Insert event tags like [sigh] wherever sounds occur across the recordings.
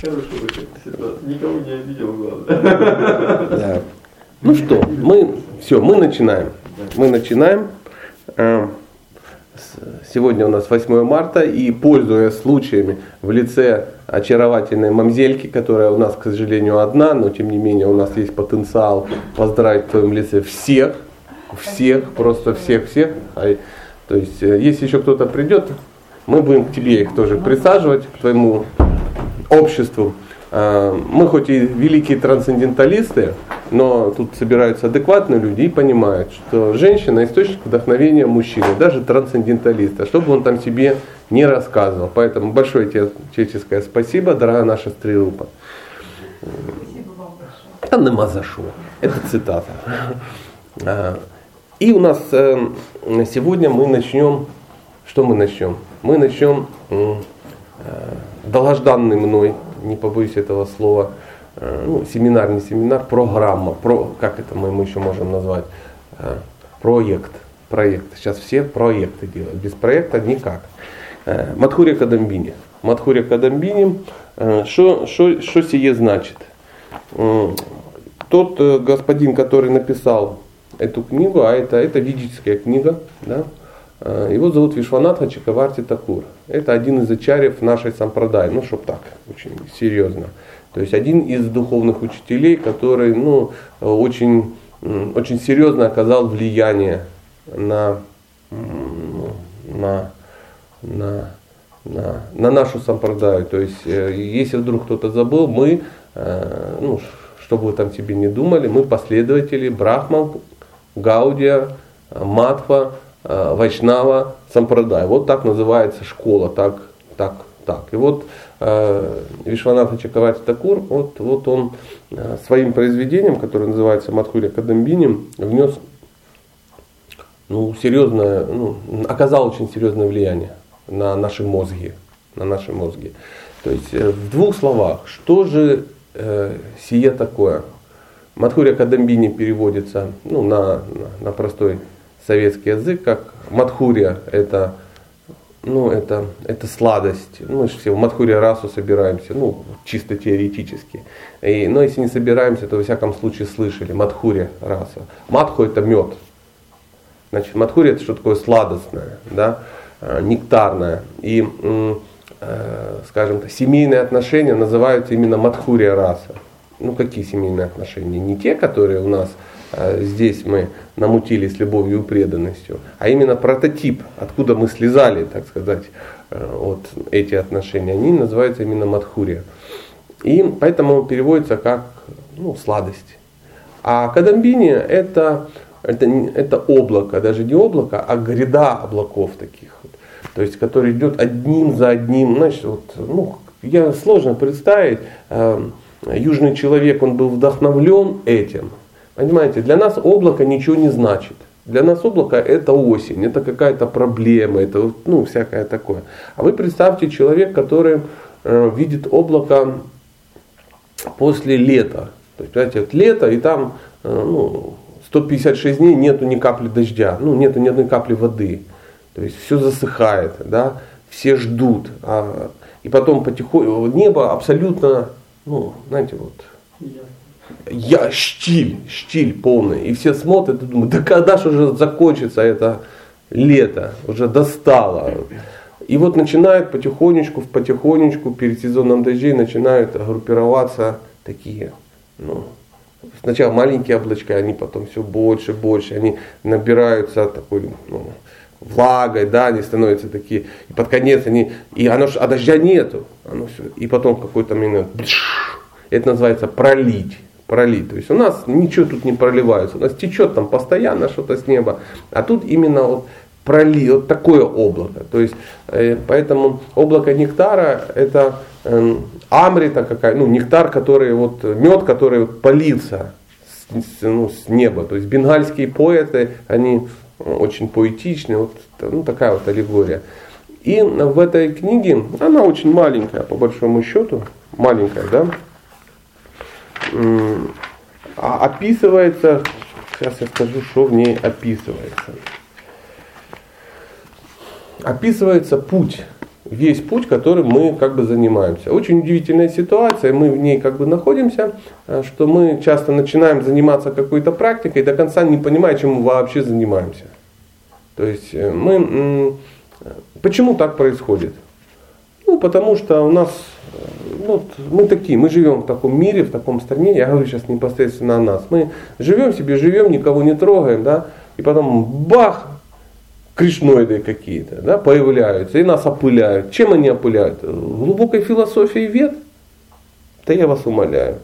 Хорошо, никого не обидел, главное. Да. Ну что, мы все, мы начинаем. Мы начинаем. Э, сегодня у нас 8 марта, и пользуясь случаями в лице очаровательной мамзельки, которая у нас, к сожалению, одна, но тем не менее у нас есть потенциал поздравить в твоем лице всех, всех, просто всех-всех. А, то есть, э, если еще кто-то придет, мы будем к тебе их тоже присаживать, к твоему обществу. А, мы хоть и великие трансценденталисты, но тут собираются адекватные люди и понимают, что женщина источник вдохновения мужчины, даже трансценденталиста, чтобы он там себе не рассказывал. Поэтому большое тебе человеческое спасибо, дорогая наша стрелупа. Та нема за що. Это цитата. А, и у нас э, сегодня мы начнем, что мы начнем? Мы начнем э, долгожданный мной, не побоюсь этого слова, э, ну, семинар, не семинар, программа, про, как это мы, мы еще можем назвать, проект, проект. Сейчас все проекты делают, без проекта никак. Матхурия Кадамбини. Матхурия Кадамбини, что сие значит? Тот господин, который написал эту книгу, а это, это ведическая книга, да, его зовут Вишванатха Чакаварти Такур. Это один из ачарьев нашей сампрадай, ну, чтоб так, очень серьезно. То есть один из духовных учителей, который ну, очень, очень серьезно оказал влияние на, на, на, на, на нашу сампрадаю. То есть, э, если вдруг кто-то забыл, мы, э, ну, что бы вы там тебе не думали, мы последователи Брахман, Гаудия, Матва, э, Вайшнава, Сампрадай. Вот так называется школа, так, так, так. И вот э, Вишванатха Чакавати Такур, вот, вот он э, своим произведением, которое называется Мадхурия Кадамбини, внес ну, серьезное, ну, оказал очень серьезное влияние на наши мозги. На наши мозги. То есть э, в двух словах, что же э, сие такое? Мадхурия Кадамбини переводится ну, на, на, на простой советский язык, как Мадхурия это, ну, это, это сладость. Ну, мы же все в Мадхурия расу собираемся, ну, чисто теоретически. И, но если не собираемся, то во всяком случае слышали Мадхурия раса. Мадху это мед. Значит, Мадхурия это что такое сладостное, да, э, нектарное. И, э, скажем так, семейные отношения называются именно Мадхурия раса ну какие семейные отношения? Не те, которые у нас здесь мы намутили с любовью и преданностью, а именно прототип, откуда мы слезали, так сказать, э, вот эти отношения, они называются именно Мадхурия. И поэтому переводится как ну, сладость. А Кадамбини это, это, это облако, даже не облако, а гряда облаков таких. Вот, то есть, который идет одним за одним. Значит, вот, ну, я сложно представить, э, южный человек, он был вдохновлен этим. Понимаете, для нас облако ничего не значит. Для нас облако это осень, это какая-то проблема, это ну, всякое такое. А вы представьте человек, который э, видит облако после лета. То есть, понимаете, вот лето, и там э, ну, 156 дней нету ни капли дождя, ну, нету ни одной капли воды. То есть все засыхает, да, все ждут. А, и потом потихоньку небо абсолютно ну, знаете, вот, я штиль, штиль полный. И все смотрят и думают, да когда же уже закончится это лето, уже достало. И вот начинают потихонечку, потихонечку перед сезоном дождей начинают группироваться такие, ну, сначала маленькие облачка, они потом все больше, больше, они набираются такой, ну, влагой, да, они становятся такие, и под конец они, и оно, а дождя нету, оно все, и потом какой-то момент, это называется пролить, пролить, то есть у нас ничего тут не проливается, у нас течет там постоянно что-то с неба, а тут именно вот проли, вот такое облако, то есть э, поэтому облако нектара это э, амрита какая, ну нектар, который вот мед, который полился с, ну, с неба, то есть бенгальские поэты, они очень поэтичный, вот ну, такая вот аллегория. И в этой книге, она очень маленькая, по большому счету, маленькая, да, описывается, сейчас я скажу, что в ней описывается. Описывается путь весь путь, которым мы как бы занимаемся. Очень удивительная ситуация, мы в ней как бы находимся, э, что мы часто начинаем заниматься какой-то практикой, до конца не понимая, чем мы вообще занимаемся. То есть э, мы... Почему так происходит? Ну, потому что у нас, э, ну, мы такие, мы живем в таком мире, в таком стране, я говорю сейчас непосредственно о нас. Мы живем себе, живем, никого не трогаем, да, и потом бах, кришноиды какие-то да, появляются и нас опыляют. Чем они опыляют? Глубокой философией вет? Да я вас умоляю.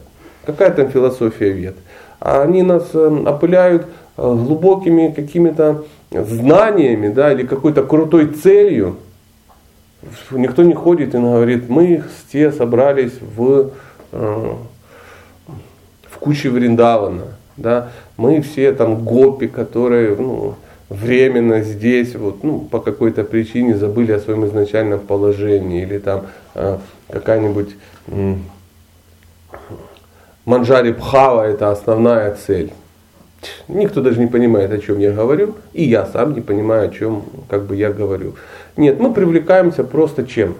Какая там философия вет? Они нас э, опыляют э, глубокими какими-то знаниями да, или какой-то крутой целью. Никто не ходит и говорит, мы все собрались в, э, в куче Вриндавана. Да? Мы все там гопи, которые ну, временно здесь, вот, ну, по какой-то причине забыли о своем изначальном положении, или там э, какая-нибудь э, Манджари Пхава это основная цель. Никто даже не понимает, о чем я говорю, и я сам не понимаю, о чем как бы я говорю. Нет, мы привлекаемся просто чем?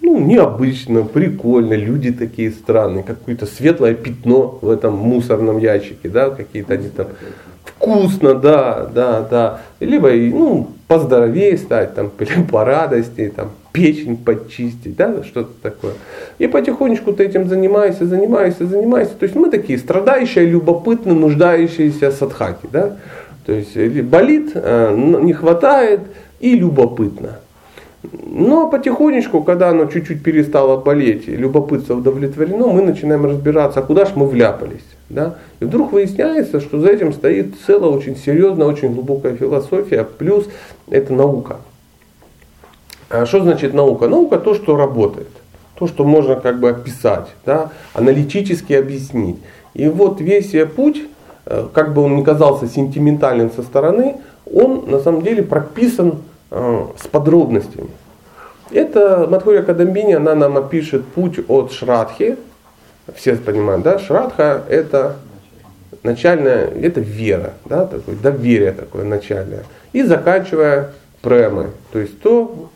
Ну, необычно, прикольно, люди такие странные, какое-то светлое пятно в этом мусорном ящике, да, какие-то они там вкусно, да, да, да. Либо, ну, поздоровее стать, там, [laughs] порадостнее, там, печень подчистить, да, что-то такое. И потихонечку ты этим занимаешься, занимаешься, занимаешься. То есть мы такие страдающие, любопытные, нуждающиеся садхаки, да. То есть болит, э, не хватает и любопытно. Но потихонечку, когда оно чуть-чуть перестало болеть, любопытство удовлетворено, мы начинаем разбираться, куда же мы вляпались. Да? И вдруг выясняется, что за этим стоит целая очень серьезная, очень глубокая философия, плюс это наука. А что значит наука? Наука то, что работает, то, что можно как бы описать, да? аналитически объяснить. И вот весь путь, э, как бы он ни казался сентиментальным со стороны, он на самом деле прописан с подробностями. Это Мадхурия Кадамбини, она нам опишет путь от Шрадхи, все понимают, да, Шрадха это начальная, это вера, да, такое, доверие такое начальное. И заканчивая премой, то есть то,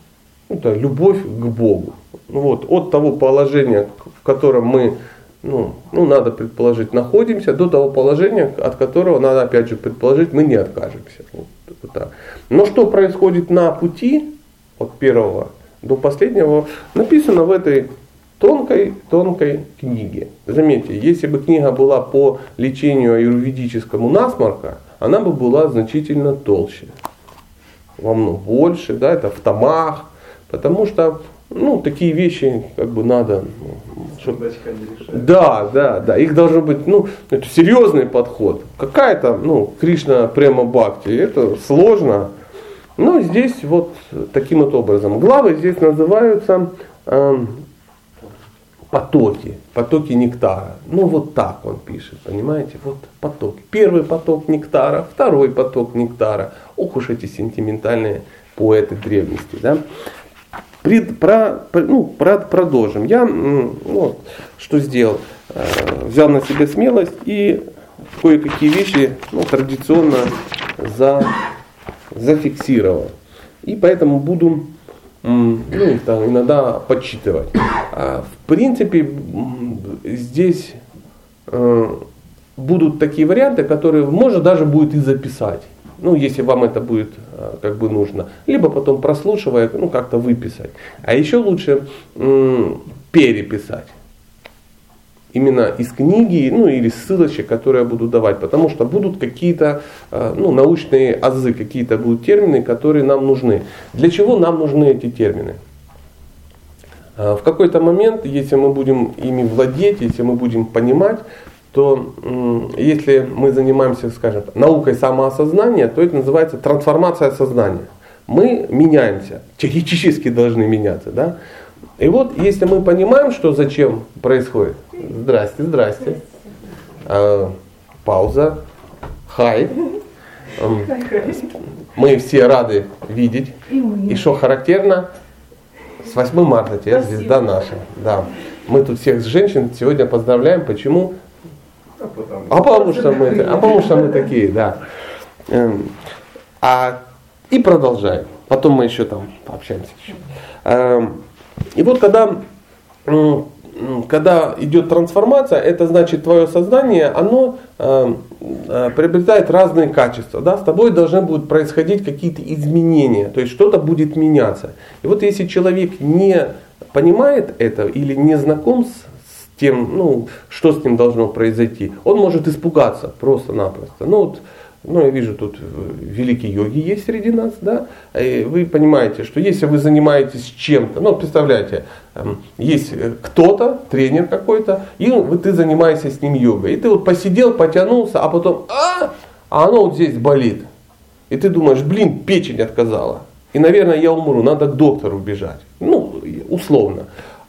это любовь к Богу. Ну вот, от того положения, в котором мы, ну, ну, надо предположить, находимся, до того положения, от которого надо опять же предположить, мы не откажемся. Вот, вот так. Но что происходит на пути от первого до последнего, написано в этой тонкой-тонкой книге. Заметьте, если бы книга была по лечению аюрведическому насморка, она бы была значительно толще. Во много больше, да, это в томах, потому что ну, такие вещи как бы надо. Да, да, да. Их должно быть, ну, это серьезный подход. Какая-то, ну, Кришна прямо бхакти, это сложно. Но здесь вот таким вот образом. Главы здесь называются э, потоки, потоки нектара. Ну вот так он пишет, понимаете, вот поток. Первый поток нектара, второй поток нектара. Ох уж эти сентиментальные поэты древности. Да? Пред, про, ну, про, продолжим. Я вот, что сделал? Э, взял на себя смелость и кое-какие вещи ну, традиционно за, зафиксировал. И поэтому буду ну, там, иногда подсчитывать. А, в принципе, здесь э, будут такие варианты, которые можно даже будет и записать. Ну, если вам это будет э, как бы нужно. Либо потом прослушивая, ну, как-то выписать. А еще лучше переписать именно из книги, ну или ссылочек, которые я буду давать, потому что будут какие-то э, ну, научные азы, какие-то будут термины, которые нам нужны. Для чего нам нужны эти термины? Э, в какой-то момент, если мы будем ими владеть, если мы будем понимать, то если мы занимаемся, скажем, наукой самоосознания, то это называется трансформация сознания. Мы меняемся, теоретически должны меняться. Да? И вот, если мы понимаем, что зачем происходит, здрасте, здрасте, а, пауза, хай, мы все рады видеть. И, что характерно, с 8 марта тебе звезда наша. Да. Мы тут всех женщин сегодня поздравляем. Почему? А потому, а потому что мы, [laughs] а потому что мы такие, да. Эм, а, и продолжаем. потом мы еще там пообщаемся. Еще. Эм, и вот когда когда идет трансформация, это значит твое сознание, оно э, э, приобретает разные качества. Да? С тобой должны будут происходить какие-то изменения, то есть что-то будет меняться. И вот если человек не понимает это или не знаком с тем, ну, что с ним должно произойти, он может испугаться просто-напросто. Ну, вот, ну, я вижу, тут великие йоги есть среди нас, да, и вы понимаете, что если вы занимаетесь чем-то, ну, представляете, эм, есть э, кто-то, тренер какой-то, и вы, ты занимаешься с ним йогой, и ты вот посидел, потянулся, а потом, а, а оно вот здесь болит. И ты думаешь, блин, печень отказала. И, наверное, я умру, надо к доктору бежать. Ну, условно.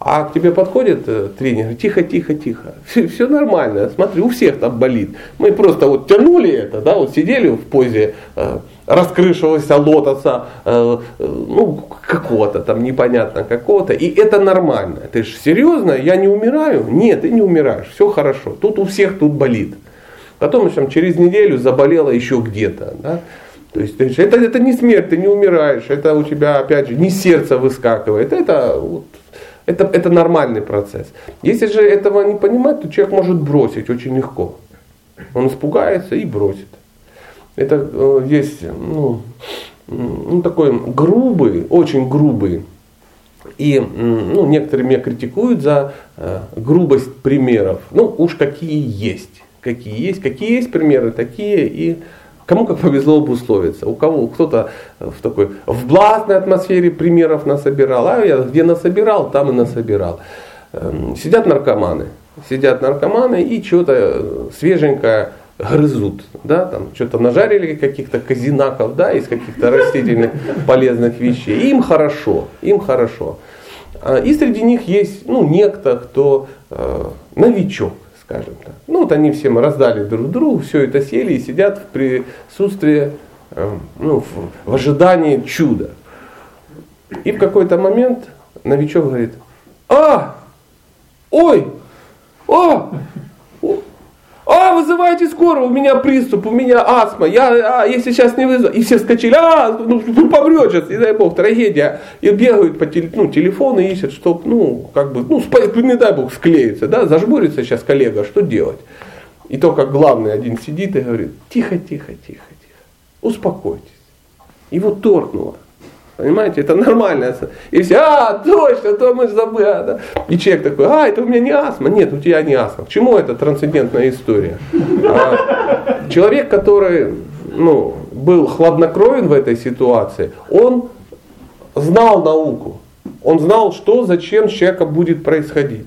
А к тебе подходит э, тренер, тихо, тихо, тихо, [laughs] все, все нормально, смотри, у всех там болит. Мы просто вот тянули это, да, вот сидели в позе э, раскрывшегося лотоса, э, э, ну, какого-то там непонятно какого-то, и это нормально. Ты же серьезно, я не умираю? Нет, ты не умираешь, все хорошо, тут у всех тут болит. Потом там, через неделю заболела еще где-то, да, то есть это, это не смерть, ты не умираешь, это у тебя опять же не сердце выскакивает, это вот, это, это нормальный процесс. Если же этого не понимать, то человек может бросить очень легко. Он испугается и бросит. Это э, есть ну, ну, такой грубый, очень грубый. И ну, некоторые меня критикуют за э, грубость примеров. Ну уж какие есть. Какие есть, какие есть примеры, такие и Кому как повезло обусловиться. У кого кто-то в такой в блатной атмосфере примеров насобирал, а я где насобирал, там и насобирал. Эм, сидят наркоманы, сидят наркоманы и что-то свеженькое грызут, да, там что-то нажарили каких-то казинаков, да, из каких-то растительных полезных вещей. Им хорошо, им хорошо. А, и среди них есть, ну, некто, кто э, новичок, скажем так. Ну вот они всем раздали друг другу, все это сели и сидят в присутствии, эм, ну, в, в ожидании чуда. И в какой-то момент новичок говорит, а, ой, а, вызывайте скорую, у меня приступ, у меня астма, я, а, если сейчас не вызову, и все вскочили, а, ну, ну помрет сейчас, не дай бог, трагедия, и бегают по теле, ну, телефону ищут, чтоб, ну, как бы, ну, не дай бог, склеится, да, зажмурится сейчас коллега, что делать? И только главный один сидит и говорит, тихо, тихо, тихо, тихо, успокойтесь. Его торкнуло. Понимаете, это нормально. И все, а, точно, то мы забыли. Да? И человек такой, а, это у меня не астма. Нет, у тебя не астма. К чему это трансцендентная история? А, человек, который ну, был хладнокровен в этой ситуации, он знал науку. Он знал, что, зачем с человеком будет происходить.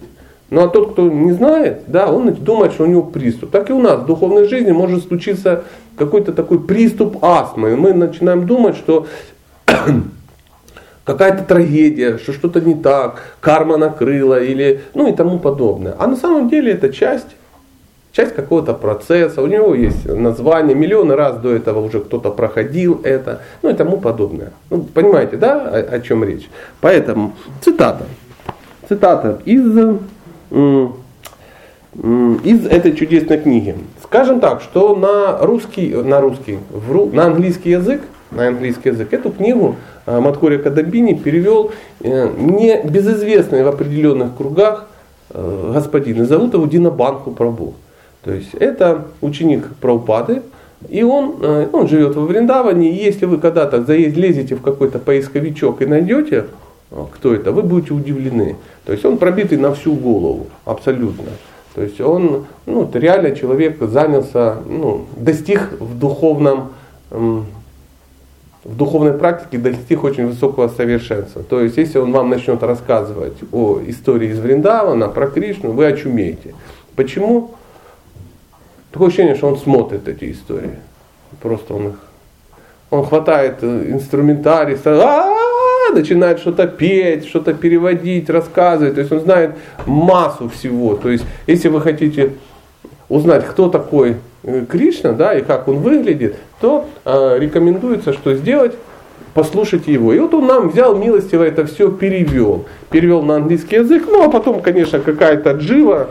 Ну а тот, кто не знает, да, он думает, что у него приступ. Так и у нас в духовной жизни может случиться какой-то такой приступ астмы. И мы начинаем думать, что какая-то трагедия, что что-то не так, карма накрыла или ну и тому подобное. А на самом деле это часть, часть какого-то процесса, у него есть название, миллионы раз до этого уже кто-то проходил это, ну и тому подобное. Ну, понимаете, да, о, о чем речь? Поэтому цитата. Цитата из, из этой чудесной книги. Скажем так, что на русский, на русский, на английский язык на английский язык. Эту книгу э, Маткори Кадамбини перевел э, не безызвестный в определенных кругах э, господин, и зовут его Динабанху Прабу. То есть это ученик Праупады, и он, он живет во Вриндаване, и если вы когда-то лезете в какой-то поисковичок и найдете, кто это, вы будете удивлены. То есть он пробитый на всю голову, абсолютно. То есть он, ну, реально человек занялся, ну, достиг в духовном в духовной практике достиг очень высокого совершенства. То есть, если он вам начнет рассказывать о истории из Вриндавана, про Кришну, вы очумеете. Почему? Такое ощущение, что он смотрит эти истории. Просто он их он хватает э, инструментарий, начинает что-то петь, что-то переводить, рассказывать. То есть он знает массу всего. То есть, если вы хотите узнать, кто такой Э, Кришна, да, и как он выглядит, то э, рекомендуется, что сделать, послушать его. И вот он нам взял милостиво это все перевел. Перевел на английский язык, ну а потом, конечно, какая-то джива,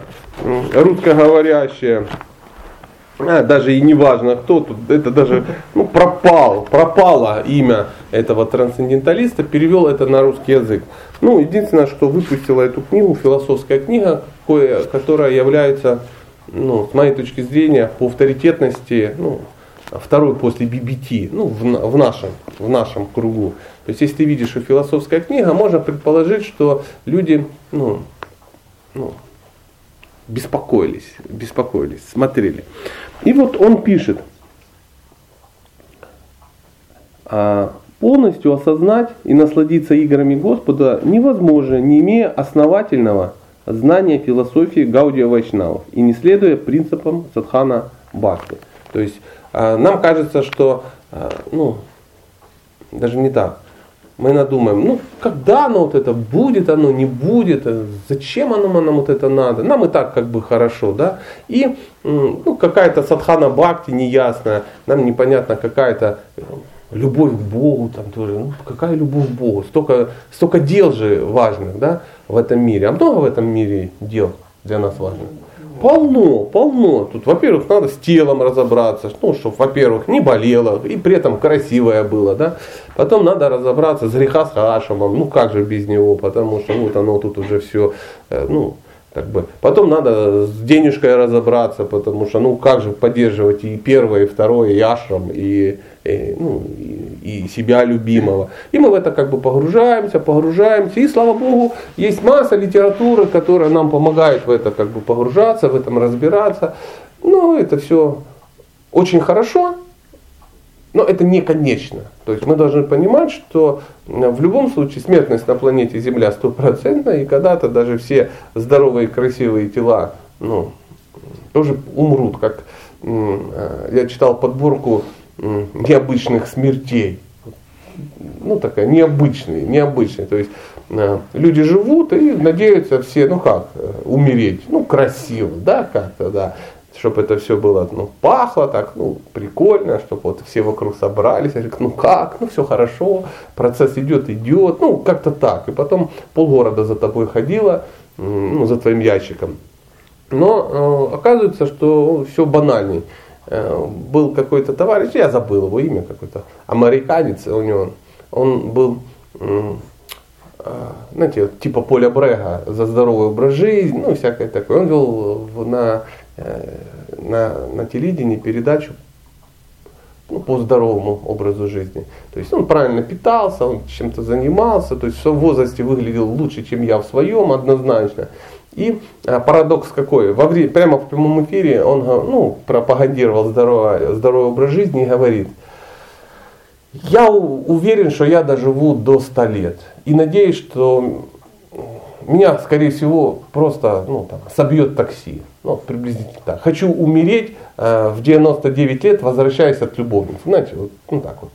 русскоговорящая, а, даже и не важно кто тут, это даже ну, пропал, пропало имя этого трансценденталиста, перевел это на русский язык. Ну, единственное, что выпустила эту книгу, философская книга, которая является, ну, с моей точки зрения, по авторитетности, ну, второй после BBT, ну, в, в, нашем, в нашем кругу. То есть, если ты видишь, что философская книга, можно предположить, что люди, ну, ну, беспокоились, беспокоились, смотрели. И вот он пишет, «А, полностью осознать и насладиться играми Господа невозможно, не имея основательного знания философии Гаудия Вайшнавов и не следуя принципам Садхана Бхакти. То есть а, нам кажется, что, а, ну, даже не так, мы надумаем, ну, когда оно вот это будет, оно не будет, э, зачем оно нам вот это надо, нам и так как бы хорошо, да, и ну, какая-то садхана бхакти неясная, нам непонятно какая-то э, любовь к Богу, там тоже, ну, какая любовь к Богу, столько, столько дел же важных, да, в этом мире, а много в этом мире дел для нас важных. Полно, полно. Тут, во-первых, надо с телом разобраться, ну, чтобы, во-первых, не болело, и при этом красивое было, да. Потом надо разобраться с греха с Хашемом, ну, как же без него, потому что вот оно тут уже все, э, ну, как бы. Потом надо с денежкой разобраться, потому что, ну, как же поддерживать и первое, и второе, и ашрам, и, ну, и, и себя любимого. И мы в это как бы погружаемся, погружаемся. И слава Богу, есть масса литературы, которая нам помогает в это как бы погружаться, в этом разбираться. Но это все очень хорошо, но это не конечно. То есть мы должны понимать, что в любом случае смертность на планете Земля стопроцентная, и когда-то даже все здоровые красивые тела ну, тоже умрут. Как э, я читал подборку необычных смертей. Ну, такая необычная, необычная. То есть э, люди живут и надеются все, ну как, э, умереть. Ну, красиво, да, как-то, да чтобы это все было, ну, пахло так, ну, прикольно, чтобы вот все вокруг собрались, я говорю, ну как, ну все хорошо, процесс идет, идет, ну, как-то так. И потом полгорода за тобой ходило, ну, за твоим ящиком. Но э, оказывается, что все банальней. Э, был какой-то товарищ, я забыл его имя, какой-то американец у него, он был э, знаете, типа Поля Брега за здоровый образ жизни, ну, всякое такое. Он вел на Э, на, на телевидении передачу ну, по здоровому образу жизни. То есть он правильно питался, он чем-то занимался, то есть в возрасте выглядел лучше, чем я в своем, однозначно. И а, парадокс какой? Во время, прямо в прямом эфире он ну, пропагандировал здоровый, здоровый образ жизни и говорит, я уверен, что я доживу до 100 лет. И надеюсь, что меня, скорее всего, просто ну, там, собьет такси. Ну, приблизительно так. Хочу умереть э, в 99 лет, возвращаясь от любовницы. Знаете, вот ну, так вот,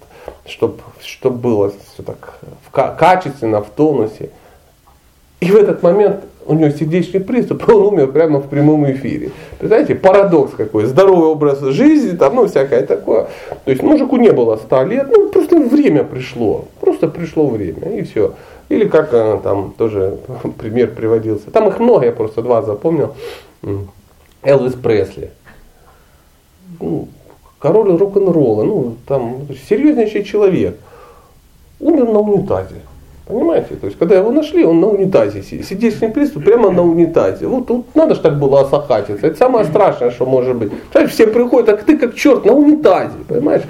чтобы чтоб было все так в, качественно, в тонусе. И в этот момент у него сердечный приступ, [laughs] он умер прямо в прямом эфире. Представляете, парадокс какой, здоровый образ жизни, там, ну, всякое такое. То есть мужику не было 100 лет, ну, просто время пришло, просто пришло время, и все. Или как э, там тоже [laughs] пример приводился. Там их много, я просто два запомнил. Элвис Пресли. Ну, король рок-н-ролла, ну, там, серьезнейший человек. Умер на унитазе. Понимаете? То есть, когда его нашли, он на унитазе сидит. Сердечный приступ прямо на унитазе. Вот, вот надо же так было осахатиться. Это самое страшное, что может быть. Понимаешь, все приходят, а ты как черт на унитазе. Понимаешь?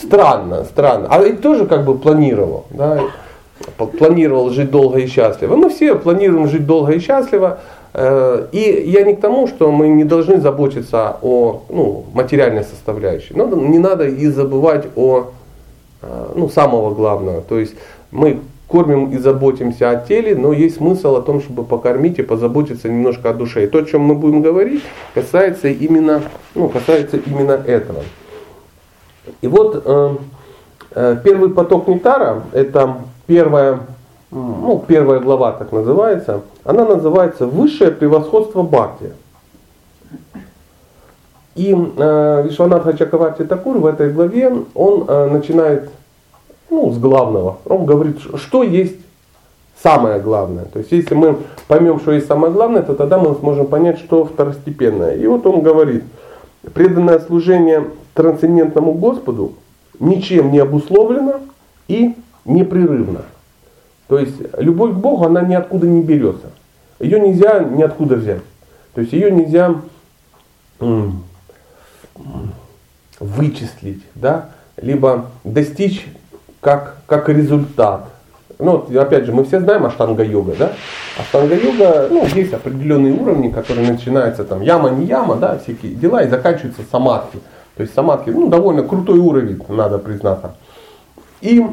Странно, странно. А ведь тоже как бы планировал. Да? планировал жить долго и счастливо. Мы все планируем жить долго и счастливо. Э, и я не к тому, что мы не должны заботиться о ну, материальной составляющей. Но не надо и забывать о э, ну, самого главного. То есть мы кормим и заботимся о теле, но есть смысл о том, чтобы покормить и позаботиться немножко о душе. И то, о чем мы будем говорить, касается именно, ну, касается именно этого. И вот э, э первый поток нектара это первая, ну, первая глава так называется, она называется «Высшее превосходство Бхакти». И э, Вишванатха Чакаварти Такур в этой главе, он э, начинает ну, с главного. Он говорит, что есть самое главное. То есть если мы поймем, что есть самое главное, то тогда мы сможем понять, что второстепенное. И вот он говорит, преданное служение трансцендентному Господу ничем не обусловлено и непрерывно. То есть любовь к Богу, она ниоткуда не берется. Ее нельзя ниоткуда взять. То есть ее нельзя вычислить, да, либо достичь как, как результат. Ну, вот, опять же, мы все знаем аштанга-йога, да? Аштанга-йога, ну, есть определенные уровни, которые начинаются там яма, не яма, да, всякие дела, и заканчиваются самадхи. То есть самадхи, ну, довольно крутой уровень, надо признаться. И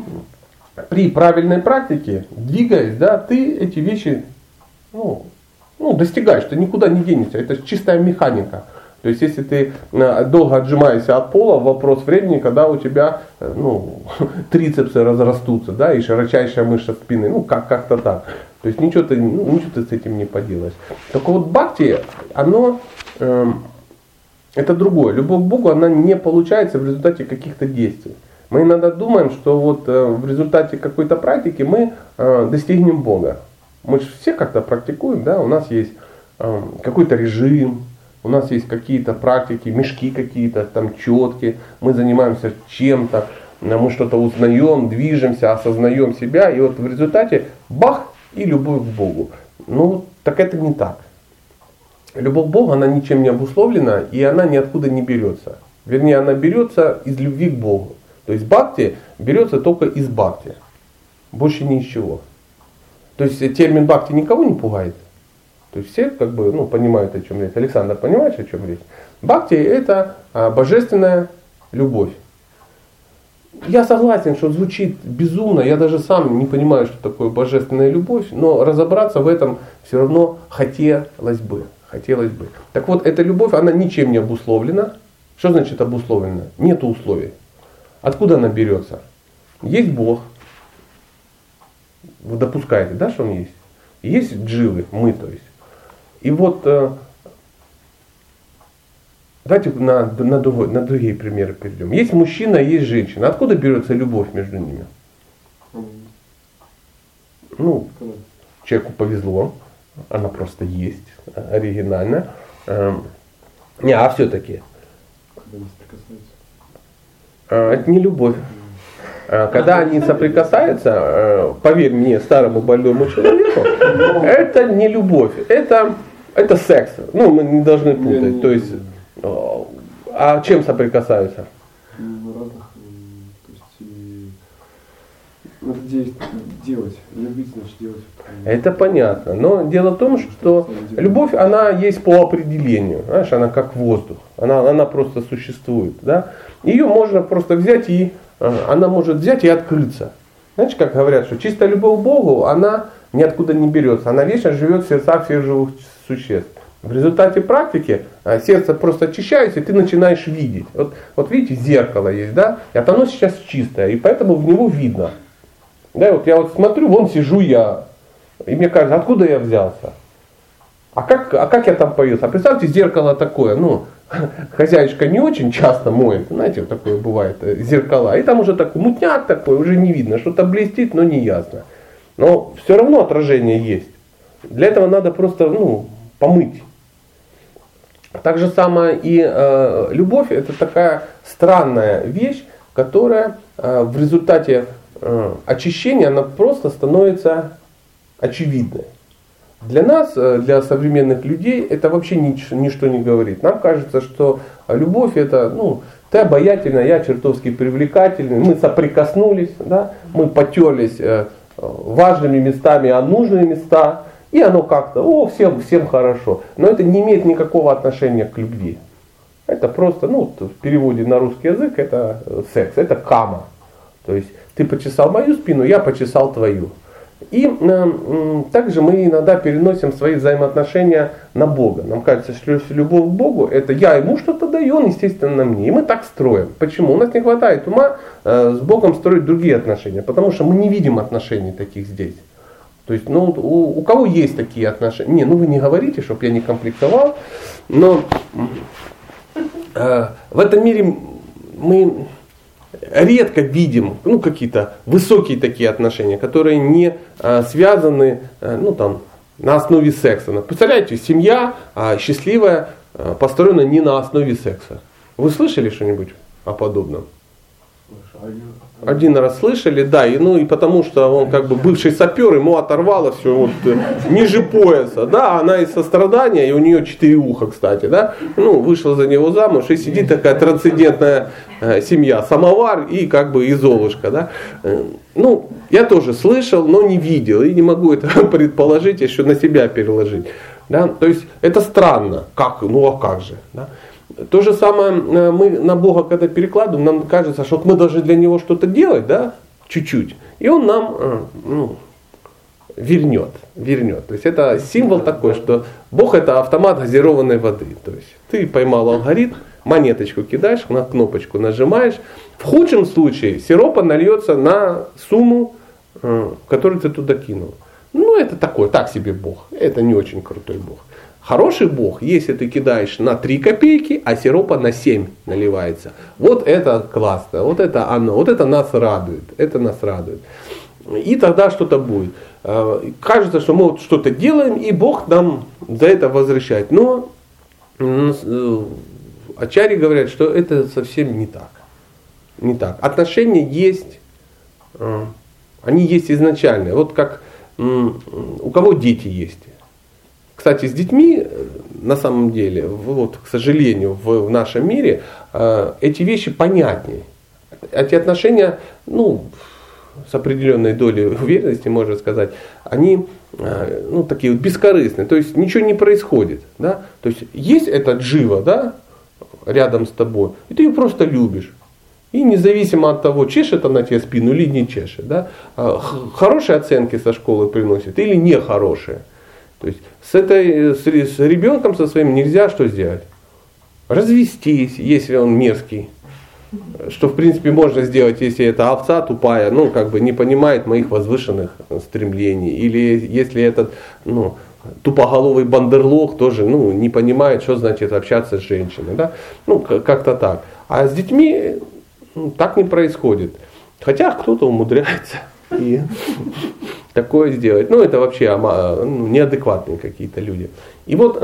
при правильной практике, двигаясь, да, ты эти вещи, ну, ну, достигаешь, ты никуда не денешься, это чистая механика. То есть, если ты э, долго отжимаешься от пола, вопрос времени, когда у тебя э, ну, [laughs] трицепсы разрастутся, да, и широчайшая мышца спины, ну, как, как-то так. То есть, ничего ты, ну, ничего ты с этим не поделаешь. Только вот бхакти, оно, э, это другое. Любовь к Богу, она не получается в результате каких-то действий. Мы иногда думаем, что вот э, в результате какой-то практики мы э, достигнем Бога. Мы же все как-то практикуем, да, у нас есть э, какой-то режим, у нас есть какие-то практики, мешки какие-то, там четки, мы занимаемся чем-то, мы что-то узнаем, движемся, осознаем себя, и вот в результате бах и любовь к Богу. Ну, так это не так. Любовь к Богу, она ничем не обусловлена, и она ниоткуда не берется. Вернее, она берется из любви к Богу. То есть бхакти берется только из бхакти. Больше ни из чего. То есть термин бхакти никого не пугает. То есть все как бы ну, понимают, о чем речь. Александр, понимаешь, о чем речь? Бхакти это а, божественная любовь. Я согласен, что звучит безумно, я даже сам не понимаю, что такое божественная любовь, но разобраться в этом все равно хотелось бы. Хотелось бы. Так вот, эта любовь, она ничем не обусловлена. Что значит обусловлена? Нет условий. Откуда она берется? Есть Бог. Вы допускаете, да, что Он есть? Есть дживы, мы, то есть. И вот э, давайте на, на, на другие примеры перейдем. Есть мужчина, есть женщина. Откуда берется любовь между ними? Ну, человеку повезло, она просто есть, оригинально. Эм, не, а все-таки. Э, это не любовь. Э, когда они соприкасаются, поверь мне, старому больному человеку, это не любовь, это это секс. Ну, мы не должны путать. То есть, а чем соприкасаются? Ну, разных, то есть, надо делать, любить, значит, делать. Это понятно. Но дело в том, что любовь, она есть по определению. Знаешь, она как воздух. Она, она просто существует. Да? Ее можно просто взять и э, она может взять и открыться. Знаете, как говорят, что чистая любовь к Богу, она ниоткуда не берется. Она вечно живет в сердцах всех живых существ. В результате практики а, сердце просто очищается, и ты начинаешь видеть. Вот, вот видите, зеркало есть, да? И оно сейчас чистое, и поэтому в него видно. Да, вот я вот смотрю, вон сижу я, и мне кажется, откуда я взялся? А как, а как я там появился? А представьте, зеркало такое, ну, [laughs] хозяйка не очень часто моет, знаете, вот такое бывает, э, зеркала, и там уже такой мутняк такой, уже не видно, что-то блестит, но не ясно. Но все равно отражение есть. Для этого надо просто, ну, помыть. Так же самое и э, любовь это такая странная вещь, которая э, в результате э, очищения она просто становится очевидной. Для нас, э, для современных людей, это вообще нич, ничто не говорит. Нам кажется, что любовь это, ну, ты обаятельная, я чертовски привлекательный, мы соприкоснулись, да, мы потерлись э, важными местами, а нужные места, и оно как-то, о, всем, всем хорошо. Но это не имеет никакого отношения к любви. Это просто, ну, в переводе на русский язык, это э, секс, это кама. То есть ты почесал мою спину, я почесал твою. И э, также мы иногда переносим свои взаимоотношения на Бога. Нам кажется, что любовь к Богу это я ему что-то даю, он, естественно, мне. И мы так строим. Почему? У нас не хватает ума э, с Богом строить другие отношения, потому что мы не видим отношений таких здесь. То есть, ну, у, у кого есть такие отношения? Не, ну вы не говорите, чтобы я не комплексовал, но э, в этом мире мы редко видим ну, какие-то высокие такие отношения, которые не э, связаны э, ну, там, на основе секса. Представляете, семья э, счастливая, построена не на основе секса. Вы слышали что-нибудь о подобном? Один раз слышали, да, и, ну и потому что он как бы бывший сапер, ему оторвало все вот э, ниже пояса, да, она из сострадания, и у нее четыре уха, кстати, да, ну, вышла за него замуж, и сидит такая трансцендентная э, семья, самовар и как бы и Золушка, да. Э, ну, я тоже слышал, но не видел, и не могу это [laughs] предположить, еще на себя переложить, да, то есть это странно, как, ну а как же, да. То же самое э, мы на Бога, когда перекладываем, нам кажется, что мы должны для Него что-то делать, да, чуть-чуть. И Он нам э, ну, вернет, вернет. То есть это символ такой, что Бог это автомат газированной воды. То есть ты поймал алгоритм, монеточку кидаешь, на кнопочку нажимаешь. В худшем случае сиропа нальется на сумму, э, которую ты туда кинул. Ну, это такой, так себе Бог. Это не очень крутой Бог. Хороший Бог, если ты кидаешь на 3 копейки, а сиропа на 7 наливается. Вот это классно, вот это оно, вот это нас радует, это нас радует. И тогда что-то будет. А, кажется, что мы вот что-то делаем, и Бог нам за это возвращает. Но э, Ачари говорят, что это совсем не так. Не так. Отношения есть, э, они есть изначальные. Вот как у кого дети есть. Кстати, с детьми, на самом деле, вот, к сожалению, в, в нашем мире э, эти вещи понятнее. Эти отношения, ну, с определенной долей уверенности, можно сказать, они э, ну, такие вот бескорыстные. То есть ничего не происходит. Да? То есть есть этот джива да, рядом с тобой, и ты ее просто любишь. И независимо от того, чешет она тебе спину или не чешет, да, э, хорошие оценки со школы приносит или нехорошие. То есть с, этой, с, с ребенком со своим нельзя что сделать? Развестись, если он мерзкий. Что в принципе можно сделать, если это овца тупая, ну как бы не понимает моих возвышенных стремлений. Или если этот ну, тупоголовый бандерлог тоже ну, не понимает, что значит общаться с женщиной. Да? Ну как-то так. А с детьми ну, так не происходит. Хотя кто-то умудряется. И такое сделать. Ну, это вообще ну, неадекватные какие-то люди. И вот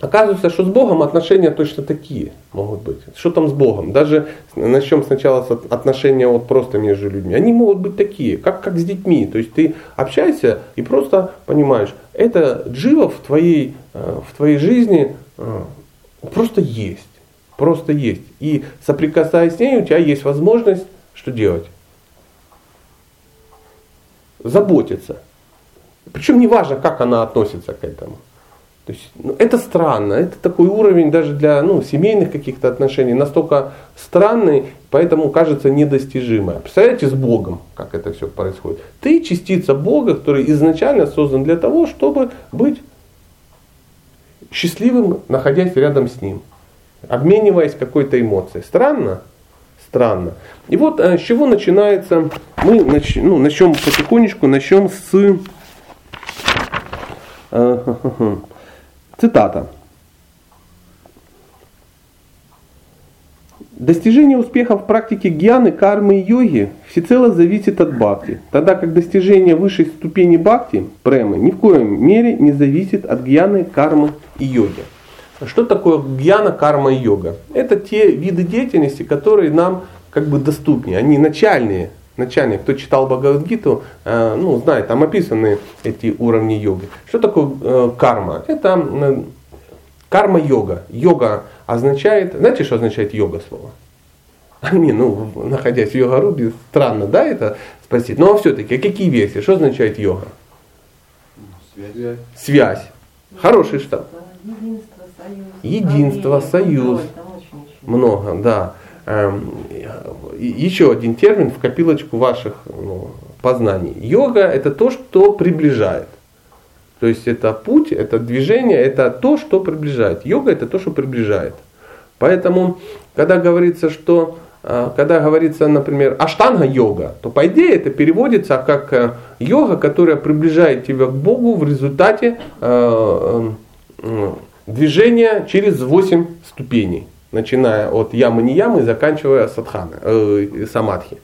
оказывается, что с Богом отношения точно такие могут быть. Что там с Богом? Даже начнем сначала с отношения вот просто между людьми. Они могут быть такие, как, как с детьми. То есть ты общаешься и просто понимаешь, это джива в твоей, э, в твоей жизни э, просто есть. Просто есть. И соприкасаясь с ней, у тебя есть возможность что делать? Заботиться. Причем не важно, как она относится к этому. То есть, ну, это странно, это такой уровень даже для ну, семейных каких-то отношений настолько странный, поэтому кажется недостижимое. Представляете с Богом, как это все происходит. Ты частица Бога, который изначально создан для того, чтобы быть счастливым, находясь рядом с Ним, обмениваясь какой-то эмоцией. Странно? Странно. И вот э, с чего начинается, мы нач, ну, начнем потихонечку, начнем с э, [laughs] цитата. Достижение успеха в практике гьяны, кармы и йоги всецело зависит от бхакти, тогда как достижение высшей ступени бхакти, премы, ни в коем мере не зависит от гьяны, кармы и йоги. Что такое гьяна, карма и йога? Это те виды деятельности, которые нам как бы доступнее, они начальные. Начальные, кто читал Бхагавадгиту, э, ну, знает, там описаны эти уровни йоги. Что такое э, карма? Это карма-йога. Йога означает, знаете, что означает йога слово? Не, ну, находясь в йога-рубе, странно, да, это спросить. Но все-таки, а какие версии? Что означает йога? Связь. Связь. Хороший штаб. Единство, союз. Единство, союз. Много, да. Эм, еще один термин в копилочку ваших ну, познаний. Йога это то, что приближает. То есть это путь, это движение, это то, что приближает. Йога это то, что приближает. Поэтому, когда говорится, что э, когда говорится, например, аштанга йога, то по идее это переводится как э, йога, которая приближает тебя к Богу в результате движения через 8 ступеней начиная от ямы не ямы, заканчивая садханы, э, самадхи.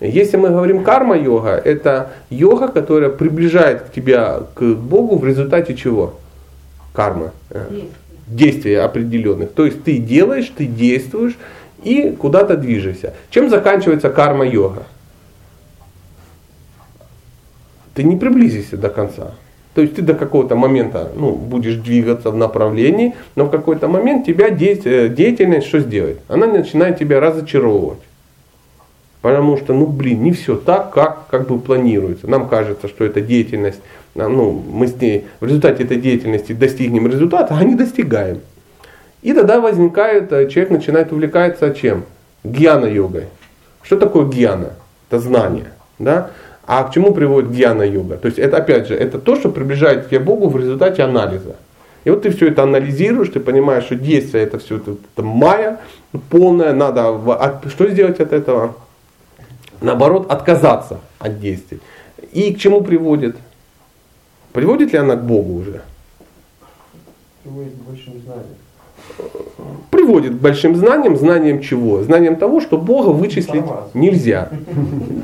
Если мы говорим карма-йога, это йога, которая приближает тебя к Богу в результате чего? карма, э, действия определенных. То есть ты делаешь, ты действуешь и куда-то движешься. Чем заканчивается карма-йога? Ты не приблизишься до конца. То есть ты до какого-то момента ну, будешь двигаться в направлении, но в какой-то момент тебя э, деятельность что сделает? Она начинает тебя разочаровывать. Потому что, ну блин, не все так, как, как бы планируется. Нам кажется, что эта деятельность, а, ну, мы с ней в результате этой деятельности достигнем результата, а не достигаем. И тогда возникает, э, человек начинает увлекаться чем? Гьяна-йогой. Что такое гьяна? Это знание. Да? А к чему приводит гьяна-йога? То есть это опять же, это то, что приближает тебя к Богу в результате анализа. И вот ты все это анализируешь, ты понимаешь, что действие это все это, это майя полное, надо от, что сделать от этого? Наоборот, отказаться от действий. И к чему приводит? Приводит ли она к Богу уже? Приводит к большим знаниям приводит к большим знаниям, знаниям чего? Знанием того, что Бога вычислить нельзя.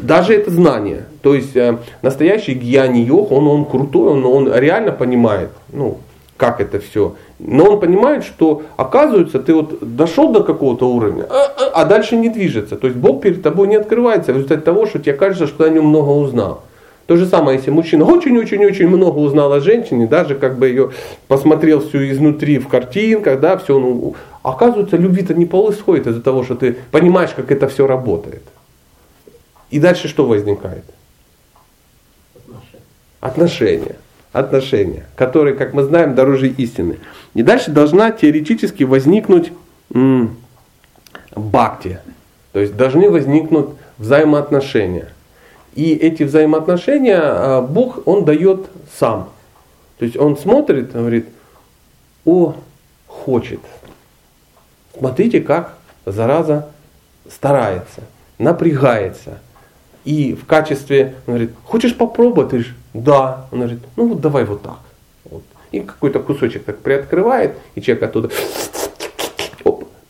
Даже это знание. То есть э, настоящий гьяни йог, он, он крутой, он, он реально понимает, ну, как это все. Но он понимает, что оказывается, ты вот дошел до какого-то уровня, а, а, а дальше не движется. То есть Бог перед тобой не открывается в результате того, что тебе кажется, что ты о нем много узнал. То же самое, если мужчина очень-очень-очень много узнал о женщине, даже как бы ее посмотрел всю изнутри в картинках, да, все, ну, оказывается, любви-то не происходит из-за того, что ты понимаешь, как это все работает. И дальше что возникает? Отношения. Отношения, которые, как мы знаем, дороже истины. И дальше должна теоретически возникнуть м- бхакти. То есть должны возникнуть взаимоотношения. И эти взаимоотношения а, Бог, Он дает сам. То есть Он смотрит, говорит, о, хочет. Смотрите, как зараза старается, напрягается. И в качестве, он говорит, хочешь попробовать? Ты говоришь, да. Он говорит, ну вот давай вот так. Вот. И какой-то кусочек так приоткрывает, и человек оттуда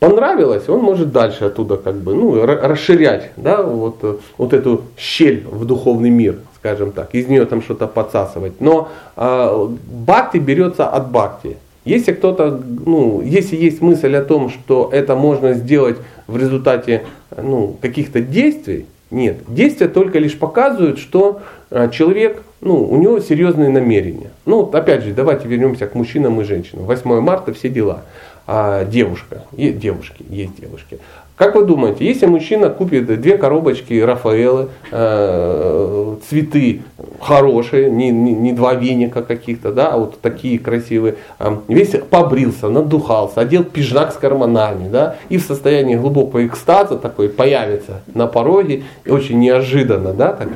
понравилось, он может дальше оттуда как бы, ну, расширять, да, вот, э, вот эту щель в духовный мир, скажем так, из нее там что-то подсасывать. Но э, бхакти берется от бхакти. Если кто-то, ну, если есть мысль о том, что это можно сделать в результате ну, каких-то действий, нет. Действия только лишь показывают, что э, человек, ну, у него серьезные намерения. Ну, опять же, давайте вернемся к мужчинам и женщинам. 8 марта, все дела а, девушка, и девушки, есть девушки. Как вы думаете, если мужчина купит две коробочки Рафаэлы, э, цветы хорошие, не, не, не два веника каких-то, да, а вот такие красивые, э, весь побрился, надухался, одел пижак с карманами, да, и в состоянии глубокого экстаза такой появится на пороге, и очень неожиданно, да, так,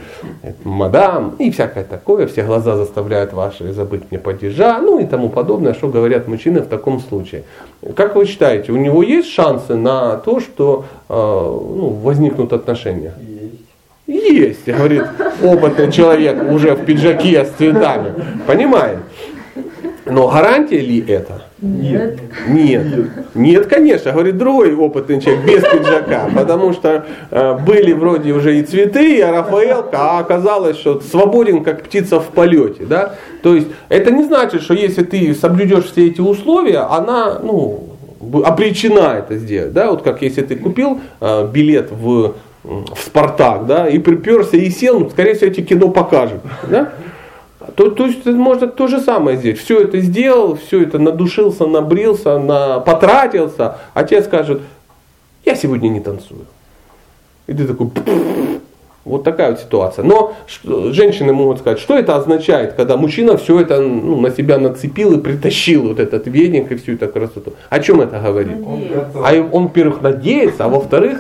мадам, и всякое такое, все глаза заставляют ваши забыть мне падежа, ну и тому подобное, что говорят мужчины в таком случае. Как вы считаете, у него есть шансы на то, что э, ну, возникнут отношения? Есть. Есть, говорит опытный человек уже в пиджаке с цветами. Понимаем? Но гарантия ли это? Нет. Нет. Нет, конечно, говорит другой опытный человек без пиджака, потому что э, были вроде уже и цветы, и Рафаэлка, а оказалось, что свободен как птица в полете. Да? То есть это не значит, что если ты соблюдешь все эти условия, она ну, обречена это сделать. Да? Вот как если ты купил э, билет в, в Спартак, да, и приперся и сел, ну, скорее всего, эти кино покажут. Да? То, то есть можно то же самое здесь. Все это сделал, все это надушился, набрился, на, потратился, а тебе скажет, я сегодня не танцую. И ты такой, вот такая вот ситуация. Но женщины могут сказать, что это означает, когда мужчина все это ну, на себя нацепил и притащил вот этот веник и всю эту красоту. О чем это говорит? Он а он, во-первых, надеется, а во-вторых,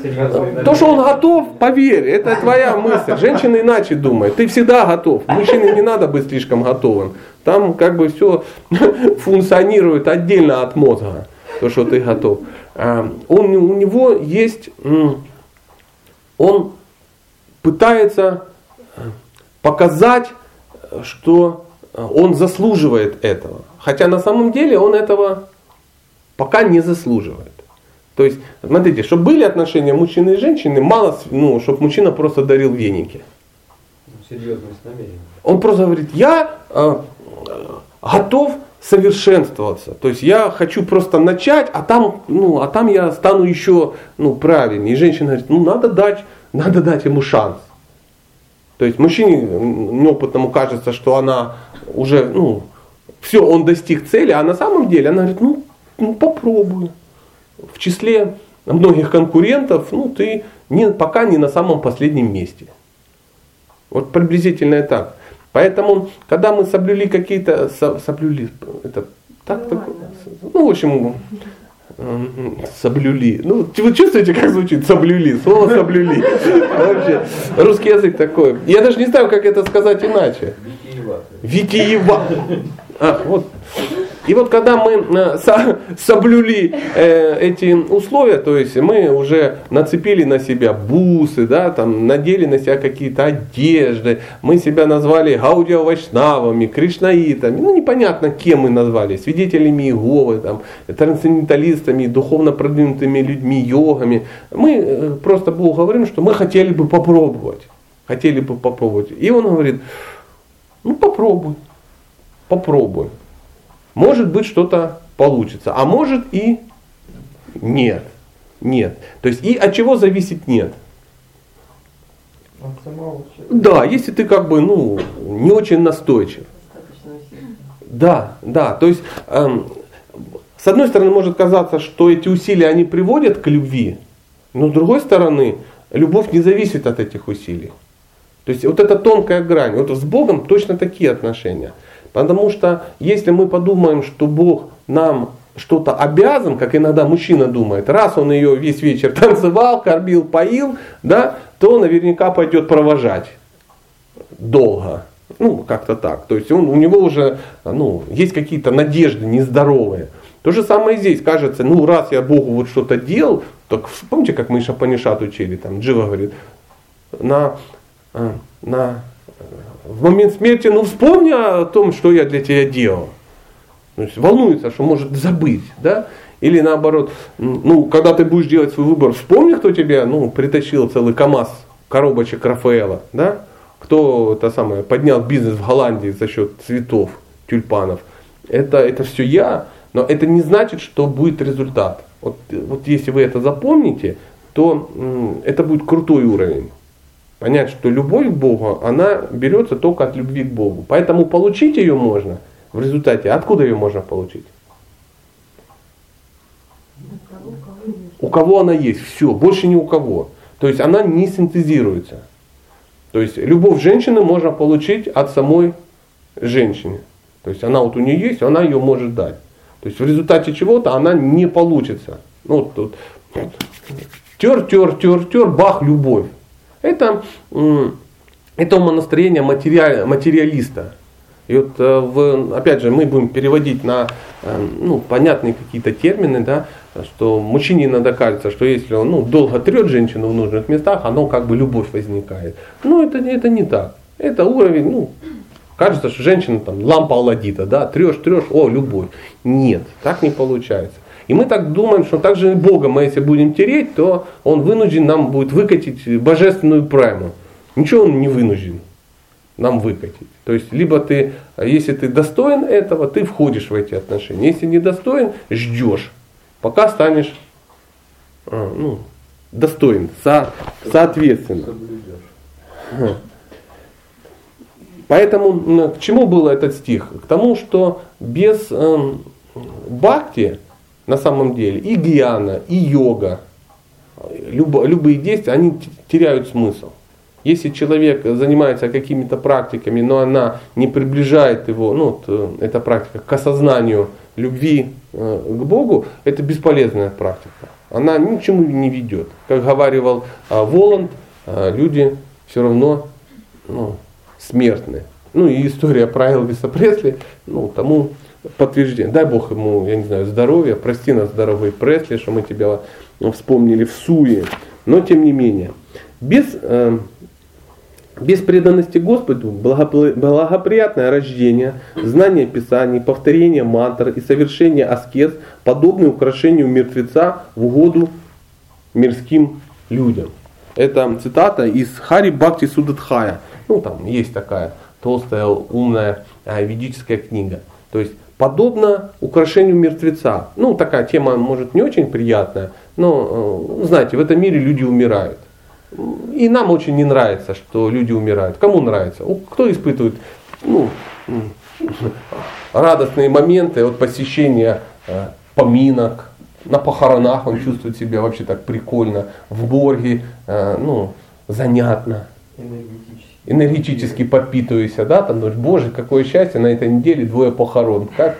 то, что он готов, поверь, это твоя мысль. Женщина иначе думает. Ты всегда готов. Мужчине не надо быть слишком готовым. Там как бы все [laughs] функционирует отдельно от мозга, то, что ты готов. А, он, у него есть, он пытается э, показать, что э, он заслуживает этого. Хотя на самом деле он этого пока не заслуживает. То есть, смотрите, чтобы были отношения мужчины и женщины, мало, ну, чтобы мужчина просто дарил веники. Серьезность намерения. Он просто говорит, я э, готов совершенствоваться. То есть я хочу просто начать, а там, ну, а там я стану еще ну, правильнее. И женщина говорит, ну надо дать, надо дать ему шанс. То есть мужчине неопытному кажется, что она уже, ну, все, он достиг цели, а на самом деле она говорит, ну, ну попробуй. В числе многих конкурентов, ну, ты не, пока не на самом последнем месте. Вот приблизительно так. Поэтому, когда мы соблюли какие-то, соблюли, это так, так, ну, в общем, соблюли. Ну, вы чувствуете, как звучит соблюли? Слово соблюли. Вообще, русский язык такой. Я даже не знаю, как это сказать иначе. Витиева. А, вот. И вот когда мы э, соблюли э, эти условия, то есть мы уже нацепили на себя бусы, да, там, надели на себя какие-то одежды, мы себя назвали гаудио вайшнавами, кришнаитами, ну непонятно кем мы назвали, свидетелями Иеговы, там, трансценденталистами, духовно продвинутыми людьми, йогами. Мы э, просто Богу говорим, что мы хотели бы попробовать. Хотели бы попробовать. И он говорит, ну попробуй, попробуй. Может быть что-то получится, а может и нет. Нет. То есть и от чего зависит нет? Да, если ты как бы ну, не очень настойчив. Да, да. То есть эм, с одной стороны может казаться, что эти усилия они приводят к любви, но с другой стороны любовь не зависит от этих усилий. То есть вот эта тонкая грань. Вот с Богом точно такие отношения. Потому что если мы подумаем, что Бог нам что-то обязан, как иногда мужчина думает, раз он ее весь вечер [laughs] танцевал, кормил, поил, да, то наверняка пойдет провожать долго. Ну, как-то так. То есть он, у него уже ну, есть какие-то надежды нездоровые. То же самое здесь, кажется, ну раз я Богу вот что-то делал, так помните, как мы Шапанишат учили, там Джива говорит, на, э, на в момент смерти, ну вспомни о том, что я для тебя делал. То есть волнуется, что может забыть, да? Или наоборот, ну, когда ты будешь делать свой выбор, вспомни, кто тебе, ну, притащил целый КАМАЗ коробочек Рафаэла, да? Кто это самое, поднял бизнес в Голландии за счет цветов, тюльпанов. Это, это все я, но это не значит, что будет результат. Вот, вот если вы это запомните, то это будет крутой уровень понять, что любовь к Богу, она берется только от любви к Богу. Поэтому получить ее можно в результате. Откуда ее можно получить? У кого она есть, все, больше ни у кого. То есть она не синтезируется. То есть любовь женщины можно получить от самой женщины. То есть она вот у нее есть, она ее может дать. То есть в результате чего-то она не получится. Ну, вот, вот, вот. Тер, тер, тер, тер, бах, любовь. Это, это умонастроение материаль, материалиста. И вот, э, в, опять же, мы будем переводить на э, ну, понятные какие-то термины, да, что мужчине иногда кажется, что если он ну, долго трет женщину в нужных местах, оно как бы любовь возникает. Но это, это не так. Это уровень, ну, кажется, что женщина там лампа Алладита, да, трешь, трешь, о, любовь. Нет, так не получается. И мы так думаем, что также Бога мы если будем тереть, то Он вынужден нам будет выкатить божественную прайму. Ничего Он не вынужден нам выкатить. То есть, либо ты, если ты достоин этого, ты входишь в эти отношения. Если не достоин, ждешь, пока станешь а, ну, достоин, со, соответственно. Поэтому к чему был этот стих? К тому, что без э, бхакти на самом деле и гьяна, и йога, любые действия, они теряют смысл. Если человек занимается какими-то практиками, но она не приближает его, ну, вот, э, эта практика к осознанию любви э, к Богу, это бесполезная практика. Она ничему не ведет. Как говаривал э, Воланд, люди все равно ну, смертны. Ну и история про Элвиса Пресли, ну, тому подтверждение. Дай Бог ему, я не знаю, здоровья, прости нас, здоровый Пресли, что мы тебя вспомнили в суе. Но тем не менее, без, э, без преданности Господу благоприятное рождение, знание Писаний, повторение мантр и совершение аскез подобны украшению мертвеца в угоду мирским людям. Это цитата из Хари Бхакти Судатхая. Ну, там есть такая толстая, умная э, ведическая книга. То есть подобно украшению мертвеца. Ну, такая тема, может, не очень приятная, но, э, знаете, в этом мире люди умирают. И нам очень не нравится, что люди умирают. Кому нравится? Кто испытывает ну, радостные моменты от посещения э, поминок, на похоронах он чувствует себя вообще так прикольно, в Борге, э, ну, занятно. Энергетически. Энергетически подпитывайся, да, там, думаешь, боже, какое счастье, на этой неделе двое похорон. Как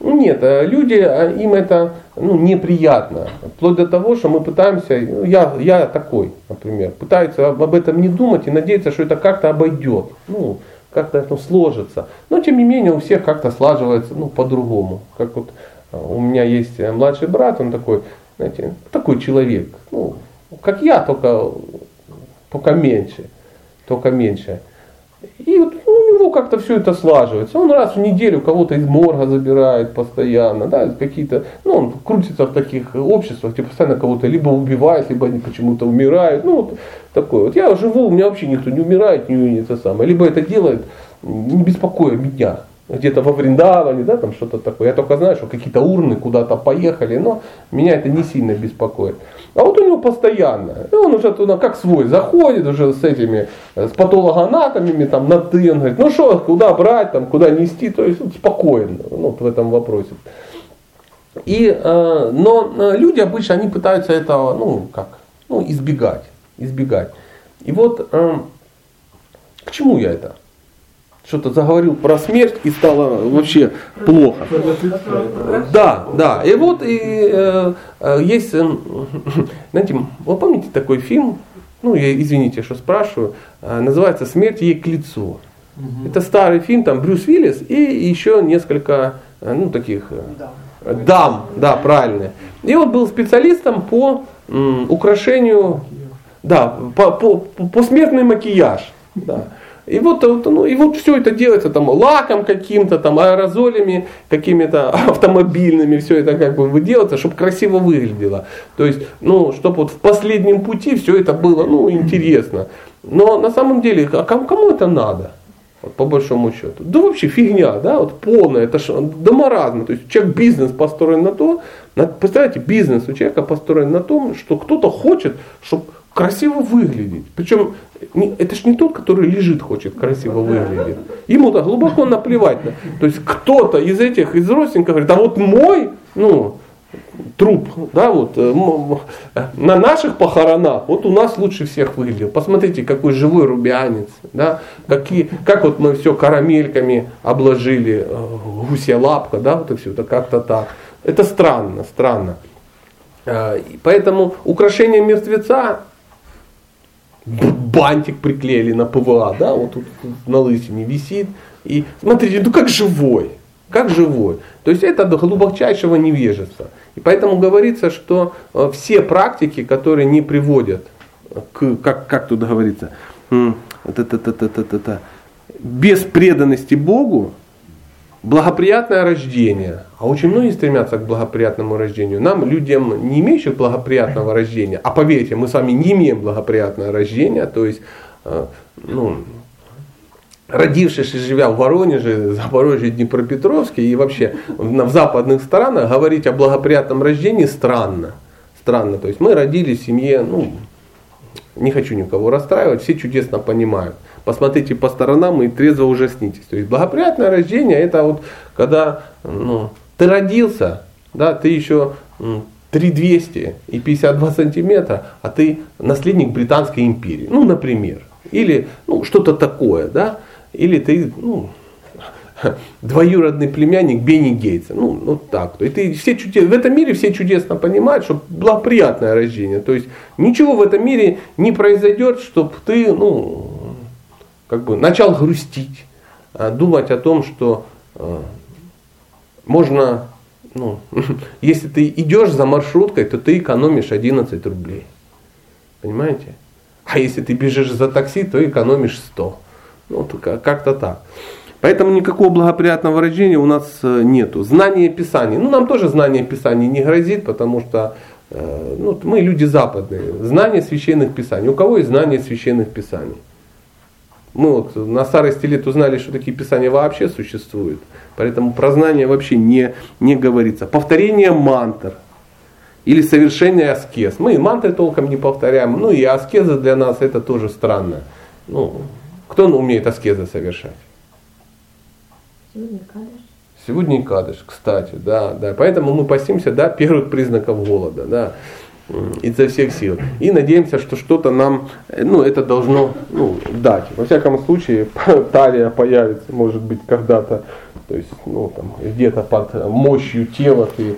ну, нет, э, люди, а, им это ну, неприятно. Вплоть до того, что мы пытаемся, ну, я, я такой, например, пытаются об этом не думать и надеяться, что это как-то обойдет. Ну, как-то это сложится. Но тем не менее у всех как-то слаживается ну, по-другому. Как вот э, у меня есть э, младший брат, он такой, знаете, такой человек, ну, как я, только, только меньше. Только меньше. И вот у него как-то все это слаживается. Он раз в неделю кого-то из морга забирает постоянно, да, какие-то, ну, он крутится в таких обществах, где постоянно кого-то либо убивает, либо они почему-то умирают. Ну, вот такое. Вот я живу, у меня вообще никто не умирает, не это самое. Либо это делает, не беспокоя меня где-то во Вриндаване, да, там что-то такое. Я только знаю, что какие-то урны куда-то поехали, но меня это не сильно беспокоит. А вот у него постоянно. И он уже туда как свой заходит уже с этими, с патологоанатомами там на ты, он говорит, ну что, куда брать, там, куда нести, то есть вот, спокоен ну, вот в этом вопросе. И, э, но э, люди обычно, они пытаются этого, ну, как, ну, избегать, избегать. И вот, э, к чему я это? Что-то заговорил про смерть и стало вообще плохо. Да, да. И вот и, э, э есть, э, [laughs] знаете, вы помните такой фильм, ну, я, извините, что спрашиваю, э, называется «Смерть ей к лицу». Угу. Это старый фильм, там Брюс Уиллис и еще несколько, э, ну, таких э, дам, да, правильно. И он был специалистом по м, украшению, да, по, по, по смертный макияж. Да. И вот, ну, и вот все это делается там лаком каким-то, там аэрозолями, какими-то [laughs] автомобильными, все это как бы делается, чтобы красиво выглядело. То есть, ну, чтобы вот в последнем пути все это было, ну, интересно. Но на самом деле, а кому, это надо? Вот, по большому счету. Да вообще фигня, да, вот полная, это ж доморазно. То есть человек бизнес построен на то, на, представляете, бизнес у человека построен на том, что кто-то хочет, чтобы красиво выглядеть. Причем это же не тот, который лежит, хочет красиво выглядеть. Ему-то глубоко наплевать. То есть кто-то из этих, из родственников говорит, а вот мой, ну, труп, да, вот, э, на наших похоронах, вот у нас лучше всех выглядел. Посмотрите, какой живой рубянец, да, какие, как вот мы все карамельками обложили, э, гусья лапка, да, вот и все, это как-то так. Это странно, странно. Э, поэтому украшение мертвеца бантик приклеили на ПВА, да, вот тут на лысине висит. И смотрите, ну как живой, как живой. То есть это до глубочайшего невежества. И поэтому говорится, что э, все практики, которые не приводят к, как, как тут говорится, без преданности Богу, благоприятное рождение. А очень многие стремятся к благоприятному рождению. Нам, людям, не имеющим благоприятного рождения, а поверьте, мы с вами не имеем благоприятного рождения, то есть, э, ну, родившись и живя в Воронеже, Запорожье, Днепропетровске и вообще в западных странах, говорить о благоприятном рождении странно. Странно. То есть мы родились в семье, ну, не хочу никого расстраивать, все чудесно понимают посмотрите по сторонам и трезво ужаснитесь. То есть благоприятное рождение это вот когда ну, ты родился, да, ты еще 3200 и 52 сантиметра, а ты наследник Британской империи, ну, например. Или ну, что-то такое, да, или ты ну, [laughs] двоюродный племянник Бенни Гейтса. Ну, вот так. И ты все чудес... В этом мире все чудесно понимают, что благоприятное рождение. То есть ничего в этом мире не произойдет, чтобы ты ну, как бы начал грустить, а, думать о том, что а, можно, ну, [laughs] если ты идешь за маршруткой, то ты экономишь 11 рублей. Понимаете? А если ты бежишь за такси, то экономишь 100. Ну, как-то так. Поэтому никакого благоприятного рождения у нас э, нету. Знание Писания. Ну, нам тоже знание Писания не грозит, потому что э, ну, мы люди западные. Знание священных Писаний. У кого есть знание священных Писаний? Мы вот на старости лет узнали, что такие писания вообще существуют. Поэтому про знание вообще не, не говорится. Повторение мантр или совершение аскез. Мы и мантры толком не повторяем. Ну и аскеза для нас это тоже странно. Ну, кто умеет аскезы совершать? Сегодня кадыш. Сегодня кадыш, кстати, да, да. Поэтому мы постимся до первых признаков голода, да, изо всех сил. И надеемся, что что-то нам, ну, это должно ну, дать. Во всяком случае, [laughs] талия появится, может быть, когда-то, то есть, ну, там, где-то под мощью тела ты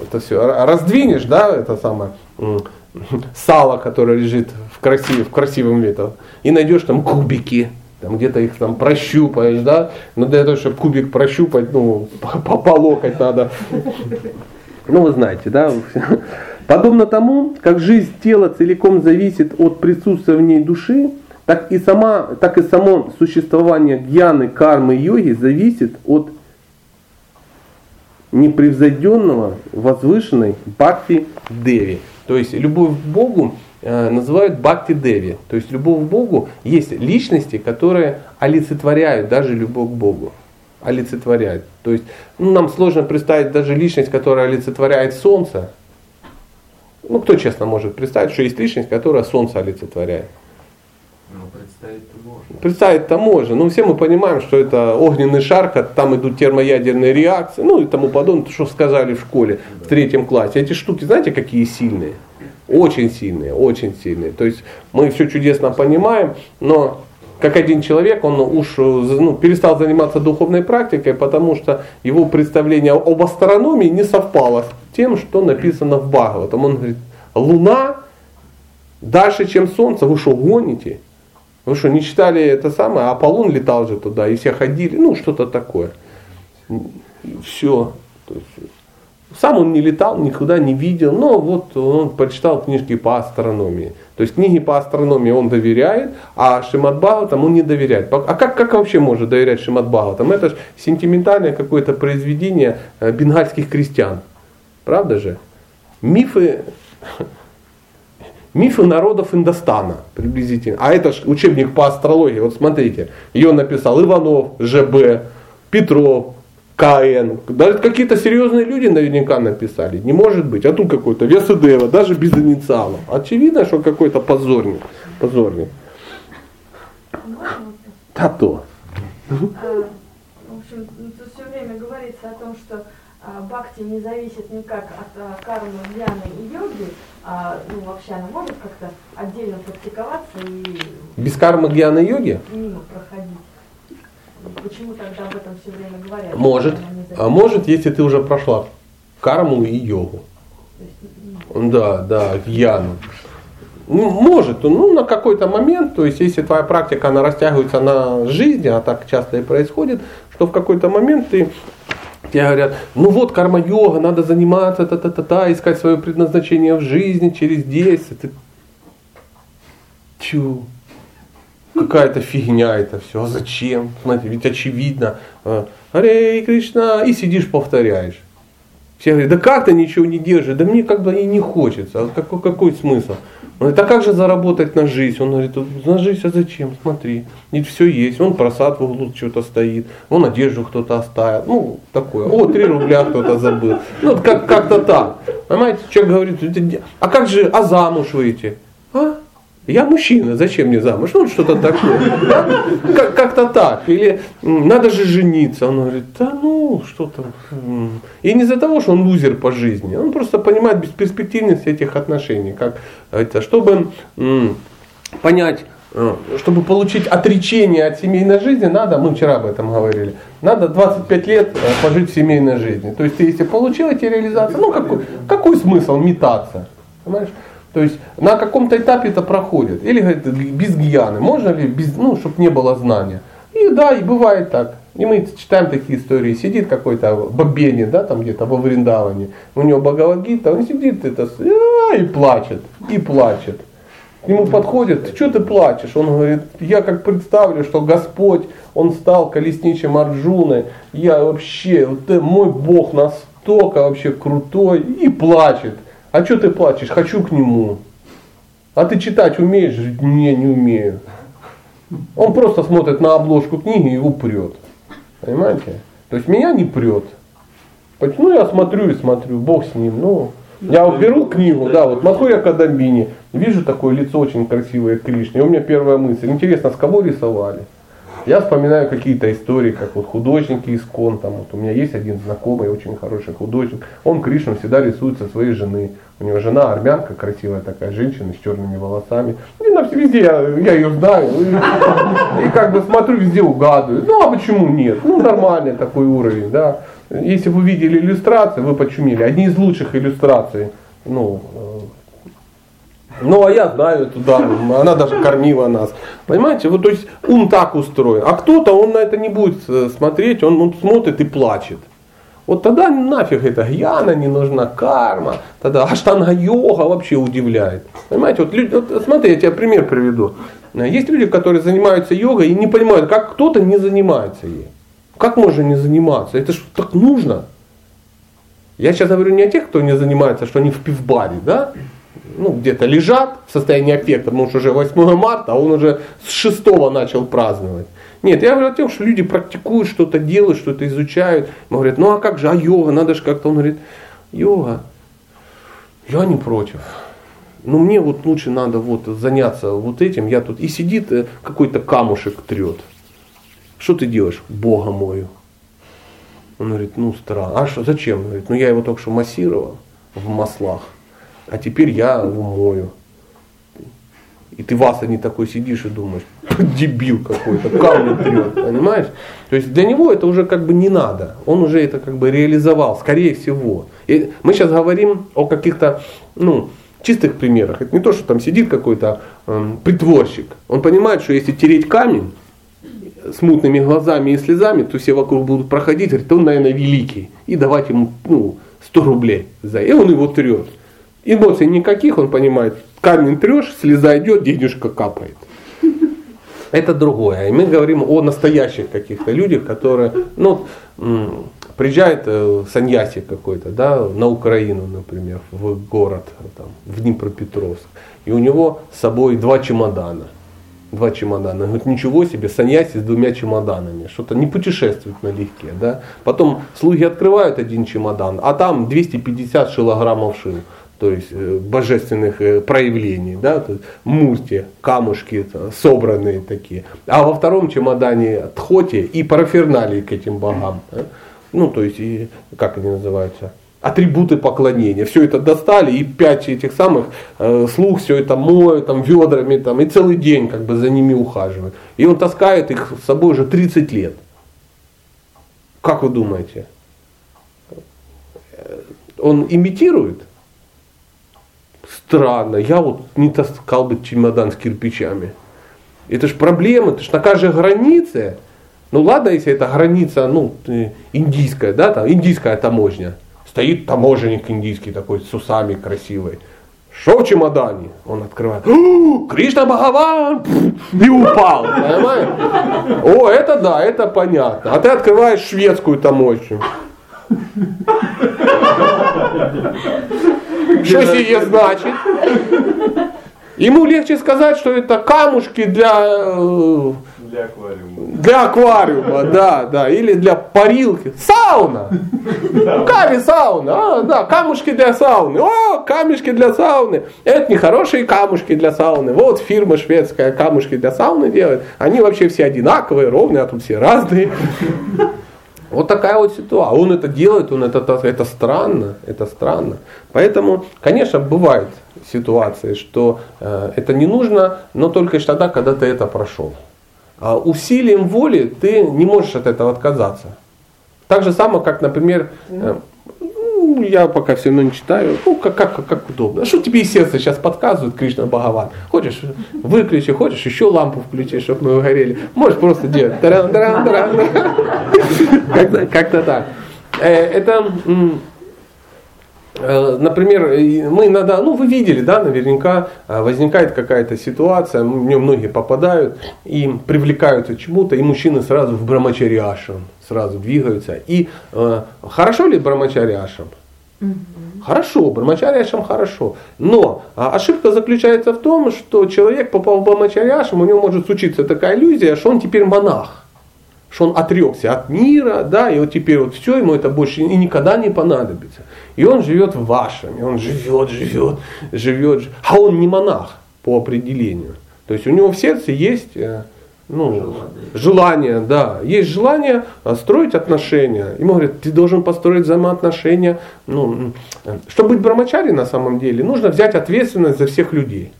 это все раздвинешь, да, это самое [laughs] сало, которое лежит в, красив, в красивом виде, и найдешь там кубики, там где-то их там прощупаешь, да, но для того, чтобы кубик прощупать, ну, [laughs] по, по локоть надо. Ну, вы знаете, да. [laughs] Подобно тому, как жизнь тела целиком зависит от присутствия в ней души, так и, сама, так и само существование гьяны, кармы, йоги зависит от непревзойденного, возвышенной бхакти деви. То есть любовь к Богу Э, называют бхакти деви. То есть любовь к Богу есть личности, которые олицетворяют даже любовь к Богу. Олицетворяют. То есть ну, нам сложно представить даже личность, которая олицетворяет солнце. Ну, кто честно может представить, что есть личность, которая солнце олицетворяет? Ну, представить-то можно. Представить-то можно. Но все мы понимаем, что это огненный шар, там идут термоядерные реакции, ну и тому подобное, что сказали в школе в третьем классе. Эти штуки, знаете, какие сильные? Очень сильные, очень сильные. То есть мы все чудесно понимаем, но как один человек, он уж ну, перестал заниматься духовной практикой, потому что его представление об астрономии не совпало с тем, что написано в Бхагаватам. Он говорит, Луна дальше, чем Солнце, вы что, гоните? Вы что, не читали это самое? Аполлон летал же туда, и все ходили, ну что-то такое. Все. То есть, сам он не летал, никуда не видел, но вот он прочитал книжки по астрономии. То есть книги по астрономии он доверяет, а Шимат Бхагаватам он не доверяет. А как, как вообще может доверять Шимат Бхагаватам? Это же сентиментальное какое-то произведение э, бенгальских крестьян. Правда же? Мифы, [laughs] мифы народов Индостана приблизительно. А это же учебник по астрологии. Вот смотрите, ее написал Иванов, ЖБ, Петров, КН. Даже какие-то серьезные люди наверняка написали. Не может быть. А тут какой-то Весудева, даже без инициалов. Очевидно, что какой-то позорник. Позорник. Да то. А, в общем, тут все время говорится о том, что а, бхакти не зависит никак от а, кармы, гьяны и йоги, а ну, вообще она может как-то отдельно практиковаться и... Без кармы, гьяны и йоги? Мимо проходить. Почему тогда об этом все время говорят? Может. А может, если ты уже прошла карму и йогу. Да, да, гьяну. Ну, может, ну на какой-то момент, то есть если твоя практика, она растягивается на жизни, а так часто и происходит, что в какой-то момент ты тебе говорят, ну вот карма-йога, надо заниматься, та-та-та-та, искать свое предназначение в жизни через 10. Ты... Чу, какая-то фигня это все. А зачем? Ведь очевидно. Аре Кришна, и сидишь, повторяешь. Все говорят, да как ты ничего не держишь? Да мне как бы и не хочется. А какой, какой смысл? Он говорит, а как же заработать на жизнь? Он говорит, на жизнь, а зачем? Смотри, ведь все есть. Он просад в углу что-то стоит, он одежду кто-то оставил. Ну, такое. О, три рубля кто-то забыл. Ну, как, как-то так. Понимаете, человек говорит, а как же, а замуж выйти? А? Я мужчина, зачем мне замуж? Ну, что-то такое. Да? Как- как-то так. Или надо же жениться. Он говорит, да ну, что то И не из-за того, что он лузер по жизни. Он просто понимает бесперспективность этих отношений. Как это, чтобы понять, э, чтобы получить отречение от семейной жизни, надо, мы вчера об этом говорили, надо 25 лет э, пожить в семейной жизни. То есть, если получил эти реализации, ну какой, какой смысл метаться? Понимаешь? То есть на каком-то этапе это проходит. Или говорит, без гьяны. Можно ли, без, ну, чтобы не было знания. И да, и бывает так. И мы читаем такие истории. Сидит какой-то Бабени, да, там где-то во Вриндаване. У него Бхагавадгита, он сидит это, а, и плачет, и плачет. К нему подходит, что ты плачешь? Он говорит, я как представлю, что Господь, Он стал колесничем Арджуны, я вообще, вот, мой Бог настолько вообще крутой, и плачет. А что ты плачешь? Хочу к нему. А ты читать умеешь? Не, не умею. Он просто смотрит на обложку книги и его прет. Понимаете? То есть меня не прет. Ну я смотрю и смотрю, Бог с ним. Ну, я вот беру книгу, да, вот смотрю я Кадамбини, вижу такое лицо очень красивое Кришны. И у меня первая мысль, интересно, с кого рисовали? Я вспоминаю какие-то истории, как вот художники из Кон, там вот у меня есть один знакомый, очень хороший художник, он Кришну всегда рисует со своей жены. У него жена армянка, красивая такая женщина с черными волосами. И на везде я, я ее знаю. И, и как бы смотрю, везде угадываю. Ну а почему нет? Ну нормальный такой уровень, да. Если вы видели иллюстрации, вы почумели. Одни из лучших иллюстраций. Ну, э, ну, а я знаю эту даму, она даже кормила нас. Понимаете, вот то есть ум так устроен. А кто-то, он на это не будет э, смотреть, он, он смотрит и плачет. Вот тогда нафиг эта гьяна, не нужна карма. Тогда аштанга йога вообще удивляет. Понимаете, вот, люди, вот смотри, я тебе пример приведу. Есть люди, которые занимаются йогой и не понимают, как кто-то не занимается ей. Как можно не заниматься? Это же так нужно. Я сейчас говорю не о тех, кто не занимается, что они в пивбаре, да? Ну, где-то лежат в состоянии аффекта, потому что уже 8 марта, а он уже с 6 начал праздновать. Нет, я говорю о том, что люди практикуют, что-то делают, что-то изучают. Он говорит, ну а как же, а йога, надо же как-то. Он говорит, йога, я не против. Но мне вот лучше надо вот заняться вот этим. Я тут и сидит э, какой-то камушек трет. Что ты делаешь? Бога мою. Он говорит, ну странно. А что, зачем? Он говорит, ну я его только что массировал в маслах, а теперь я его мою. И ты вас не такой сидишь и думаешь, [laughs] дебил какой-то, камни трет, понимаешь? То есть для него это уже как бы не надо. Он уже это как бы реализовал, скорее всего. И мы сейчас говорим о каких-то, ну, чистых примерах. Это не то, что там сидит какой-то э, притворщик. Он понимает, что если тереть камень с мутными глазами и слезами, то все вокруг будут проходить, говорит, он, наверное, великий. И давать ему ну, 100 рублей за. И он его трет. Эмоций никаких, он понимает, камень трешь, слеза идет, денежка капает. Это другое. И мы говорим о настоящих каких-то людях, которые, ну, приезжает э, саньяси какой-то, да, на Украину, например, в город, там, в Днепропетровск, и у него с собой два чемодана. Два чемодана. Говорит, ничего себе, саньяси с двумя чемоданами. Что-то не путешествует налегке. Да? Потом слуги открывают один чемодан, а там 250 шилограммов шил то есть э, божественных э, проявлений, да, то есть мурти, камушки собранные такие. А во втором чемодане тхоти и параферналии к этим богам. Да? Ну, то есть, и, как они называются? атрибуты поклонения. Все это достали, и пять этих самых э, слуг все это моют там, ведрами, там, и целый день как бы за ними ухаживают. И он таскает их с собой уже 30 лет. Как вы думаете? Он имитирует? Странно, я вот не таскал бы чемодан с кирпичами. Это же проблема, это же на каждой границе. Ну ладно, если это граница, ну, индийская, да, там, индийская таможня. Стоит таможенник индийский такой с усами красивый. Что в чемодане? Он открывает. Кришна Бхагаван! И упал. Понимаешь? О, это да, это понятно. А ты открываешь шведскую таможню. Что сие значит? Ему легче сказать, что это камушки для... Э, для аквариума. Для аквариума, да, да. Или для парилки. Сауна! Ками сауна. А, да, камушки для сауны. О, камешки для сауны. Это не хорошие камушки для сауны. Вот фирма шведская камушки для сауны делает. Они вообще все одинаковые, ровные, а тут все разные. Вот такая вот ситуация. Он это делает, он это, это странно, это странно. Поэтому, конечно, бывают ситуации, что э, это не нужно, но только лишь тогда, когда ты это прошел. А усилием воли ты не можешь от этого отказаться. Так же самое, как, например, э, ну, я пока все равно не читаю, ну, как, как, как удобно. А что тебе и сердце сейчас подсказывает Кришна Бхагаван? Хочешь, выключи, хочешь, еще лампу включи, чтобы мы горели. Можешь просто делать. [laughs] Как-то так. Э, это, например, мы иногда, ну вы видели, да, наверняка э, возникает какая-то ситуация, в нее многие попадают и привлекаются чему-то, и мужчины сразу в брамачариашам сразу двигаются. И э, хорошо ли брамачариашам? Хорошо, брамачарьяшам хорошо. Но а, ошибка заключается в том, что человек, попал в брамачарьяшам, у него может случиться такая иллюзия, что он теперь монах. Что он отрекся от мира, да, и вот теперь вот все, ему это больше и никогда не понадобится. И он живет в вашем, и он живет, живет, живет, а он не монах по определению. То есть у него в сердце есть э, ну, желание. желание, да, есть желание а, строить отношения. Ему говорят, ты должен построить взаимоотношения. Ну, чтобы быть брамачари на самом деле, нужно взять ответственность за всех людей.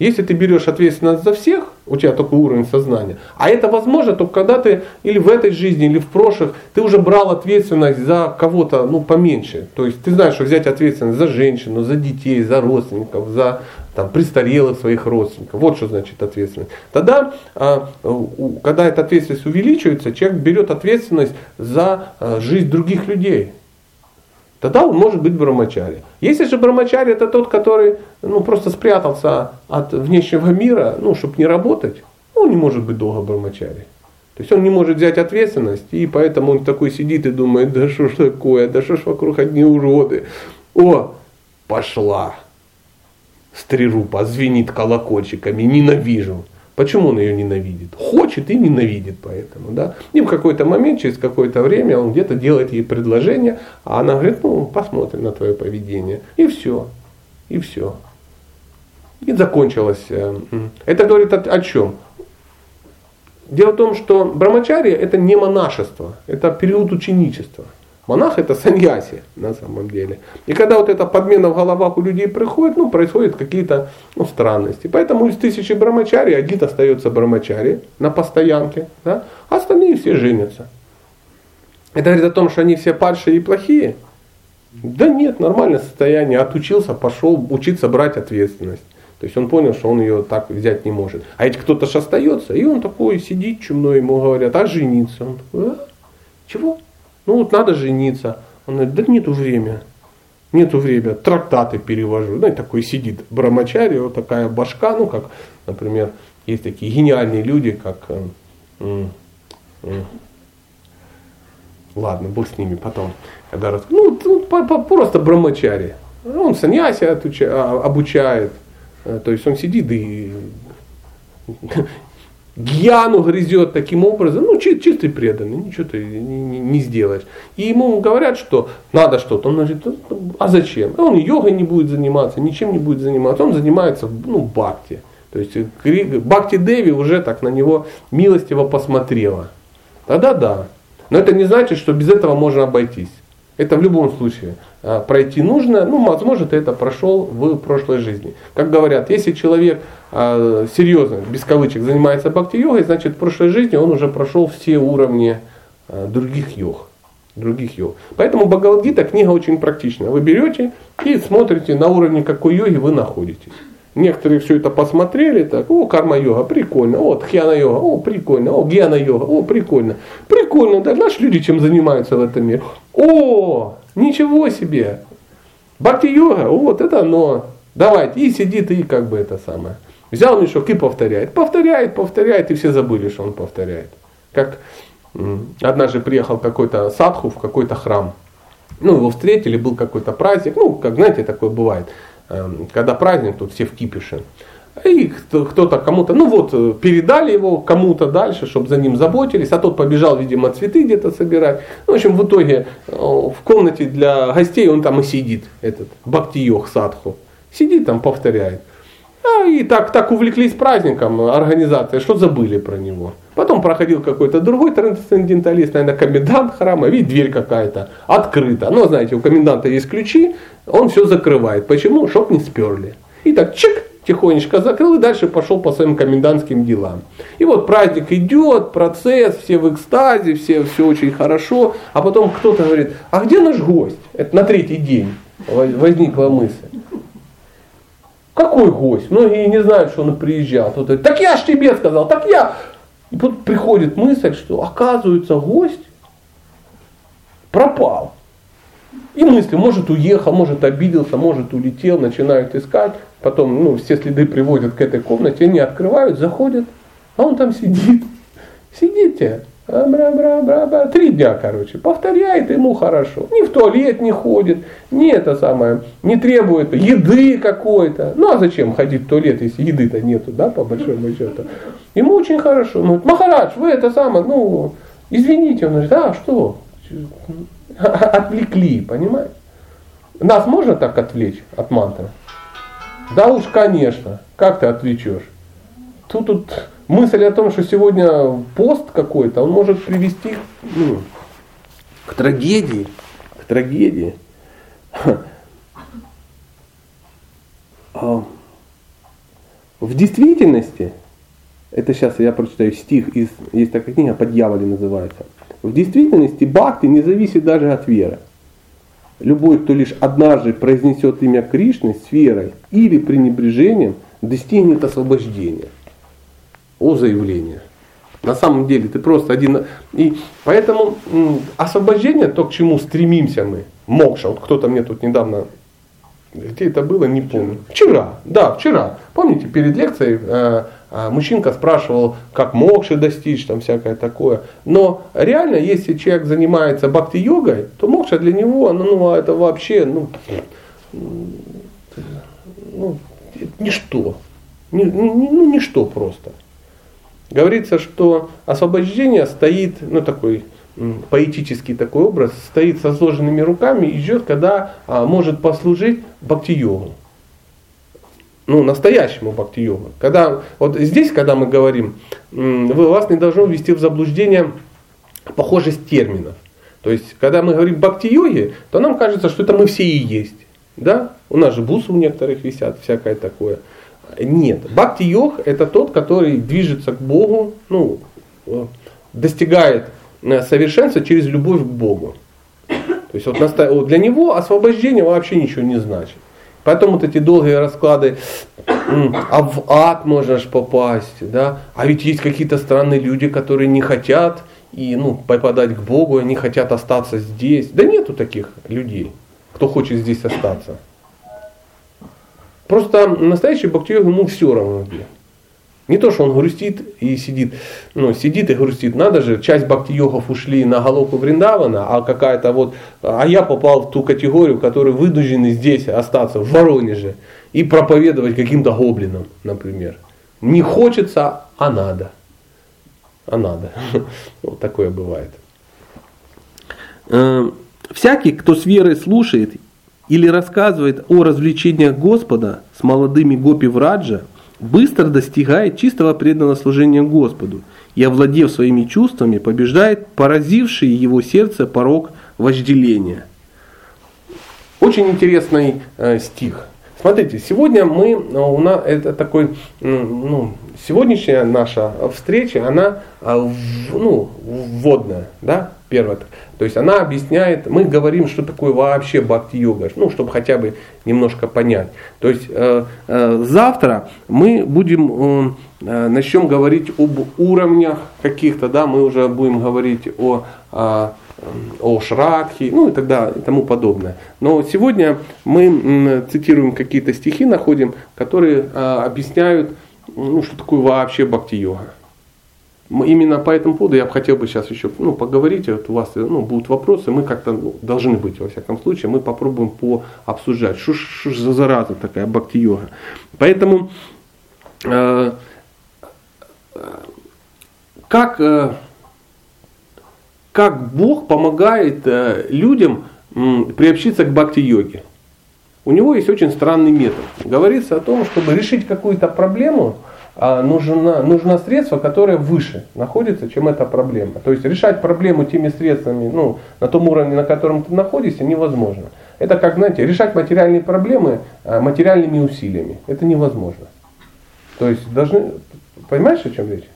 Если ты берешь ответственность за всех, у тебя такой уровень сознания, а это возможно только когда ты или в этой жизни, или в прошлых, ты уже брал ответственность за кого-то ну, поменьше. То есть ты знаешь, что взять ответственность за женщину, за детей, за родственников, за там, престарелых своих родственников. Вот что значит ответственность. Тогда, а, когда эта ответственность увеличивается, человек берет ответственность за а, жизнь других людей тогда он может быть брамачари. Если же брамачари это тот, который ну, просто спрятался от внешнего мира, ну, чтобы не работать, он не может быть долго брамачари. То есть он не может взять ответственность, и поэтому он такой сидит и думает, да что ж такое, да что ж вокруг одни уроды. О, пошла. Стрирупа звенит колокольчиками, ненавижу. Почему он ее ненавидит? Хочет и ненавидит поэтому. Да? И в какой-то момент, через какое-то время он где-то делает ей предложение, а она говорит, ну посмотрим на твое поведение. И все. И все. И закончилось. Э, это говорит о, о чем? Дело в том, что брамачария это не монашество, это период ученичества. Монах это саньяси на самом деле. И когда вот эта подмена в головах у людей приходит, ну, происходят какие-то ну, странности. Поэтому из тысячи брамачари один остается брамачари на постоянке, да, а остальные все женятся. Это говорит о том, что они все падшие и плохие? Да нет, нормальное состояние. Отучился, пошел учиться брать ответственность. То есть он понял, что он ее так взять не может. А ведь кто-то же остается, и он такой сидит чумной, ему говорят, а жениться? Он такой, а? Чего? Ну вот надо жениться. Он говорит, да нету времени. Нету времени, трактаты перевожу. Ну и такой сидит брамачари, вот такая башка, ну как, например, есть такие гениальные люди, как э, э, Ладно, бог с ними потом. Когда раз... Ну, просто брамачари. Он саньяси а, обучает. Э, то есть он сидит и гьяну грызет таким образом, ну, чистый преданный, ничего ты не, не, сделаешь. И ему говорят, что надо что-то. Он говорит, а зачем? Он йогой не будет заниматься, ничем не будет заниматься. Он занимается, ну, бхакти. То есть Бхакти Деви уже так на него милостиво посмотрела. Тогда да. Но это не значит, что без этого можно обойтись. Это в любом случае а, пройти нужно. Ну, возможно, ты это прошел в прошлой жизни. Как говорят, если человек а, серьезно, без кавычек, занимается бхакти-йогой, значит, в прошлой жизни он уже прошел все уровни а, других йог. Других йог. Поэтому Бхагавадгита книга очень практичная. Вы берете и смотрите, на уровне какой йоги вы находитесь. Некоторые все это посмотрели, так, о, карма-йога, прикольно, о, тхьяна-йога, о, прикольно, о, гьяна-йога, о, прикольно. Прикольно, да, наши люди чем занимаются в этом мире. О, ничего себе. Бхакти-йога, вот это оно. Давайте, и сидит, и как бы это самое. Взял мешок и повторяет. Повторяет, повторяет, и все забыли, что он повторяет. Как однажды приехал какой-то садху в какой-то храм. Ну, его встретили, был какой-то праздник. Ну, как знаете, такое бывает. Эм, когда праздник, тут все в кипише. И кто-то кому-то, ну вот, э, передали его кому-то дальше, чтобы за ним заботились, а тот побежал, видимо, цветы где-то собирать. Ну, в общем, в итоге э, в комнате для гостей он там и сидит, этот Бхактиёх Садху. Сидит там, повторяет. А, и так, так увлеклись праздником организации, что забыли про него. Потом проходил какой-то другой трансценденталист, наверное, комендант храма, видит, дверь какая-то открыта. Но, знаете, у коменданта есть ключи, он все закрывает. Почему? Чтоб не сперли. И так чик, тихонечко закрыл и дальше пошел по своим комендантским делам. И вот праздник идет, процесс, все в экстазе, все, все очень хорошо. А потом кто-то говорит, а где наш гость? Это на третий день возникла мысль. Какой гость? Многие не знают, что он приезжал. Говорит, так я ж тебе сказал, так я. И тут приходит мысль, что оказывается гость пропал. И мысли, может уехал, может обиделся, может улетел, начинают искать. Потом ну, все следы приводят к этой комнате, они открывают, заходят, а он там сидит. Сидите, а, бра бра бра бра три дня, короче, повторяет, ему хорошо. Ни в туалет не ходит, ни это самое, не требует еды какой-то. Ну а зачем ходить в туалет, если еды-то нету, да, по большому счету. Ему очень хорошо. Ну, Махарадж, вы это самое, ну, извините, он говорит, а что? [laughs] Отвлекли, понимаете? Нас можно так отвлечь от мантры? Да уж, конечно. Как ты отвлечешь? Тут, тут мысль о том, что сегодня пост какой-то, он может привести ну, к трагедии. К трагедии. В действительности, это сейчас я прочитаю стих из, есть такая книга, дьяволе называется. В действительности бхакти не зависит даже от веры. Любой, кто лишь однажды произнесет имя Кришны с верой или пренебрежением, достигнет освобождения. О заявление. На самом деле ты просто один. И поэтому освобождение, то, к чему стремимся мы, мокша. Вот кто-то мне тут недавно, где это было, не помню. Вчера, да, вчера. Помните, перед лекцией э, э, мужчинка спрашивал, как мокши достичь, там всякое такое. Но реально, если человек занимается бхакти-йогой, то мокша для него, ну, ну это вообще, ну, ну ничто. Ни, ну, ничто просто. Говорится, что освобождение стоит, ну такой поэтический такой образ, стоит со сложенными руками и ждет, когда а, может послужить бхакти-йогу. Ну, настоящему бхакти-йогу. Когда, вот здесь, когда мы говорим, вы, вас не должно ввести в заблуждение похожесть терминов. То есть, когда мы говорим бхакти-йоги, то нам кажется, что это мы все и есть. Да? У нас же бусы у некоторых висят, всякое такое. Нет. Бхакти-йог это тот, который движется к Богу, ну, э, достигает э, совершенства через любовь к Богу. То есть вот для него освобождение вообще ничего не значит. Поэтому вот эти долгие расклады, а в ад можно же попасть, да? а ведь есть какие-то странные люди, которые не хотят и, ну, попадать к Богу, они хотят остаться здесь. Да нету таких людей, кто хочет здесь остаться. Просто настоящий бхакти ему все равно где. Не то, что он грустит и сидит, ну, сидит и грустит. Надо же, часть бхакти-йогов ушли на головку Вриндавана, а какая-то вот, а я попал в ту категорию, которые вынуждены здесь остаться, в Воронеже, и проповедовать каким-то гоблинам, например. Не хочется, а надо. А надо. [laughs] Вот такое бывает. Э, всякий, кто с верой слушает или рассказывает о развлечениях Господа с молодыми гопи Враджа, быстро достигает чистого преданного служения Господу и, овладев своими чувствами, побеждает поразивший его сердце порог вожделения. Очень интересный э, стих. Смотрите, сегодня мы, э, у нас это такой, ну, сегодняшняя наша встреча, она э, ну, вводная, да, первое. То есть она объясняет, мы говорим, что такое вообще бхакти-йога, ну, чтобы хотя бы немножко понять. То есть э, э, завтра мы будем, э, начнем говорить об уровнях каких-то, да, мы уже будем говорить о, о, о шрадхе, ну и тогда и тому подобное. Но сегодня мы цитируем какие-то стихи, находим, которые э, объясняют, ну, что такое вообще бхакти-йога. Именно по этому поводу я бы хотел бы сейчас еще ну, поговорить. Вот у вас ну, будут вопросы, мы как-то ну, должны быть, во всяком случае, мы попробуем пообсуждать, что ж за зараза такая бхакти-йога. Поэтому э, как, э, как Бог помогает э, людям приобщиться к бхакти-йоге? У него есть очень странный метод. Говорится о том, чтобы решить какую-то проблему, нужно, нужно средство, которое выше находится, чем эта проблема. То есть решать проблему теми средствами, ну, на том уровне, на котором ты находишься, невозможно. Это как, знаете, решать материальные проблемы а, материальными усилиями. Это невозможно. То есть должны, понимаешь, о чем речь?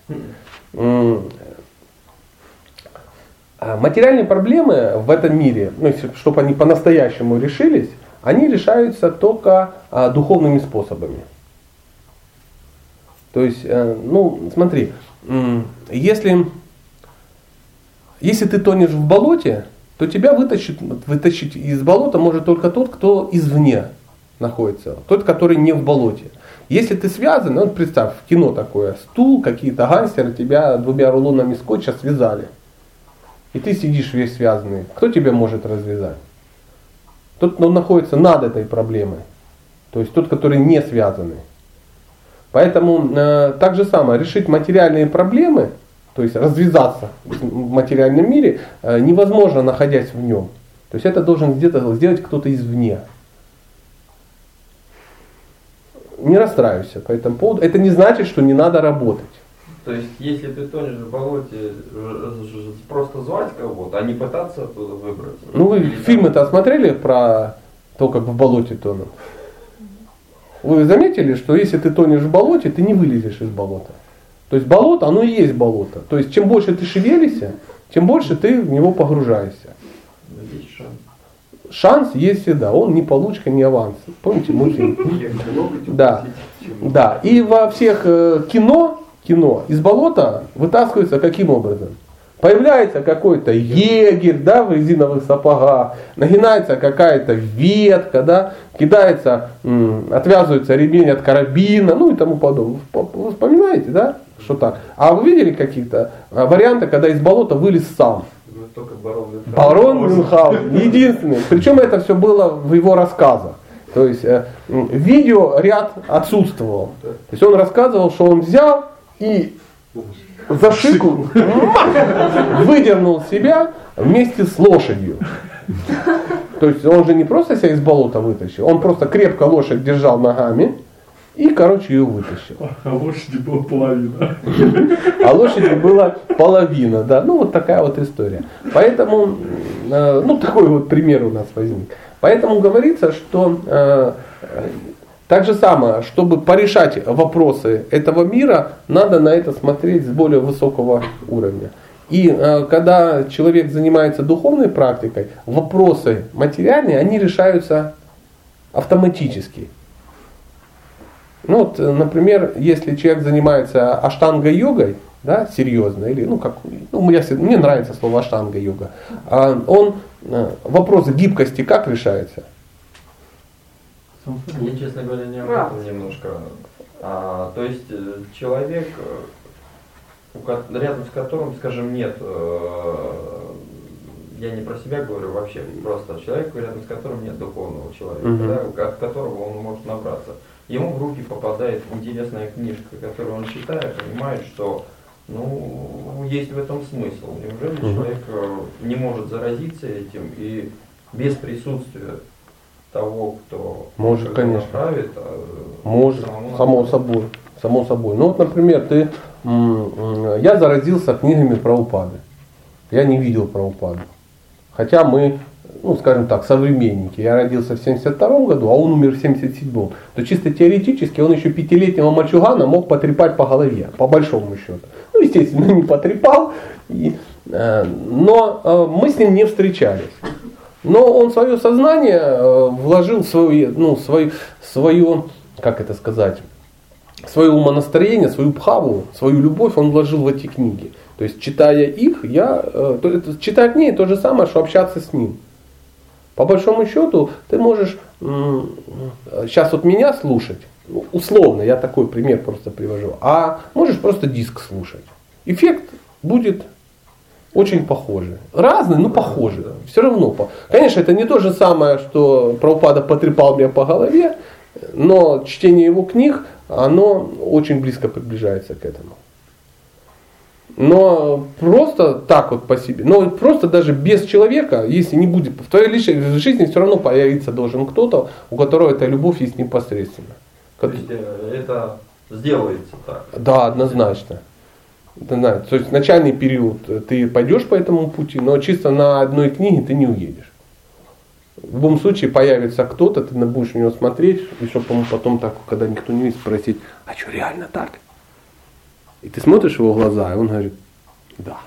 А, материальные проблемы в этом мире, ну, чтобы они по-настоящему решились, они решаются только а, духовными способами. То есть, э, ну, смотри, если, если ты тонешь в болоте, то тебя вытащить, вытащить из болота может только тот, кто извне находится, тот, который не в болоте. Если ты связан, ну представь, кино такое, стул, какие-то гангстеры тебя двумя рулонами скотча связали. И ты сидишь весь связанный. Кто тебя может развязать? Тот, кто находится над этой проблемой. То есть тот, который не связанный. Поэтому э, так же самое, решить материальные проблемы, то есть развязаться в материальном мире, э, невозможно, находясь в нем. То есть это должен где-то сделать кто-то извне. Не расстраивайся по этому поводу. Это не значит, что не надо работать. То есть, если ты тонешь в болоте, просто звать кого-то, а не пытаться оттуда выбраться. Ну вы фильмы-то смотрели про то, как в болоте тонут? Вы заметили, что если ты тонешь в болоте, ты не вылезешь из болота. То есть болото, оно и есть болото. То есть чем больше ты шевелишься, тем больше ты в него погружаешься. Шанс. Есть всегда, он не получка, не аванс. Помните мультфильм? Да. Да. И во всех э, кино, кино из болота вытаскивается каким образом? Появляется какой-то егерь, да, в резиновых сапогах, нагинается какая-то ветка, да, кидается, отвязывается ремень от карабина, ну и тому подобное. Вы вспоминаете, да, что так? А вы видели какие-то а, варианты, когда из болота вылез сам? Ну, только барон Мюнхгаузен. Барон Мюнхгаузен, единственный. Причем это все было в его рассказах. То есть э, видео ряд отсутствовал. То есть он рассказывал, что он взял и за шику выдернул себя вместе с лошадью. То есть он же не просто себя из болота вытащил, он просто крепко лошадь держал ногами и, короче, ее вытащил. А лошади была половина. А лошади была половина, да. Ну, вот такая вот история. Поэтому, э, ну, такой вот пример у нас возник. Поэтому говорится, что э, так же самое, чтобы порешать вопросы этого мира, надо на это смотреть с более высокого уровня. И э, когда человек занимается духовной практикой, вопросы материальные, они решаются автоматически. Ну вот, например, если человек занимается аштанга-йогой, да, серьезно, или, ну, как, ну, мне, мне нравится слово аштанга-йога, а он, э, вопрос гибкости как решается? Мне, честно говоря, не об этом немножко. А, то есть э, человек, э, рядом с которым, скажем, нет, э, я не про себя говорю вообще, просто человек, рядом с которым нет духовного человека, угу. да, от которого он может набраться. Ему в руки попадает интересная книжка, которую он читает, понимает, что ну, есть в этом смысл. Неужели угу. человек не может заразиться этим и без присутствия того, кто может, конечно. направит, а может, само собой, само собой. Ну вот, например, ты, я заразился книгами про упады. Я не видел про упады. Хотя мы, ну скажем так, современники. Я родился в 72 году, а он умер в 77 То чисто теоретически он еще пятилетнего мальчугана мог потрепать по голове, по большому счету. Ну, естественно, [laughs] не потрепал. И, э, но э, мы с ним не встречались. Но он свое сознание э, вложил в свою, ну, свою, свою, как это сказать, свое умонастроение, свою пхаву, свою любовь он вложил в эти книги. То есть, читая их, я, э, то, это, читая книги, то же самое, что общаться с ним. По большому счету, ты можешь сейчас вот меня слушать, ну, условно, я такой пример просто привожу, а можешь просто диск слушать. Эффект будет очень похожи. Разные, но похожи. Все равно. Конечно, это не то же самое, что Прабхупада потрепал меня по голове, но чтение его книг, оно очень близко приближается к этому. Но просто так вот по себе, но просто даже без человека, если не будет, в твоей личной жизни все равно появиться должен кто-то, у которого эта любовь есть непосредственно. То есть э, это сделается так? Да, однозначно. Да, то есть начальный период э, ты пойдешь по этому пути, но чисто на одной книге ты не уедешь. В любом случае появится кто-то, ты будешь на него смотреть, и чтобы потом так, когда никто не видит, спросить, а что реально так? И ты смотришь его глаза, и он говорит, да.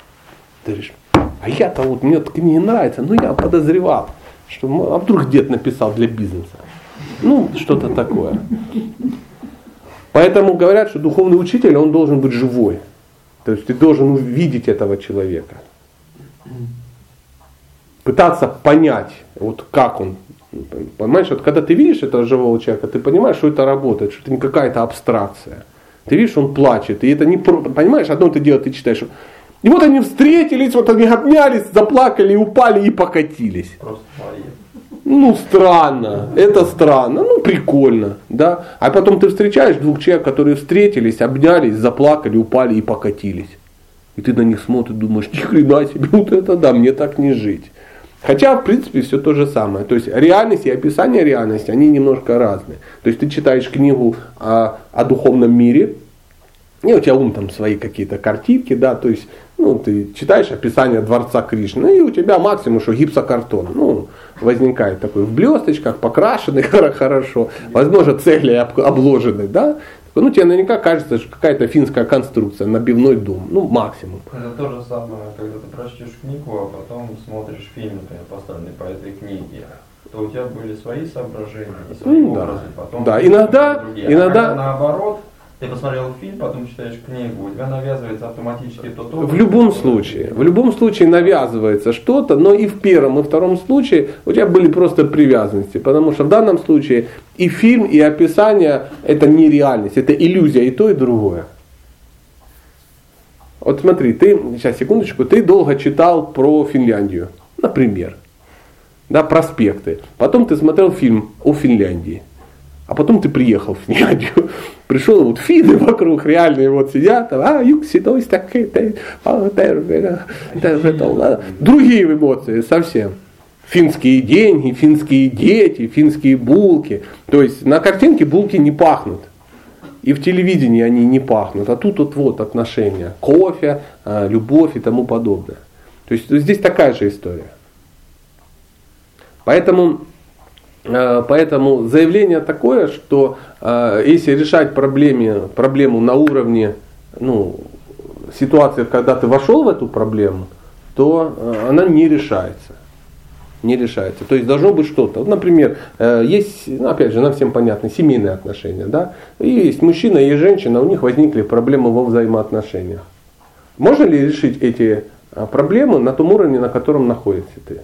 Ты говоришь, а я-то вот, мне эта книга нравится, ну я подозревал, что а вдруг дед написал для бизнеса. Ну, что-то такое. Поэтому говорят, что духовный учитель, он должен быть живой. То есть ты должен увидеть этого человека. Пытаться понять, вот как он Понимаешь, вот когда ты видишь этого живого человека, ты понимаешь, что это работает, что это не какая-то абстракция. Ты видишь, он плачет, и это не понимаешь, одно ты дело, ты читаешь. И вот они встретились, вот они обнялись, заплакали, упали и покатились. Просто мои. Ну, странно, это странно, ну, прикольно, да. А потом ты встречаешь двух человек, которые встретились, обнялись, заплакали, упали и покатились. И ты на них смотришь, думаешь, ни хрена себе, вот это да, мне так не жить. Хотя, в принципе, все то же самое. То есть реальность и описание реальности, они немножко разные. То есть ты читаешь книгу о, о духовном мире, и у тебя ум там свои какие-то картинки, да, то есть, ну, ты читаешь описание дворца Кришны, и у тебя максимум, что гипсокартон, ну, возникает такой в блесточках, покрашенный [laughs] хорошо, возможно, цегли обложенный, да, ну, тебе наверняка кажется, что какая-то финская конструкция, набивной дом, ну, максимум. Это то же самое, когда ты прочтешь книгу, а потом смотришь фильм, например, поставленный по этой книге то у тебя были свои соображения свои Ну, да. образы, потом Да, иногда- другие. А иногда- когда наоборот, ты посмотрел фильм, потом читаешь книгу, у тебя навязывается автоматически тот образ, В любом случае, в любом случае навязывается что-то, но и в первом, и втором случае у тебя были просто привязанности, потому что в данном случае и фильм, и описание это не реальность, это иллюзия и то, и другое. Вот смотри, ты, сейчас секундочку, ты долго читал про Финляндию, например, да, проспекты. Потом ты смотрел фильм о Финляндии. А потом ты приехал в Финляндию, [laughs] пришел, вот финны вокруг реальные вот сидят, а, юкси, то есть так, это, а, другие эмоции совсем. Финские деньги, финские дети, финские булки. То есть на картинке булки не пахнут. И в телевидении они не пахнут. А тут вот, вот отношения. Кофе, а, любовь и тому подобное. То есть здесь такая же история. Поэтому, поэтому заявление такое, что э, если решать проблеме, проблему на уровне ну, ситуации, когда ты вошел в эту проблему, то э, она не решается. Не решается. То есть должно быть что-то. Вот, например, э, есть, ну, опять же, нам всем понятно, семейные отношения. Да? И есть мужчина и женщина, у них возникли проблемы во взаимоотношениях. Можно ли решить эти проблемы на том уровне, на котором находишься ты?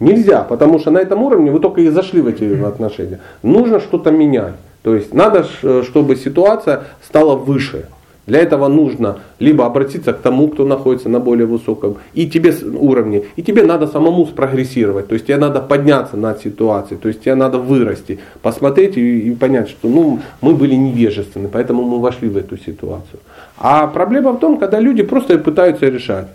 Нельзя, потому что на этом уровне вы только и зашли в эти отношения. Нужно что-то менять. То есть надо, ш- чтобы ситуация стала выше. Для этого нужно либо обратиться к тому, кто находится на более высоком и тебе уровне, и тебе надо самому спрогрессировать. То есть тебе надо подняться над ситуацией, то есть тебе надо вырасти, посмотреть и, и понять, что ну, мы были невежественны, поэтому мы вошли в эту ситуацию. А проблема в том, когда люди просто пытаются решать.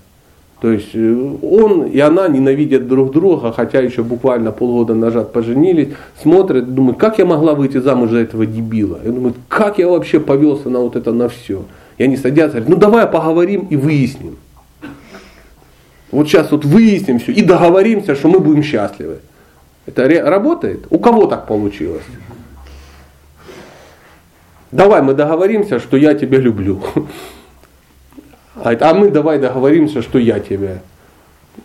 То есть э, он и она ненавидят друг друга, хотя еще буквально полгода назад поженились, смотрят, думают, как я могла выйти замуж за этого дебила? Я думаю, как я вообще повелся на вот это на все? И они садятся, говорят, ну давай поговорим и выясним. Вот сейчас вот выясним все и договоримся, что мы будем счастливы. Это работает? У кого так получилось? Давай мы договоримся, что я тебя люблю. [laughs] А, это, а мы давай договоримся, что я тебя.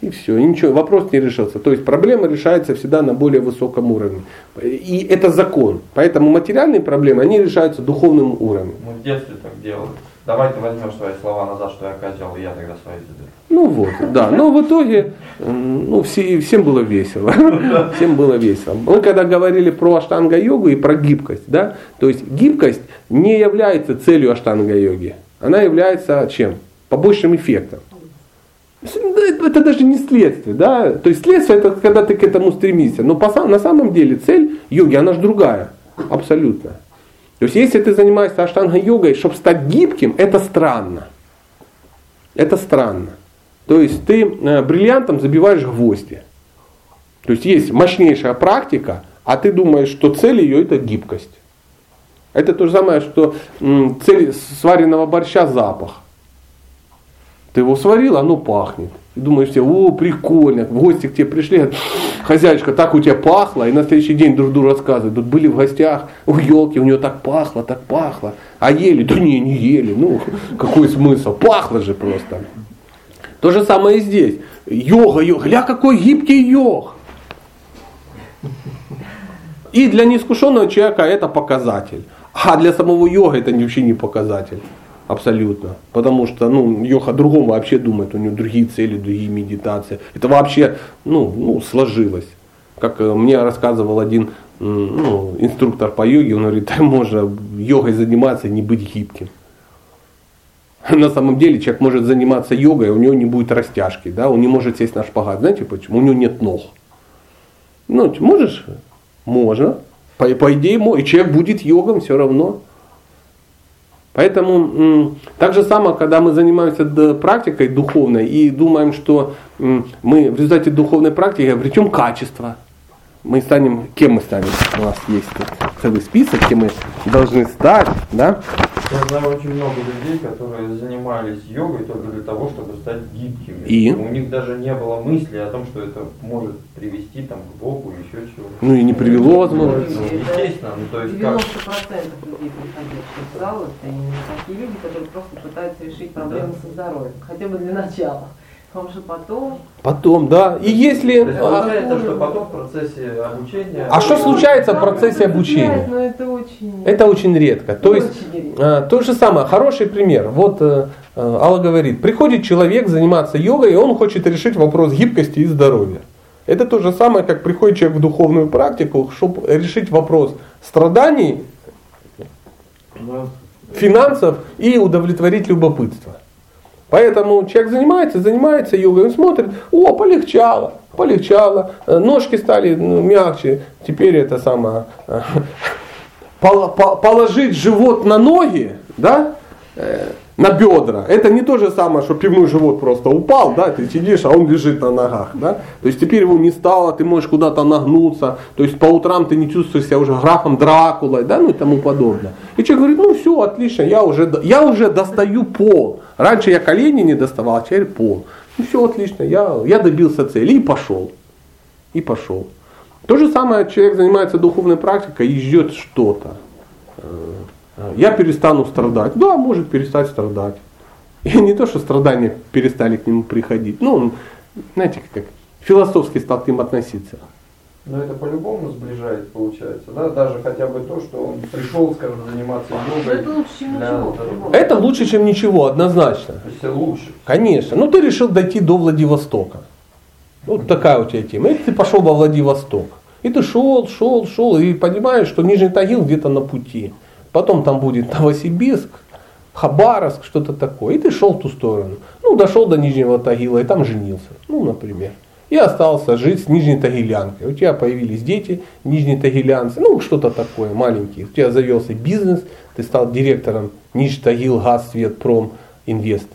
И все, и ничего, вопрос не решился. То есть проблема решается всегда на более высоком уровне. И это закон. Поэтому материальные проблемы, они решаются духовным уровнем. Мы в детстве так делали. Давай ты возьмешь свои слова назад, что я козел, и я тогда свои заберу. Ну вот, да. Но в итоге ну, все, всем было весело. [laughs] Всем было весело. Мы когда говорили про аштанга-йогу и про гибкость, да, то есть гибкость не является целью аштанга-йоги. Она является чем? Побочным эффектом. Да, Это даже не следствие, да. То есть следствие это когда ты к этому стремишься. Но на самом деле цель йоги, она же другая. Абсолютно. То есть если ты занимаешься аштанга-йогой, чтобы стать гибким, это странно. Это странно. То есть ты э, бриллиантом забиваешь гвозди. То есть есть мощнейшая практика, а ты думаешь, что цель ее это гибкость. Это то же самое, что цель сваренного борща запах. Ты его сварил, оно пахнет. И думаешь себе, о, прикольно, в гости к тебе пришли, хозяйка, так у тебя пахло, и на следующий день друг другу рассказывают, тут были в гостях, у елки, у нее так пахло, так пахло, а ели, да не, не ели, ну, какой смысл, пахло же просто. То же самое и здесь. Йога, йога, ля какой гибкий йог. И для неискушенного человека это показатель. А для самого йога это вообще не показатель. Абсолютно. Потому что ну, йога о другом вообще думает, у него другие цели, другие медитации. Это вообще ну, ну, сложилось. как э, мне рассказывал один ну, инструктор по йоге, он говорит, можно йогой заниматься и не быть гибким. [laughs] На самом деле человек может заниматься йогой, а у него не будет растяжки, да, он не может сесть на шпагат. Знаете почему? У него нет ног. Ну, можешь? Можно. По, по идее, и человек будет йогом все равно. Поэтому так же самое, когда мы занимаемся практикой духовной и думаем, что мы в результате духовной практики обретем качество, мы станем, кем мы станем? У нас есть тут целый список, кем мы должны стать, да? Я знаю очень много людей, которые занимались йогой только для того, чтобы стать гибкими. И? У них даже не было мысли о том, что это может привести там, к Богу, еще чего-то. Ну и не привело, возможно. Ну, естественно, ну то есть 90% как? людей, приходящих в зал, это именно такие люди, которые просто пытаются решить проблемы да. со здоровьем, хотя бы для начала. Он же потом. Потом, да. И если. То есть, получается, а, что потом в процессе обучения. А что случается в процессе обучения? Но это очень. Это очень редко. То есть редко. то же самое. Хороший пример. Вот э, э, Алла говорит, приходит человек заниматься йогой, и он хочет решить вопрос гибкости и здоровья. Это то же самое, как приходит человек в духовную практику, чтобы решить вопрос страданий, финансов и удовлетворить любопытство. Поэтому человек занимается, занимается йогой, он смотрит, о, полегчало, полегчало, э, ножки стали ну, мягче, теперь это самое, э, [laughs] положить живот на ноги, да, э, на бедра. Это не то же самое, что пивной живот просто упал, да, ты сидишь, а он лежит на ногах, да. То есть теперь его не стало, ты можешь куда-то нагнуться, то есть по утрам ты не чувствуешь себя уже графом Дракулой, да, ну и тому подобное. И человек говорит, ну все, отлично, я уже, я уже достаю пол. Раньше я колени не доставал, а теперь пол. Ну все, отлично, я, я добился цели и пошел. И пошел. То же самое человек занимается духовной практикой и ждет что-то. Я перестану страдать. Да, может перестать страдать. И не то, что страдания перестали к нему приходить. Ну, он, знаете, как философски стал к ним относиться. Но это по-любому сближает, получается, да? Даже хотя бы то, что он пришел, скажем, заниматься йогой. Это лучше, чем ничего. Это лучше, чем ничего, однозначно. То есть лучше. Конечно. Ну ты решил дойти до Владивостока. Вот такая у тебя тема. И ты пошел во Владивосток. И ты шел, шел, шел, и понимаешь, что Нижний Тагил где-то на пути потом там будет Новосибирск, Хабаровск, что-то такое. И ты шел в ту сторону. Ну, дошел до Нижнего Тагила и там женился. Ну, например. И остался жить с Нижней Тагилянкой. У тебя появились дети, Нижние Тагилянцы, ну, что-то такое, маленькие. У тебя завелся бизнес, ты стал директором Нижний Тагил Газ Свет Пром Инвест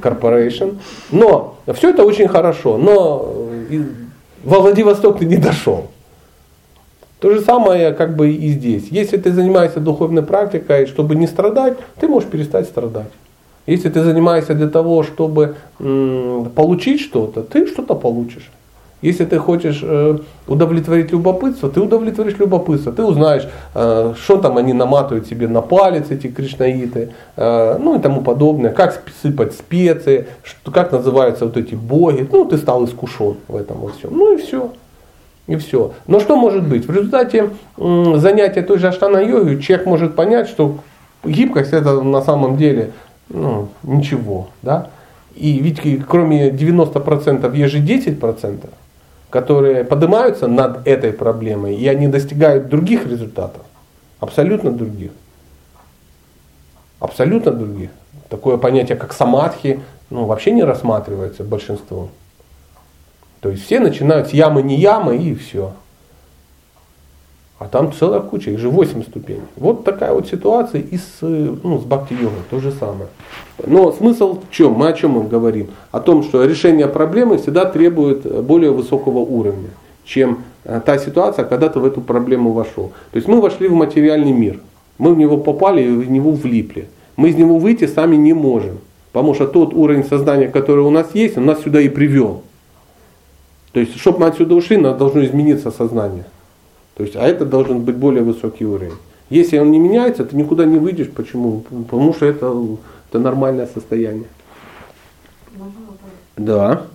Corporation. Но все это очень хорошо, но э, во Владивосток ты не дошел. То же самое как бы и здесь. Если ты занимаешься духовной практикой, чтобы не страдать, ты можешь перестать страдать. Если ты занимаешься для того, чтобы получить что-то, ты что-то получишь. Если ты хочешь э, удовлетворить любопытство, ты удовлетворишь любопытство. Ты узнаешь, э, что там они наматывают себе на палец, эти кришнаиты, э, ну и тому подобное. Как сыпать специи, как называются вот эти боги. Ну, ты стал искушен в этом во всем. Ну и все. И все. Но что может быть? В результате занятия той же аштана-йогой человек может понять, что гибкость это на самом деле ну, ничего. Да? И ведь кроме 90% есть же 10%, которые поднимаются над этой проблемой, и они достигают других результатов. Абсолютно других. Абсолютно других. Такое понятие, как самадхи, ну, вообще не рассматривается большинством. То есть все начинают с ямы не ямы и все. А там целая куча, их же 8 ступеней. Вот такая вот ситуация и с, ну, с бхакти-йогой, то же самое. Но смысл в чем? Мы о чем мы говорим? О том, что решение проблемы всегда требует более высокого уровня, чем э, та ситуация, когда ты в эту проблему вошел. То есть мы вошли в материальный мир, мы в него попали и в него влипли. Мы из него выйти сами не можем, потому что тот уровень сознания, который у нас есть, он нас сюда и привел. То есть, чтобы мы отсюда ушли, нам должно измениться сознание. То есть, а это должен быть более высокий уровень. Если он не меняется, ты никуда не выйдешь. Почему? Потому что это, это нормальное состояние. Можно вопрос? Да.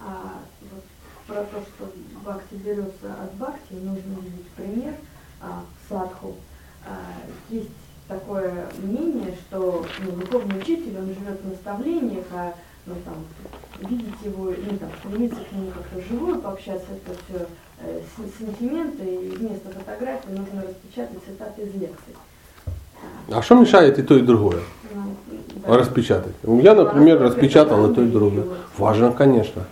А, вот, про то, что бхакти берется от бхакти, нужно видеть пример а, садху. А, есть такое мнение, что ну, духовный учитель, он живет в наставлениях, а ну, там, видеть его, ну, там, стремиться к нему как-то живую пообщаться, это все э, сантименты, и вместо фотографии нужно распечатать цитаты из лекций. А что мешает и то, и другое? Ну, да. Распечатать. Я, например, распечатал и то, и другое. Важно, конечно.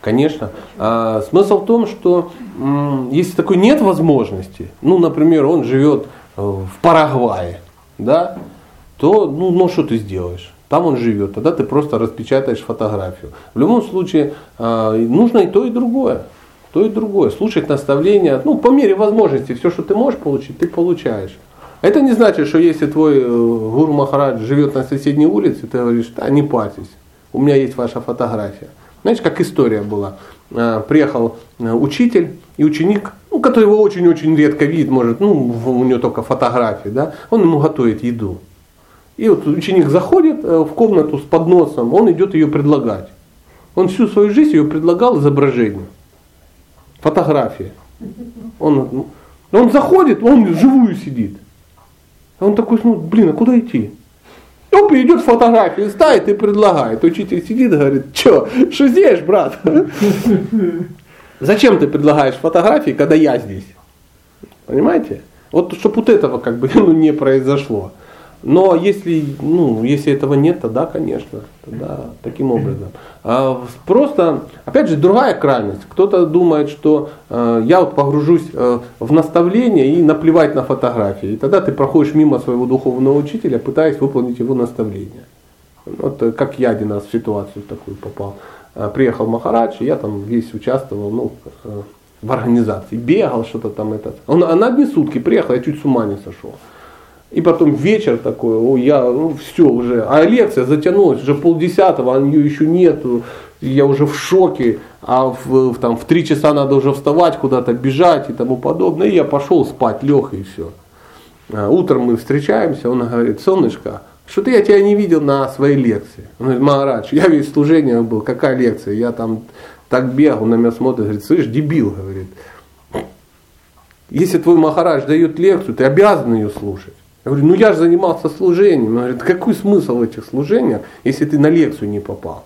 Конечно. А, смысл в том, что м, если такой нет возможности, ну, например, он живет э, в Парагвае, да, то, ну, ну что ты сделаешь? Там он живет, тогда ты просто распечатаешь фотографию. В любом случае, а, нужно и то, и другое. То и другое. Слушать наставления, ну, по мере возможности, все, что ты можешь получить, ты получаешь. Это не значит, что если твой э, Гуру Махарадж живет на соседней улице, ты говоришь, да, не парьтесь, у меня есть ваша фотография. Знаете, как история была. А, Приехал э, учитель и ученик, ну, который его очень-очень редко видит, может, ну, у него только фотографии, да, он ему готовит еду. И вот ученик заходит э, в комнату с подносом, он идет ее предлагать. Он всю свою жизнь ее предлагал изображению, фотографии. Он, ну, он заходит, он живую сидит. А он такой, ну, блин, а куда идти? Оп, и идет фотографию, ставит и предлагает. Учитель сидит и говорит, что, что здесь, брат? Зачем ты предлагаешь фотографии, когда я здесь? Понимаете? Вот чтобы вот этого как бы [laughs] ну, не произошло. Но если, ну, если этого нет, тогда, конечно, тогда таким образом. А просто, опять же, другая крайность. Кто-то думает, что э, я вот погружусь э, в наставление и наплевать на фотографии. И тогда ты проходишь мимо своего духовного учителя, пытаясь выполнить его наставление. Вот э, как я один раз в ситуацию такую попал. Приехал Махарадж, и я там весь участвовал ну, в организации. Бегал что-то там. этот. Он, на одни сутки приехал, я чуть с ума не сошел. И потом вечер такой, о, я, ну все уже, а лекция затянулась, уже полдесятого, а ее еще нету, я уже в шоке, а в, в, там, в три часа надо уже вставать, куда-то бежать и тому подобное. И я пошел спать, лег и все. А, Утром мы встречаемся, он говорит, солнышко, что-то я тебя не видел на своей лекции. Он говорит, Магарадж, я весь служение был, какая лекция? Я там так бегал, на меня смотрит, говорит, слышь, дебил, говорит. Если твой Махарадж дает лекцию, ты обязан ее слушать. Я говорю, ну я же занимался служением. Он говорит, какой смысл в этих служениях, если ты на лекцию не попал?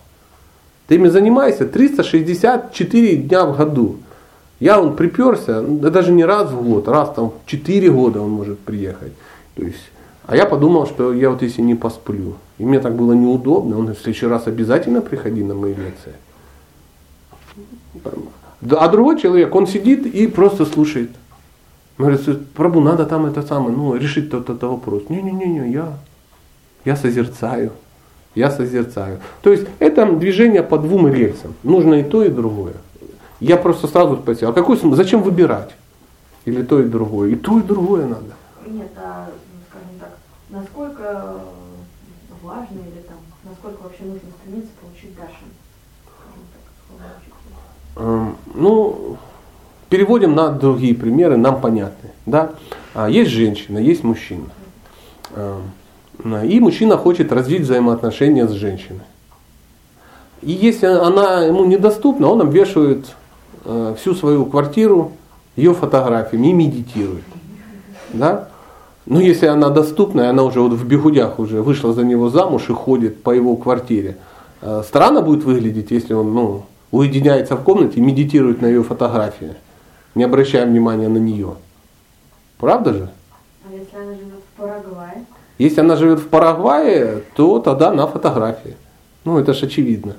Ты ими занимаешься 364 дня в году. Я он приперся, ну, да даже не раз в год, раз там в 4 года он может приехать. То есть, а я подумал, что я вот если не посплю, и мне так было неудобно, он говорит, в следующий раз обязательно приходи на мои лекции. А другой человек, он сидит и просто слушает. Он говорит, Прабу, надо там это самое, ну, решить тот это вопрос. Не-не-не, я, я созерцаю. Я созерцаю. То есть это движение по двум рельсам. Нужно и то, и другое. Я просто сразу спросил, а какой смысл? Зачем выбирать? Или то, и другое? И то, и другое надо. Нет, а, ну, скажем так, насколько важно или там, насколько вообще нужно стремиться получить учителя. Эм, Ну, переводим на другие примеры, нам понятны. Да? А, Есть женщина, есть мужчина. Эм, И мужчина хочет развить взаимоотношения с женщиной. И если она ему недоступна, он обвешивает э, всю свою квартиру ее фотографиями и медитирует. Да? Но если она доступна, она уже вот в бегудях уже вышла за него замуж и ходит по его квартире, э, странно будет выглядеть, если он ну, уединяется в комнате и медитирует на ее фотографии, не обращая внимания на нее. Правда же? А если она живет в Парагвае? Если она живет в Парагвае, то тогда на фотографии. Ну, это же очевидно.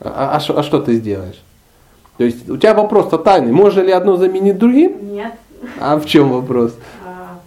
А, а шо- а что ты сделаешь? То есть у тебя вопрос-то тайный. Можно ли одно заменить другим? Нет. А в чем вопрос? А,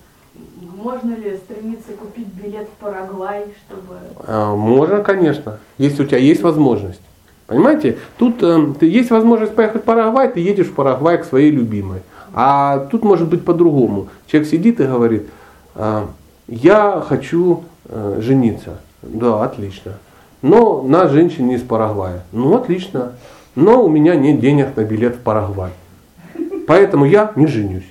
можно ли стремиться купить билет в Парагвай, чтобы... А, можно, конечно, если у тебя есть возможность. Понимаете, тут э, есть возможность поехать в Парагвай, ты едешь в Парагвай к своей любимой. А тут может быть по-другому. Человек сидит и говорит, а, я хочу э, жениться. Да, отлично. Но на женщине из Парагвая. Ну, отлично. Но у меня нет денег на билет в Парагвай. Поэтому я не женюсь.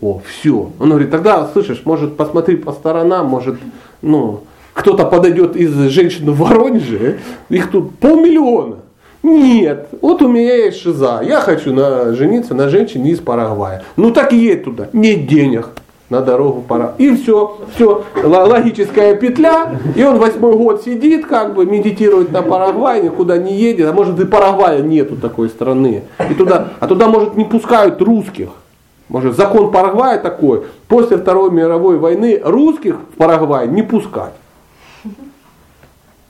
О, все. Он говорит, тогда, слышишь, может, посмотри по сторонам, может, ну, кто-то подойдет из женщин в Воронеже, их тут полмиллиона. Нет, вот у меня есть шиза, я хочу на, жениться на женщине из Парагвая. Ну так и едь туда, нет денег. на дорогу пора. И все, все, логическая петля, и он восьмой год сидит, как бы медитирует на Парагвай, никуда не едет, а может и Парагвая нету такой страны. И туда, а туда, может, не пускают русских. Может, закон Парагвая такой, после Второй мировой войны русских в Парагвай не пускать.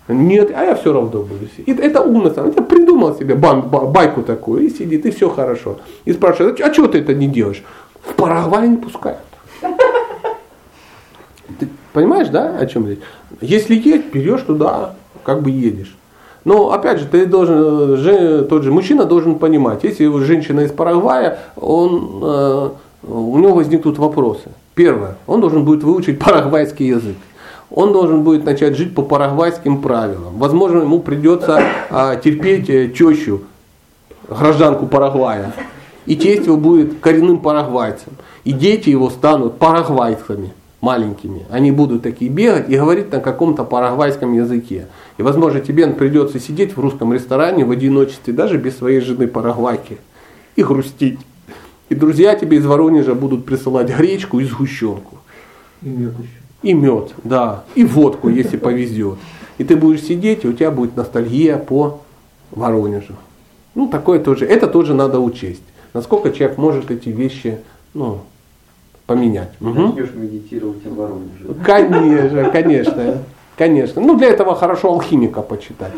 Нет, а я все равно буду сидеть. Это умно, это придумал себе байку такую, и сидит, и все хорошо. И спрашивает, а что ты это не делаешь? В Парагвай не пускают. Ты понимаешь, да, о чем речь? Если едешь, берешь туда, как бы едешь. Но опять же, ты должен, же, тот же мужчина должен понимать, если женщина из Парагвая, он, э, у него возникнут вопросы. Первое, он должен будет выучить парагвайский язык. Он должен будет начать жить по парагвайским правилам. Возможно, ему придется э, терпеть э, тещу, гражданку Парагвая. И тесть его будет коренным парагвайцем. И дети его станут парагвайцами маленькими. Они будут такие бегать и говорить на каком-то парагвайском языке. И, возможно, тебе придется сидеть в русском ресторане в одиночестве, даже без своей жены парагвайки, и грустить. И друзья тебе из Воронежа будут присылать гречку и сгущенку. И еще. И мед, да. И водку, если повезет. И ты будешь сидеть, и у тебя будет ностальгия по Воронежу. Ну, такое тоже. Это тоже надо учесть. Насколько человек может эти вещи ну, поменять. Начнешь угу. медитировать в Воронеже. Конечно, конечно. Конечно. Ну, для этого хорошо алхимика почитать.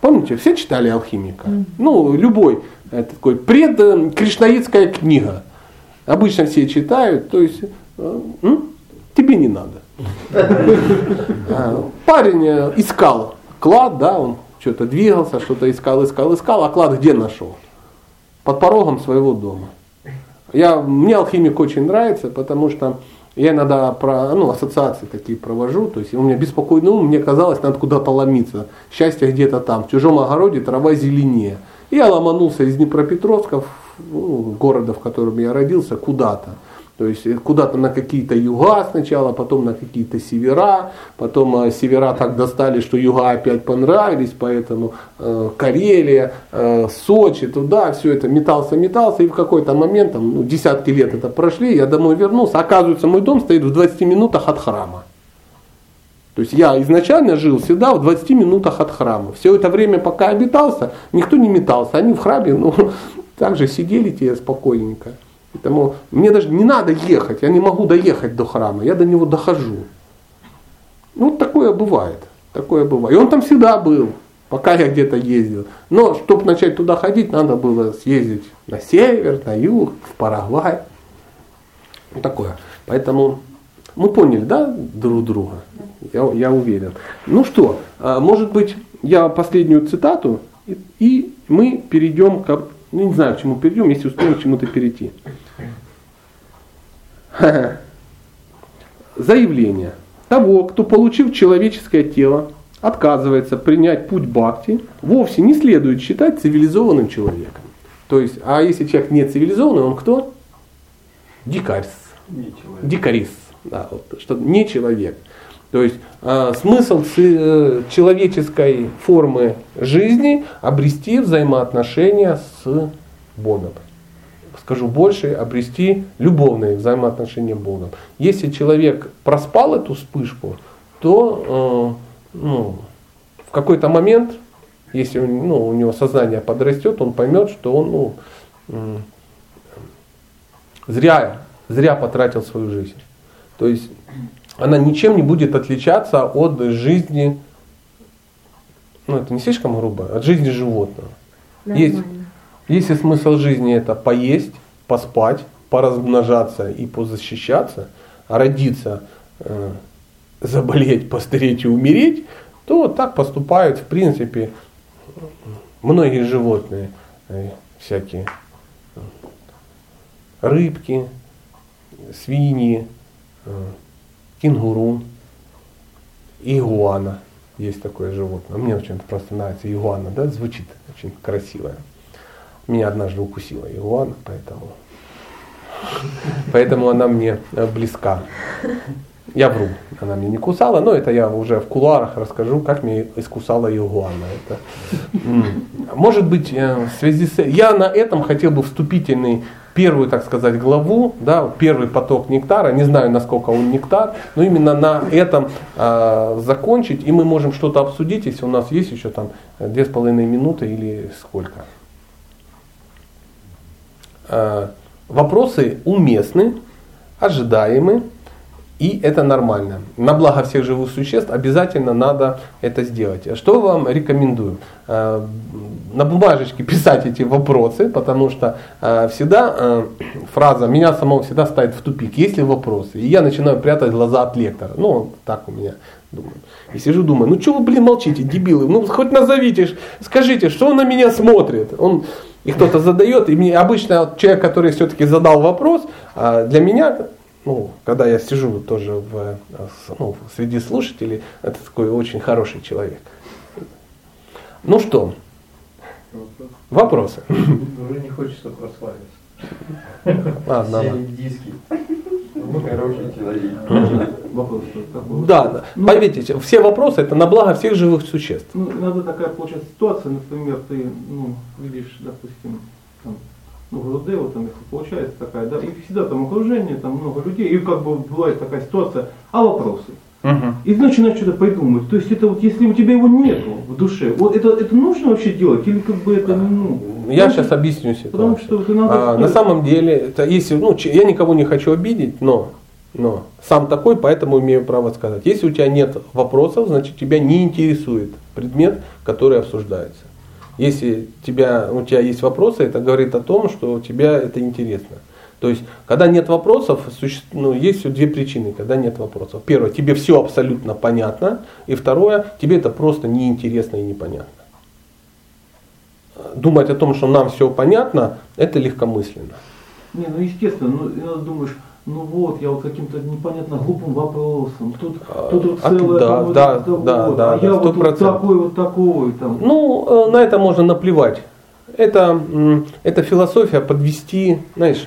Помните, все читали алхимика? Ну, любой это такой предкришнаитская книга. Обычно все читают, то есть э, тебе не надо. [laughs] А, парень э, искал клад, да, он что-то двигался, что-то искал, искал, искал, а клад где нашел? Под порогом своего дома. Я, мне алхимик очень нравится, потому что я иногда про, ну, ассоциации такие провожу, то есть у меня беспокойный ум, мне казалось, надо куда-то ломиться. Счастье где-то там, в чужом огороде трава зеленее. Я ломанулся из Днепропетровска, ну, города, в котором я родился, куда-то. То есть э, куда-то на какие-то юга сначала, потом на какие-то севера, потом э, севера так достали, что юга опять понравились, поэтому э, Карелия, э, Сочи, туда, все это метался, метался, и в какой-то момент, там, ну, десятки лет это прошли, я домой вернулся, оказывается, мой дом стоит в 20 минутах от храма. То есть я изначально жил всегда в 20 минутах от храма. Все это время, пока обитался, никто не метался. Они в храме, ну, [laughs] также сидели тебе спокойненько. Поэтому мне даже не надо ехать, я не могу доехать до храма, я до него дохожу. Ну, такое бывает. Такое бывает. И он там всегда был, пока я где-то ездил. Но чтобы начать туда ходить, надо было съездить на север, на юг, в Парагвай. Вот такое. Поэтому мы поняли, да, друг друга? Я, я уверен. Ну что, а, может быть, я последнюю цитату, и мы перейдем к ну, не знаю, к чему перейдем, если успеем к чему-то перейти. [laughs] Заявление того, кто, получив человеческое тело, отказывается принять путь бхакти, вовсе не следует считать цивилизованным человеком. То есть, а если человек не цивилизованный, он кто? Дикарь. Дикарис. Да, вот, что не человек. То есть э, смысл э, человеческой формы жизни обрести взаимоотношения с Богом. Скажу больше, обрести любовные взаимоотношения с Богом. Если человек проспал эту вспышку, то э, ну, в какой-то момент, если ну, у него сознание подрастет, он поймет, что он ну, э, зря, зря потратил свою жизнь. То есть она ничем не будет отличаться от жизни, ну это не слишком грубо, от жизни животного. Есть, если смысл жизни это поесть, поспать, поразмножаться и позащищаться, а родиться, э, заболеть, постареть и умереть, то так поступают в принципе многие животные, э, всякие э, рыбки, свиньи, э, кенгуру, игуана. Есть такое животное. Мне очень просто нравится игуана, да, звучит очень красиво. Меня однажды укусила игуана, поэтому, поэтому она мне э, близка. Я вру, она меня не кусала, но это я уже в кулуарах расскажу, как мне искусала игуана. Это, может быть, э, в связи с... Я на этом хотел бы вступительный первую, так сказать, главу, да, первый поток нектара, не знаю, насколько он нектар, но именно на этом э, закончить, и мы можем что-то обсудить, если у нас есть еще там две с половиной минуты или сколько. Э, вопросы уместны, ожидаемы, и это нормально. На благо всех живых существ обязательно надо это сделать. Что вам рекомендую? Э, на бумажечке [laughs] писать эти вопросы, потому что э, всегда э, фраза меня самого всегда ставит в тупик. Есть ли вопросы? И я начинаю прятать глаза от лектора. Ну, так у меня думаю. И сижу, думаю, ну что вы, блин, молчите, дебилы? Ну, хоть назовите, скажите, что он на меня смотрит? Он, и кто-то задает, и мне обычно человек, который все-таки задал вопрос, для меня ну, когда я сижу тоже в, ну, среди слушателей, это такой очень хороший человек. Ну что, вопросы? Уже не хочется прославиться. [laughs] Ладно. Все диски. Ну, хороший человек. Вопрос такой. Да, ну, поверьте, все вопросы это на благо всех живых существ. Ну, иногда такая получается ситуация, например, ты ну, видишь, допустим, там, ну, вот там, если получается такая, да, и всегда там окружение, там много людей, и как бы бывает такая ситуация, а вопросы? Угу. И ты начинаешь что-то придумывать. То есть это вот, если у тебя его нету в душе, вот это, это нужно вообще делать? Или как бы это, ну... Я ну, сейчас объясню ситуацию. Потому что вот надо... А, на самом деле, это если, ну, я никого не хочу обидеть, но, но сам такой, поэтому имею право сказать. Если у тебя нет вопросов, значит тебя не интересует предмет, который обсуждается. Если тебя, у тебя есть вопросы, это говорит о том, что тебя это интересно. То есть, когда нет вопросов, суще... ну, есть две причины, когда нет вопросов. Первое, тебе все абсолютно понятно. И второе, тебе это просто неинтересно и непонятно. Думать о том, что нам все понятно, это легкомысленно. Не, ну естественно, ну, думаешь, ну вот, я вот каким-то непонятно глупым вопросом, тут, а, тут вот а, целое да, там, да, вот, да, вот, да, а да, я вот, 100%. вот такой вот такой там. Ну, э, на это можно наплевать. Это, это философия подвести, знаешь,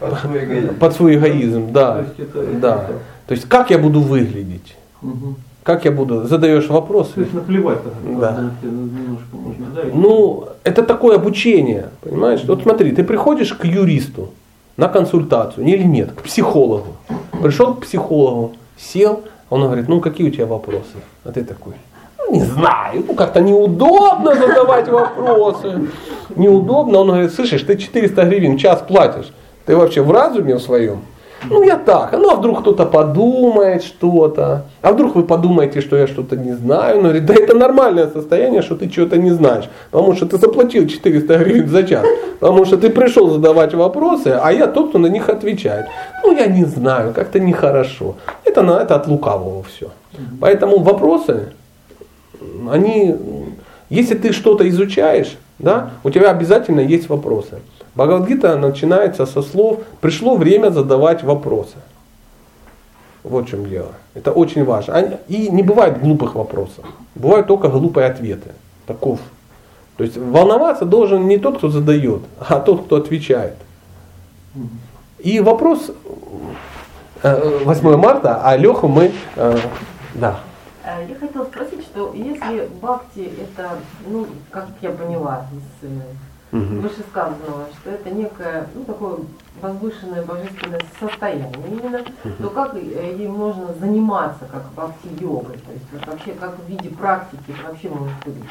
Под свой эгоизм. под свой эгоизм, То да. есть это, да. это- То есть как я буду выглядеть? Мгм. Как я буду? Задаешь То вопросы. есть наплевать Да. тебе немножко можно, да? Ну, это такое обучение, понимаешь? Вот смотри, ты приходишь к юристу на консультацию, или нет, к психологу. Пришел к психологу, сел, он говорит, ну какие у тебя вопросы? А ты такой, ну не знаю, ну как-то неудобно задавать вопросы. Неудобно. Он говорит, слышишь, ты 400 гривен в час платишь. Ты вообще в разуме в своем? Ну я так, ну а вдруг кто-то подумает что-то, а вдруг вы подумаете, что я что-то не знаю. Он говорит, да это нормальное состояние, что ты чего-то не знаешь, потому что ты заплатил 400 гривен за час, потому что ты пришел задавать вопросы, а я тот, кто на них отвечает. Ну я не знаю, как-то нехорошо. Это, на, это от лукавого все. Поэтому вопросы, они, если ты что-то изучаешь, да, у тебя обязательно есть вопросы. Бхагавадгита начинается со слов «пришло время задавать вопросы». Вот в чем дело. Это очень важно. И не бывает глупых вопросов. Бывают только глупые ответы. Таков. То есть волноваться должен не тот, кто задает, а тот, кто отвечает. И вопрос э, 8 марта, а Леху мы... э, Да. Э, Я хотела спросить, что если бхакти это, ну, как я поняла из Мгм. вышесказанного, что это некое, ну, такое возвышенное божественное состояние именно, то как э, им можно заниматься как бхакти-йогой? То есть вот вообще как в виде практики вообще может выглядеть?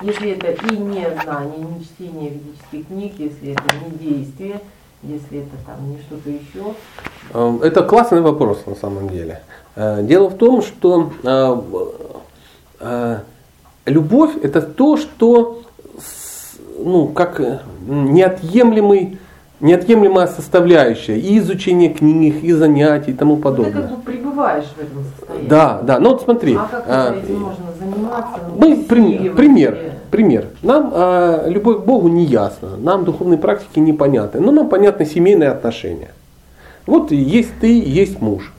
Если это и не знание, не чтение ведических книг, если это не действие, если это там не что-то еще, Э, Это классный вопрос на самом деле. Э, Дело в том, что э, любовь это то, что ну, как э, неотъемлемый, неотъемлемая составляющая и изучение книг, и занятий и тому ты подобное. как бы пребываешь в этом состоянии. Да, да. Ну вот смотри. А как э, этим можно заниматься? мы ну, пример, усиливать пример, себе? пример. Нам э, любовь к Богу не ясна, нам духовные практики непонятны, но нам понятны семейные отношения. Вот есть ты, есть муж.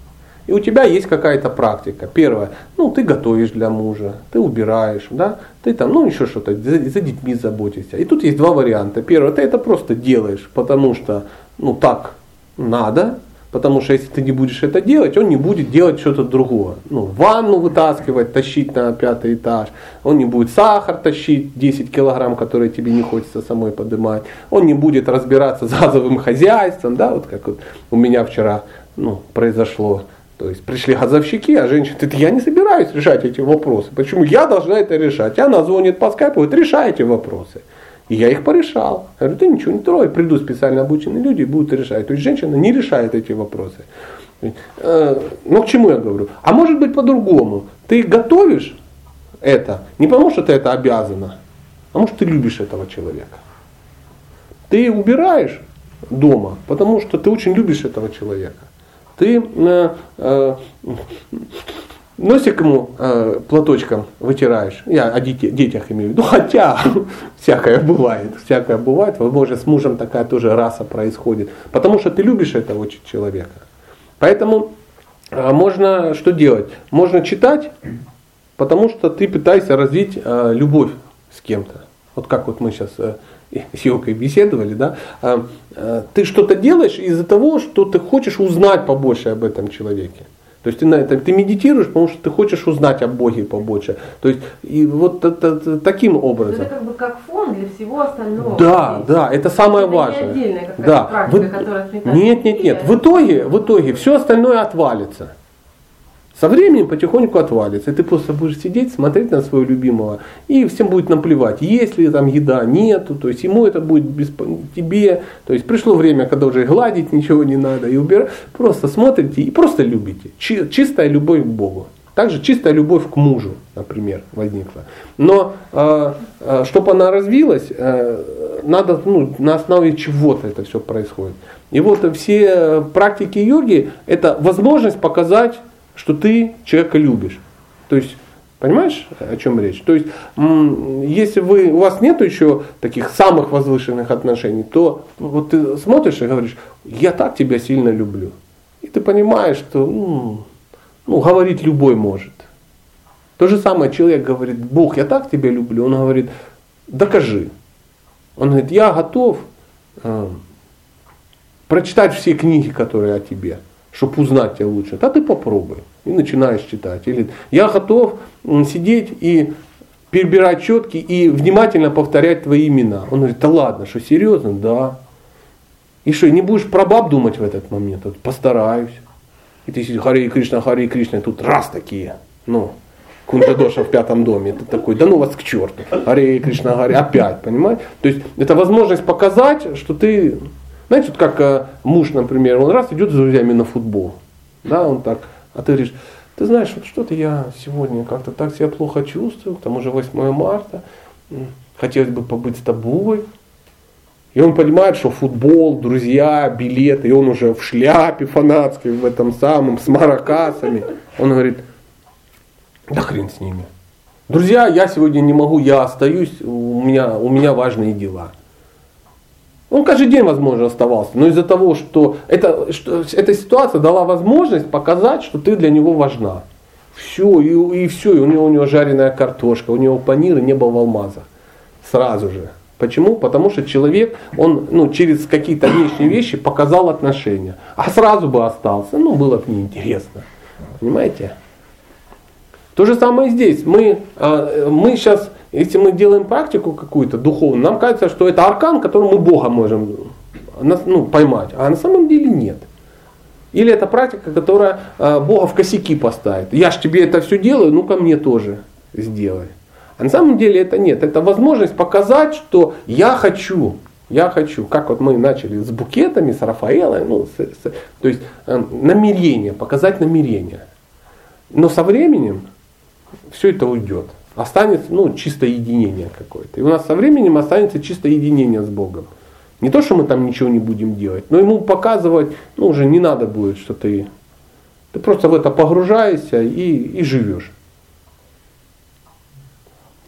И у тебя есть какая-то практика. Первое, ну ты готовишь для мужа, ты убираешь, да, ты там, ну еще что-то, за, за детьми заботишься. И тут есть два варианта. Первое, ты это просто делаешь, потому что, ну так надо. Потому что если ты не будешь это делать, он не будет делать что-то другое. Ну, ванну вытаскивать, тащить на пятый этаж. Он не будет сахар тащить 10 килограмм, которые тебе не хочется самой поднимать. Он не будет разбираться с газовым хозяйством, да, вот как вот у меня вчера ну, произошло. То есть пришли газовщики, а женщина говорит, я не собираюсь решать эти вопросы. Почему я должна это решать? Она звонит по скайпу, говорит, решай эти вопросы. И я их порешал. Я говорю, ты ничего не трогай, придут специально обученные люди и будут решать. То есть женщина не решает эти вопросы. Э, ну к чему я говорю? А может быть по-другому. Ты готовишь это не потому, что ты это обязана, а может ты любишь этого человека. Ты убираешь дома, потому что ты очень любишь этого человека. Ты э, э, носик ему э, платочком вытираешь, я о дете, детях имею в виду, хотя [laughs] всякое бывает, всякое бывает, возможно с мужем такая тоже раса происходит, потому что ты любишь этого человека. Поэтому э, можно что делать? Можно читать, потому что ты пытаешься развить э, любовь с кем-то. Вот как вот мы сейчас э, [laughs] с Йокой беседовали, да, э, э, ты что-то делаешь из-за того, что ты хочешь узнать побольше об этом человеке. То есть ты на это ты медитируешь, потому что ты хочешь узнать о Боге побольше. То есть и вот это, таким образом. Это как бы как фон для всего остального. Да, да, это самое это важное. Не отдельная да. практика, в... которая Нет, нет, нет. В итоге, в итоге все остальное отвалится. Со временем потихоньку отвалится. И ты просто будешь сидеть, смотреть на своего любимого, и всем будет наплевать, есть ли там еда, нету, то есть ему это будет без тебе. То есть пришло время, когда уже гладить ничего не надо, и убирать. Просто смотрите и просто любите. чистая любовь к Богу. Также чистая любовь к мужу, например, возникла. Но э, э, чтобы она развилась, э, надо ну, на основе чего-то это все происходит. И вот все практики йоги это возможность показать что ты человека любишь. То есть, понимаешь, о чем речь? То есть, если вы, у вас нет еще таких самых возвышенных отношений, то вот ты смотришь и говоришь, я так тебя сильно люблю. И ты понимаешь, что ну, ну, говорить любой может. То же самое человек говорит, Бог, я так тебя люблю. Он говорит, докажи. Он говорит, я готов э, прочитать все книги, которые о тебе чтобы узнать тебя лучше, да ты попробуй. И начинаешь читать. Или я готов сидеть и перебирать четки и внимательно повторять твои имена. Он говорит, да ладно, что серьезно? Да. И что, не будешь про баб думать в этот момент? Вот, постараюсь. И ты сидишь, Хари Кришна, Хари Кришна, и тут раз такие, ну, Кунджадоша в пятом доме. Ты такой, да ну вас к черту. Хари Кришна, Хари, опять, понимаешь? То есть это возможность показать, что ты знаете, вот как э, муж, например, он раз идет с друзьями на футбол, да, он так, а ты говоришь, ты знаешь, вот что-то я сегодня как-то так себя плохо чувствую, к тому же 8 марта, хотелось бы побыть с тобой. И он понимает, что футбол, друзья, билеты, и он уже в шляпе фанатской, в этом самом, с маракасами. Он говорит, да хрен с ними. Друзья, я сегодня не могу, я остаюсь, у меня, у меня важные дела. Он каждый день, возможно, оставался, но из-за того, что, это, что эта ситуация дала возможность показать, что ты для него важна. Все, и, и все, и у него, у него жареная картошка, у него панир и не был в алмазах. Сразу же. Почему? Потому что человек, он ну, через какие-то внешние вещи показал отношения. А сразу бы остался, ну, было бы неинтересно. Понимаете? То же самое здесь. Мы, а, мы сейчас если мы делаем практику какую-то духовную, нам кажется, что это аркан, которым мы Бога можем ну, поймать, а на самом деле нет. Или это практика, которая э, Бога в косяки поставит. Я ж тебе это все делаю, ну ко мне тоже сделай. А на самом деле это нет. Это возможность показать, что я хочу. Я хочу, как вот мы начали с букетами, с Рафаэлой, ну, с, с, то есть э, намерение, показать намерение. Но со временем все это уйдет останется ну, чисто единение какое-то. И у нас со временем останется чисто единение с Богом. Не то, что мы там ничего не будем делать, но ему показывать, ну, уже не надо будет, что ты, ты просто в это погружаешься и, и живешь.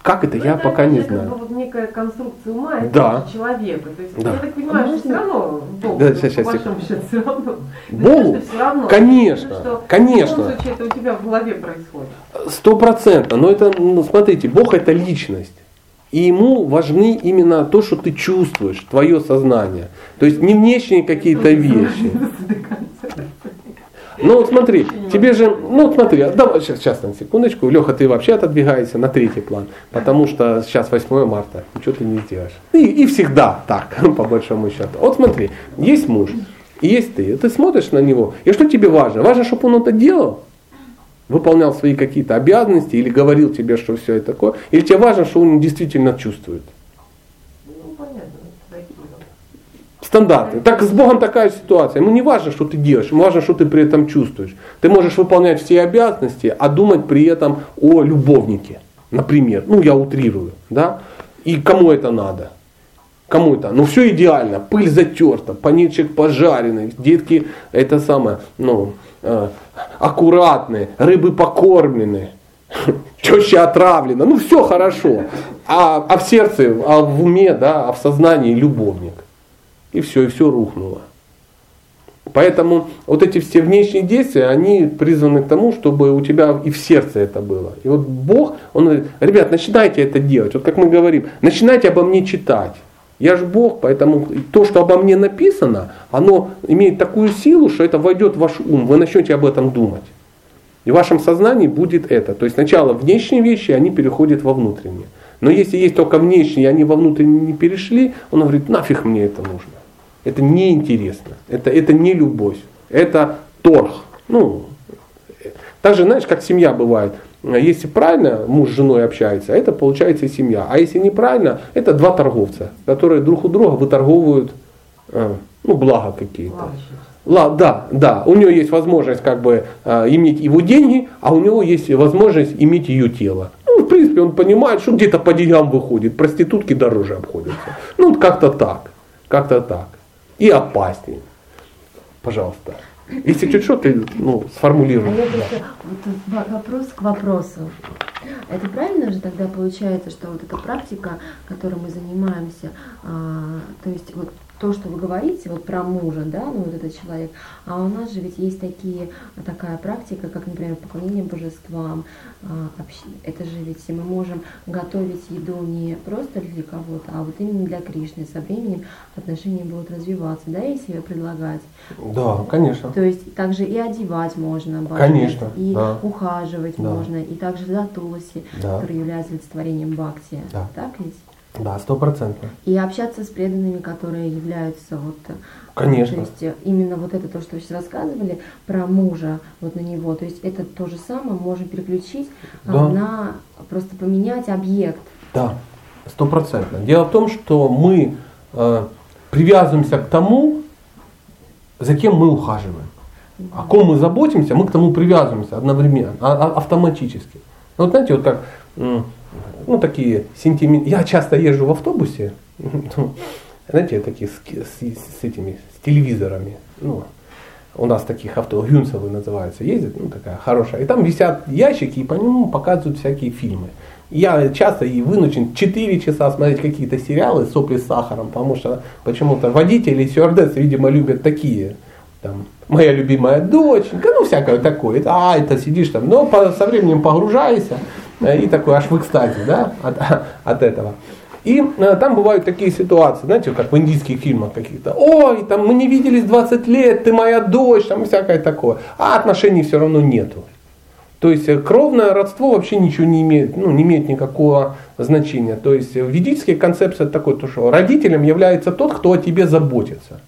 Как это, ну, я это пока не знаю. Бы вот некая конструкция ума да. человека. То есть, да. я так понимаю, что все равно Бог, да, сейчас, по большому счету, все равно. Богу? все равно. Конечно, что конечно. В любом случае, это у тебя в голове происходит. Сто процентов. Но это, ну, смотрите, Бог это личность. И ему важны именно то, что ты чувствуешь, твое сознание. То есть не внешние какие-то вещи. [laughs] Ну вот смотри, тебе же, ну вот смотри, давай сейчас, сейчас на секундочку, Леха, ты вообще отодвигаешься на третий план, потому что сейчас 8 марта, ничего ты не сделаешь. И, и всегда так, [laughs] по большому счету. Вот смотри, есть муж, есть ты, ты смотришь на него, и что тебе важно? Важно, чтобы он это делал, выполнял свои какие-то обязанности или говорил тебе, что все это такое, или тебе важно, что он действительно чувствует. Ну, понятно, такие вот. Стандарты. Так с Богом такая ситуация. Ему не важно, что ты делаешь, ему важно, что ты при этом чувствуешь. Ты можешь выполнять все обязанности, а думать при этом о любовнике. Например, ну я утрирую, да? И кому это надо? Кому это? Ну все идеально, пыль затерта, паничек пожаренный, детки это самое, ну, э, аккуратные, рыбы покормлены, [laughs] теща отравлена, ну все хорошо. А, а в сердце, а в уме, да, а в сознании любовник. И все, и все рухнуло. Поэтому вот эти все внешние действия, они призваны к тому, чтобы у тебя и в сердце это было. И вот Бог, Он говорит, ребят, начинайте это делать. Вот как мы говорим, начинайте обо мне читать. Я же Бог, поэтому то, что обо мне написано, оно имеет такую силу, что это войдет в ваш ум, вы начнете об этом думать. И в вашем сознании будет это. То есть сначала внешние вещи, они переходят во внутренние. Но если есть только внешние, они во внутренние не перешли, он говорит, нафиг мне это нужно. Это неинтересно, это, это не любовь, это торг. Ну, так же, знаешь, как семья бывает. Если правильно муж с женой общается, это получается семья. А если неправильно, это два торговца, которые друг у друга выторговывают э, ну, блага какие-то. Ла, да, да, у него есть возможность как бы э, иметь его деньги, а у него есть возможность иметь ее тело. Ну, в принципе, он понимает, что где-то по деньгам выходит, проститутки дороже обходятся. Ну, как-то так, как-то так. И опаснее. Пожалуйста. Если чуть что, ты ну, А сформулируй. я просто вот вопрос к вопросу. Это правильно же тогда получается, что вот эта практика, которой мы занимаемся, а, то есть вот то, что вы говорите вот про мужа, да, ну вот этот человек, а у нас же ведь есть такие, такая практика, как, например, поклонение божествам. а, Это же ведь мы можем готовить еду не просто для кого-то, а вот именно для Кришны. Со временем отношения будут развиваться, да, если предлагать. Да, конечно. То есть также и одевать можно, божеств, Конечно, и да. ухаживать Да. можно, и также за Туласи, Да. который является олицетворением Бхакти. Да. Так ведь? Да, сто процентов. И общаться с преданными, которые являются вот... э, Конечно. То есть э, именно вот это то, что вы сейчас рассказывали про мужа, вот на него, то есть это то же самое можем переключить а, Да. на просто поменять объект. Да, стопроцентно. Дело в том, что мы э, привязываемся к тому, за кем мы ухаживаем. О ком мы заботимся, мы к тому привязываемся одновременно, а- а- автоматически. Ну, Вот знаете, вот как, ну такие сентименты. Я часто езжу в автобусе, ну, знаете, такие с, с- с этими, с телевизорами. Ну, у нас таких авто, Гюнсовы называются, ездят, ну такая хорошая. И там висят ящики, и по нему показывают всякие фильмы. Я часто и вынужден 4 часа смотреть какие-то сериалы «Сопли с сахаром», потому что почему-то водители стюардессы, видимо, любят такие. Там, моя любимая доченька, ну всякое такое. А, это сидишь там, но со временем погружаешься, и такой аж в экстазе, да, от, [laughs] от этого. И э, там бывают такие ситуации, знаете, как в индийских фильмах каких-то. Ой, там мы не виделись 20 лет, ты моя дочь, там всякое такое. А отношений все равно нету. То есть э, кровное родство вообще ничего не имеет, ну, не имеет никакого значения. То есть э, ведическая концепция такой, то, что родителем является тот, кто о тебе заботится.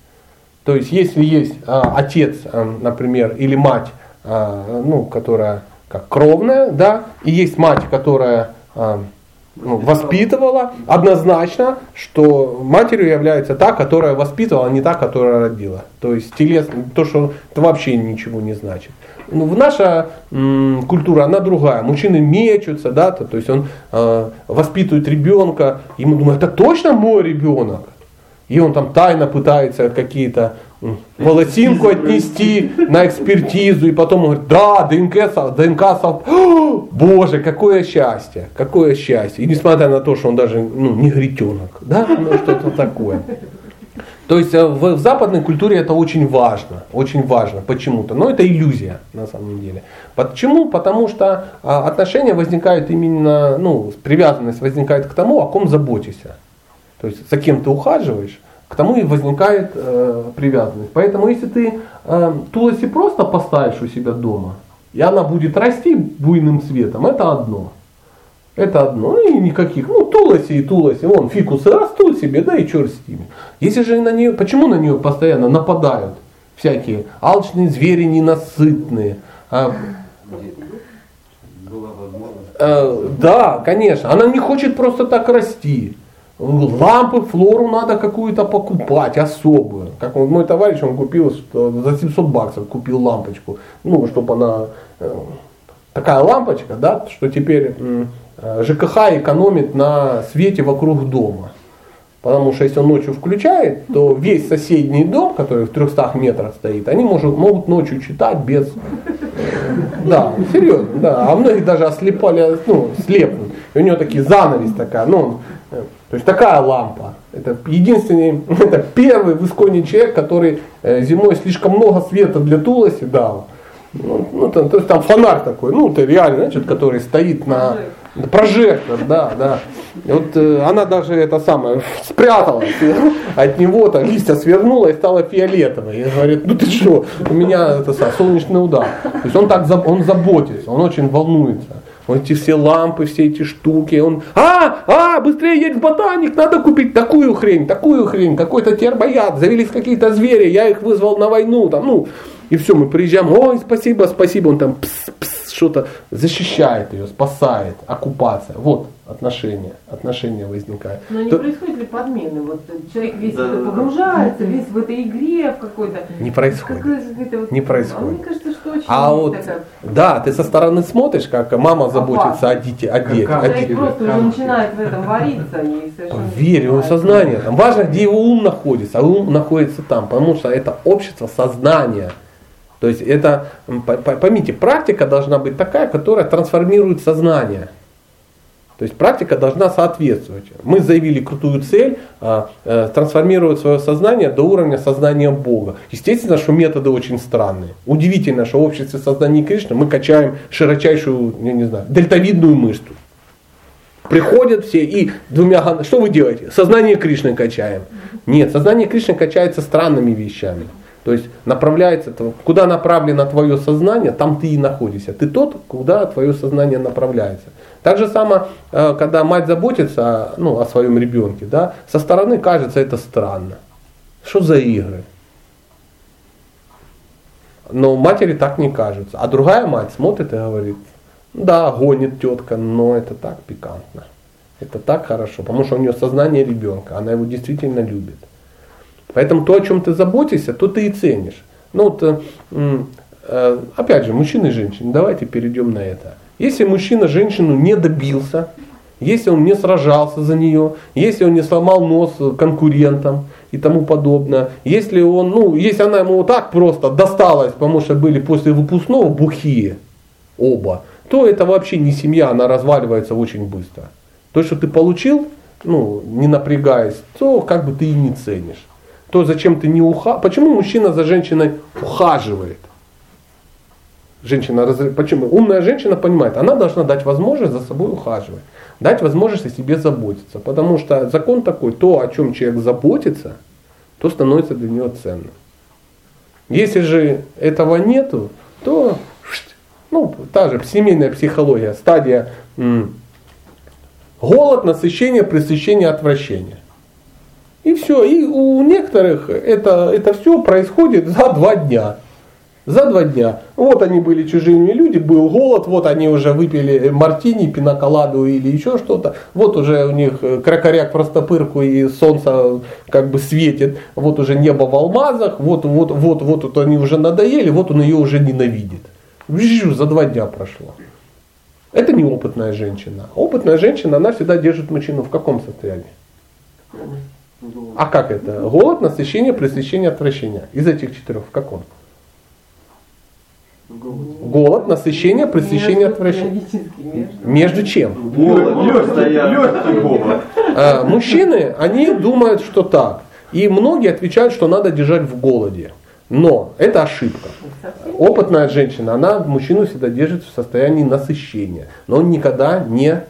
То есть если есть а, отец, а, например, или мать, а, ну, которая как кровная, да, и есть мать, которая а, ну, воспитывала, однозначно, что матерью является та, которая воспитывала, а не та, которая родила. То есть телесно, то, что это вообще ничего не значит. Ну, в наша м, культура, она другая. Мужчины мечутся, да, то, то есть он э, воспитывает ребенка, ему думают, это точно мой ребенок? И он там тайно пытается какие-то волосинку отнести на экспертизу, и потом он говорит, да, ДНК, ДНК, со- О, [gasps] Боже, какое счастье, какое счастье. И несмотря на то, что он даже ну, не гритенок, да, ну что-то такое. То есть э, в, в западной культуре это очень важно, очень важно почему-то, но это иллюзия на самом деле. Почему? Потому что а, отношения возникают именно, ну, привязанность возникает к тому, о ком заботишься. То есть за кем ты ухаживаешь, к тому и возникает э, привязанность. Поэтому если ты э, тулоси просто поставишь у себя дома, и она будет расти буйным цветом, это одно. Это одно, ну и никаких, ну тулоси и тулоси, вон фикусы растут себе, да и черт с ними. Если же на нее, почему на нее постоянно нападают всякие алчные звери ненасытные? А, э, да, конечно, она не хочет просто так расти. Лампы, флору надо какую-то покупать, особую. Как вот мой товарищ, он купил за 700 баксов купил лампочку. Ну, чтобы она, э, такая лампочка, да, что теперь э, ЖКХ экономит на свете вокруг дома. Потому что если он ночью включает, то весь соседний дом, который в 300 метрах стоит, они может, могут ночью читать без... Да, серьезно, да. А многие даже ослепали, ну, слепнут. И у него такие занавес такая, ну, он, э, то есть такая лампа. Это единственный, [laughs] это первый в Исконе человек, который э, зимой слишком много света для Тулоси дал. Ну, ну, то, то есть там фонарь такой, ну, это реально, значит, который стоит на прожектор, да, да. И вот э, она даже это самое спряталась [laughs] от него, там листья свернула и стала фиолетовой. И говорит, ну ты что, у меня это сам, солнечный удар. То есть он так он заботится, он очень волнуется. Вот эти все лампы, все эти штуки, он, а, а, быстрее едь в ботаник, надо купить такую хрень, такую хрень, какой-то тербояд, завелись какие-то звери, я их вызвал на войну, там, ну, и все, мы приезжаем, ой, спасибо, спасибо, он там пс, пс, что-то защищает ее, спасает, оккупация. Вот отношения, отношения возникают. Но не То- происходит ли подмены? Вот человек весь Да, это да, да. погружается, весь в этой игре в какой-то. Не происходит. Какая-то вот- Не происходит. А мне кажется, что очень А вот, такая- да, ты со стороны смотришь, как мама заботится о, дите, о, детях, о Как- детях. Человек просто уже начинает в этом вариться и совершенно... Верь, его сознание. Там важно, где его ум находится, а ум находится там, потому что это общество сознания. То есть это, поймите, практика должна быть такая, которая трансформирует сознание. То есть практика должна соответствовать. Мы заявили крутую цель а, э, трансформировать свое сознание до уровня сознания Бога. Естественно, что методы очень странные. Удивительно, что в обществе сознания Кришны мы качаем широчайшую, я не знаю, дельтовидную мышцу. Приходят все и двумя Что вы делаете? Сознание Кришны качаем. Нет, сознание Кришны качается странными вещами. То есть направляется, куда направлено твое сознание, там ты и находишься. Ты тот, куда твое сознание направляется. Так же само, э, когда мать заботится ну, о своем ребенке, да, со стороны кажется это странно. Что за игры? Но матери так не кажется. А другая мать смотрит и говорит, да, гонит тетка, но это так пикантно. Это так хорошо, потому что у нее сознание ребенка, она его действительно любит. Поэтому то, о чем ты заботишься, то ты и ценишь. Ну вот, э, э, опять же, мужчины и женщины, давайте перейдем на это. Если мужчина женщину не добился, если он не сражался за нее, если он не сломал нос конкурентам и тому подобное, если он, ну, если она ему вот так просто досталась, потому что были после выпускного бухие оба, то это вообще не семья, она разваливается очень быстро. То, что ты получил, ну, не напрягаясь, то как бы ты и не ценишь. То, зачем ты не ухаживаешь. Почему мужчина за женщиной ухаживает? Женщина, почему? Умная женщина понимает, она должна дать возможность за собой ухаживать. Дать возможность о себе заботиться. Потому что закон такой, то, о чем человек заботится, то становится для него ценным. Если же этого нету, то ну, та же семейная психология, стадия голод, насыщение, пресыщение, отвращение. И все. И у некоторых это, это все происходит за два дня. За два дня. Вот они были чужими люди, был голод, вот они уже выпили мартини, пиноколаду или еще что-то. Вот уже у них э, кракоряк простопырку и солнце как бы светит. Вот уже небо в алмазах, вот, вот, вот, вот, вот они уже надоели, вот он ее уже ненавидит. За два дня прошло. Это не опытная женщина. Опытная женщина, она всегда держит мужчину в каком состоянии? А как это? Голод, насыщение, пресыщение, отвращение. Из этих четырех в каком? Голод, насыщение, пресыщение, отвращение. между. Чем? Голод. Легкий голод. А, мужчины, они думают, что так. И многие отвечают, что надо держать в голоде. Но это ошибка. Опытная женщина, она мужчину всегда держит в состоянии насыщения. Но он никогда не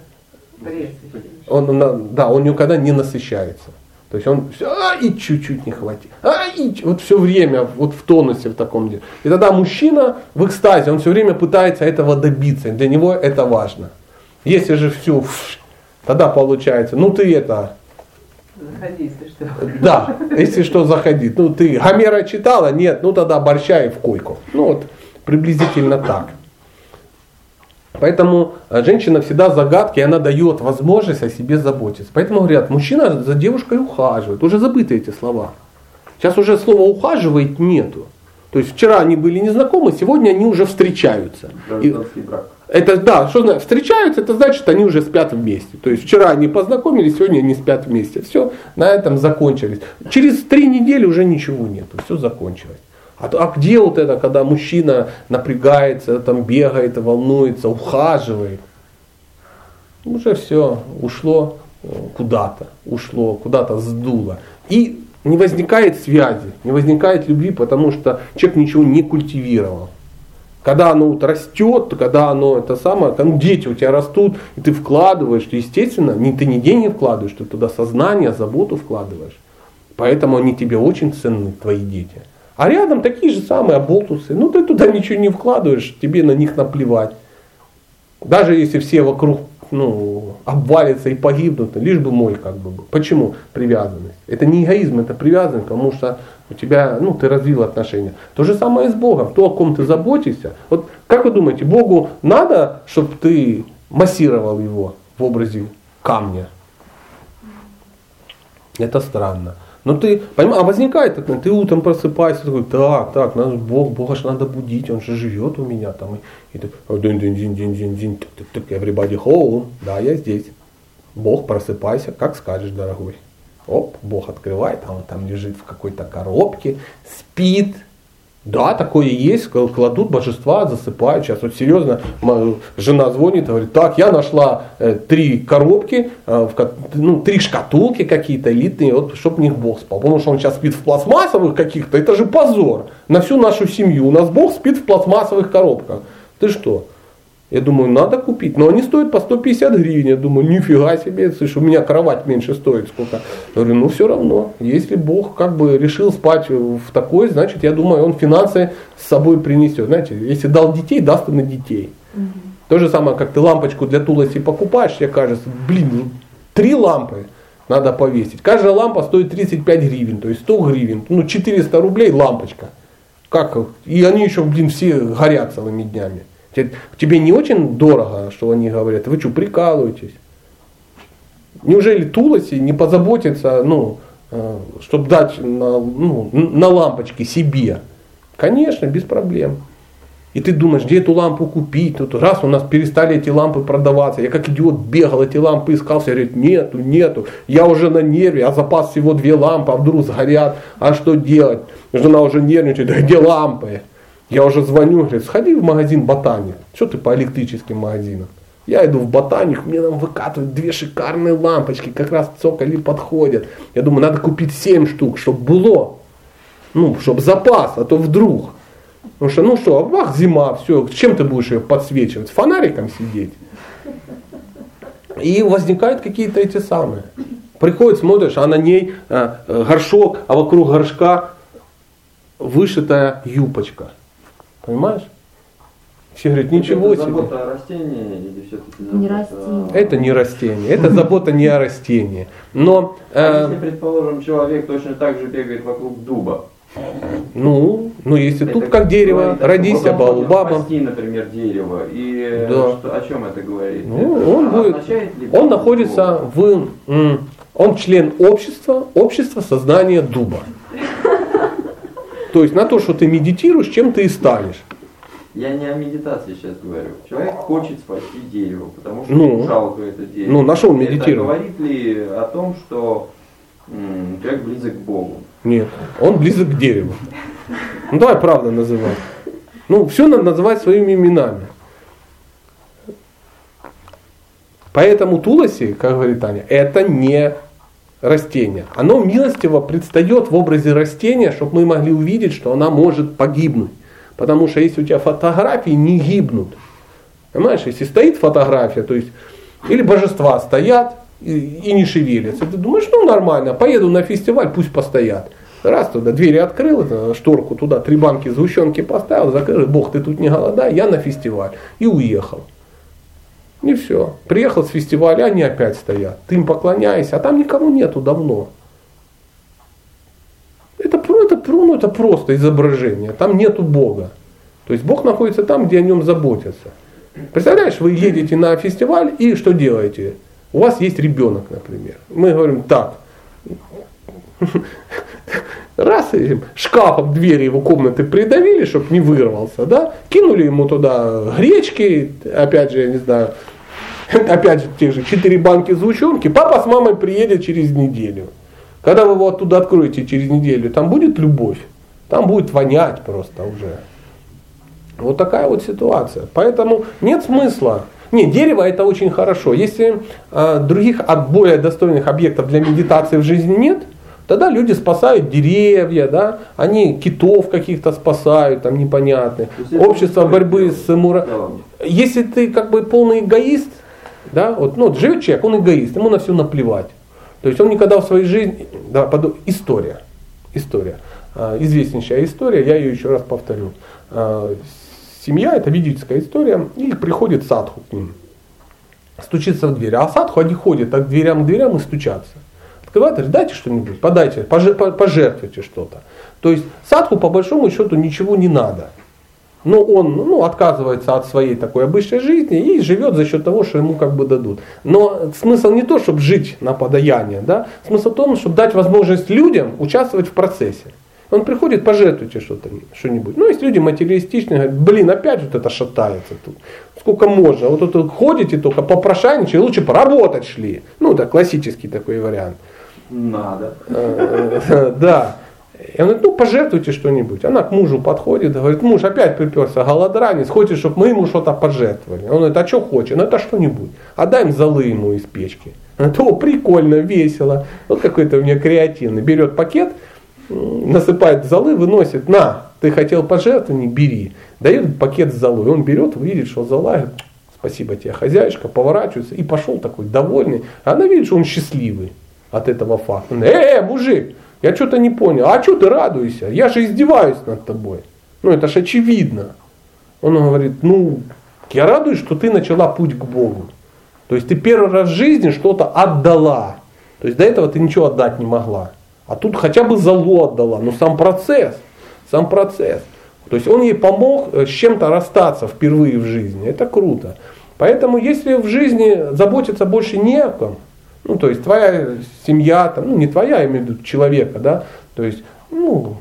он, да, он никогда не насыщается. То есть он все, а, и чуть-чуть не хватит. А, и вот все время вот в тонусе в таком деле. И тогда мужчина в экстазе, он все время пытается этого добиться. Для него это важно. Если же все, тогда получается, ну ты это, Заходи, если что. да, если что, заходи. Ну, ты Гомера читала? Нет, ну тогда борща и в койку. Ну вот, приблизительно так. Поэтому э, женщина всегда загадки, и она дает возможность о себе заботиться. Поэтому говорят, мужчина за девушкой ухаживает. Уже забыты эти слова. Сейчас уже слова ухаживает нету. То есть вчера они были незнакомы, сегодня они уже встречаются. И- брак. это да, что значит, встречаются, это значит, они уже спят вместе. То есть вчера они познакомились, сегодня они спят вместе. Все, на этом закончились. Через три недели уже ничего нету, все закончилось. А, а где вот это, когда мужчина напрягается, там бегает, волнуется, ухаживает? Уже все ушло э, куда-то, ушло, куда-то сдуло. И не возникает связи, не возникает любви, потому что человек ничего не культивировал. Когда оно вот растет, когда оно это самое, ну, дети у тебя растут, и ты вкладываешь, то, естественно, не, ты не деньги вкладываешь, ты туда сознание, заботу вкладываешь. Поэтому они тебе очень ценны, твои дети. А рядом такие же самые оболтусы. Ну ты туда ничего не вкладываешь, тебе на них наплевать. Даже если все вокруг ну, обвалятся и погибнут, лишь бы мой как бы был. Почему привязанность? Это не эгоизм, это привязанность, потому что у тебя, ну, ты развил отношения. То же самое с Богом. То, о ком ты заботишься. Вот как вы думаете, Богу надо, чтобы ты массировал его в образе камня? Это странно. Но ты, понимаешь, а возникает ты утром просыпаешься, такой, так, так, надо, Бог, Бога же надо будить, он же живет у меня там. И, и ты, дин дин дин дин дин дин тык, тык, everybody home, да, я здесь. Бог, просыпайся, как скажешь, дорогой. Оп, Бог открывает, а он там лежит в какой-то коробке, спит. Да, такое есть, кладут божества, засыпают. Сейчас вот серьезно, жена звонит, говорит, так, я нашла э, три коробки, э, ну, три шкатулки какие-то элитные, вот, чтобы них Бог спал. Потому что он сейчас спит в пластмассовых каких-то, это же позор на всю нашу семью. У нас Бог спит в пластмассовых коробках. Ты что? Я думаю, надо купить. Но они стоят по 150 гривен. Я думаю, нифига себе, слышь, у меня кровать меньше стоит сколько. Я говорю, ну все равно. Если Бог как бы решил спать в такой, значит, я думаю, он финансы с собой принесет. Знаете, если дал детей, даст и на детей. То же самое, как ты лампочку для тулоси покупаешь, тебе кажется, блин, ну, три лампы надо повесить. Каждая лампа стоит 35 гривен, то есть 100 гривен. Ну, 400 рублей лампочка. Как? И они еще, блин, все горят целыми днями. Те- Тебе не очень дорого, что они говорят? Вы что, прикалываетесь? Неужели Тулоси не позаботится, ну, чтобы дать на, ну, на лампочки себе? Конечно, без проблем. И ты думаешь, где эту лампу купить? Тут раз у нас перестали эти лампы продаваться. Я как идиот бегал, эти лампы искал, все говорят, нету, нету. Я уже на нерве, а запас всего две лампы, а вдруг сгорят, а что делать? Жена уже нервничает, да где лампы? Я уже звоню, говорит, сходи в магазин Ботаник. Что ты по электрическим магазинам? Я иду в ботаник, мне там выкатывают две шикарные лампочки, как раз цоколи подходят. Я думаю, надо купить 7 штук, чтобы было. Ну, чтобы запас, а то вдруг. Потому что, ну что, бах, зима, все, чем ты будешь ее подсвечивать? Фонариком сидеть. И возникают какие-то эти самые. Приходит, смотришь, а на ней э, горшок, а вокруг горшка вышитая юбочка. Понимаешь? Все говорят, ничего это себе. забота о растении или все-таки Не забота растение. о- Это не растение, это забота не о растении. Но, А э, если, предположим, человек точно так же бегает вокруг дуба? ну, ну, если Это тут как дерево, родись, вот он хочет баба, спасти, например, дерево. И э, Да. что- о чем это говорит? Ну, Это он будет- он находится в, он член общества, общества сознания дуба. То есть на то, что ты медитируешь, чем ты и станешь. Я не о медитации сейчас говорю. Человек хочет спасти дерево, потому что Ну. жалко это дерево. Ну, на что он Это говорит ли о том, что м, человек близок к Богу? Нет, он близок к дереву. Ну давай правда называть. Ну, все надо называть своими именами. Поэтому Туласи, как говорит Таня, это не растение. Оно милостиво предстает в образе растения, чтобы мы могли увидеть, что она может погибнуть. Потому что если у тебя фотографии не гибнут, понимаешь, если стоит фотография, то есть или божества стоят, и, и не шевелятся. Ты думаешь, ну нормально, поеду на фестиваль, пусть постоят. Раз туда двери открыл, шторку туда, три банки сгущенки поставил, закрыл, бог, ты тут не голодай, я на фестиваль. И уехал. И все. Приехал с фестиваля, они опять стоят. Ты им поклоняешься, а там никого нету давно. Это, это, ну, это просто изображение, там нету Бога. То есть Бог находится там, где о нем заботятся. Представляешь, вы едете на фестиваль и что делаете? У вас есть ребенок, например. Мы говорим так. Раз и шкафом двери его комнаты придавили, чтобы не вырвался, да? Кинули ему туда гречки, опять же, я не знаю, [laughs] опять же, те же четыре банки сгущенки. Папа с мамой приедет через неделю. Когда вы его оттуда откроете через неделю, там будет любовь. Там будет вонять просто уже. Вот такая вот ситуация. Поэтому нет смысла. Не, дерево это очень хорошо. Если э, других от более достойных объектов для медитации в жизни нет, тогда люди спасают деревья, да, они китов каких-то спасают, там непонятных. Это Общество борьбы с мура... В целом. Если ты как бы полный эгоист, да, вот, ну, вот живет человек, он эгоист, ему на все наплевать. То есть он никогда в своей жизни, да, поду- история, история, А, известнейшая история, я ее еще раз повторю. А, Семья, это ведическая история, и приходит садху к ним, стучится в дверь, а садху они ходят так к дверям, к дверям и стучатся. Открывает, дайте что-нибудь, подайте, поже- по- пожертвуйте что-то. То есть садху по большому счету ничего не надо. Но он ну, отказывается от своей такой обычной жизни и живет за счет того, что ему как бы дадут. Но смысл не то, чтобы жить на подаяние, да? смысл в том, чтобы дать возможность людям участвовать в процессе. Он приходит, пожертвуйте что-то, что-нибудь. Ну, есть люди материалистичные, говорят, блин, опять вот это шатается тут. Сколько можно? Вот тут ходите только попрошайничали, лучше поработать шли. Ну, это классический такой вариант. Надо. Э, [laughs] Да. И он говорит, ну пожертвуйте что-нибудь. Она к мужу подходит, говорит, муж опять приперся, голодранец, хочет, чтобы мы ему что-то пожертвовали. Он говорит, а что хочет? Ну это что-нибудь. Отдай им золы ему из печки. Она говорит, о, прикольно, весело. Вот какой-то у меня креативный. Берет пакет, насыпает золы, выносит, на, ты хотел пожертвовать, бери. Дает пакет с золой. Он берет, видит, что зола, говорит, спасибо тебе, хозяюшка, поворачивается и пошел такой довольный. А она видит, что он счастливый от этого факта. Э, э, мужик, я что-то не понял. А что ты радуешься? Я же издеваюсь над тобой. Ну это ж очевидно. Он говорит, ну, я радуюсь, что ты начала путь к Богу. То есть ты первый раз в жизни что-то отдала. То есть до этого ты ничего отдать не могла. А тут хотя бы залу отдала. Но сам процесс, сам процесс. То есть он ей помог э, с чем-то расстаться впервые в жизни. Это круто. Поэтому если в жизни заботиться больше не о ком, ну, то есть твоя семья, там, ну, не твоя, я имею в виду человека, да, то есть, ну,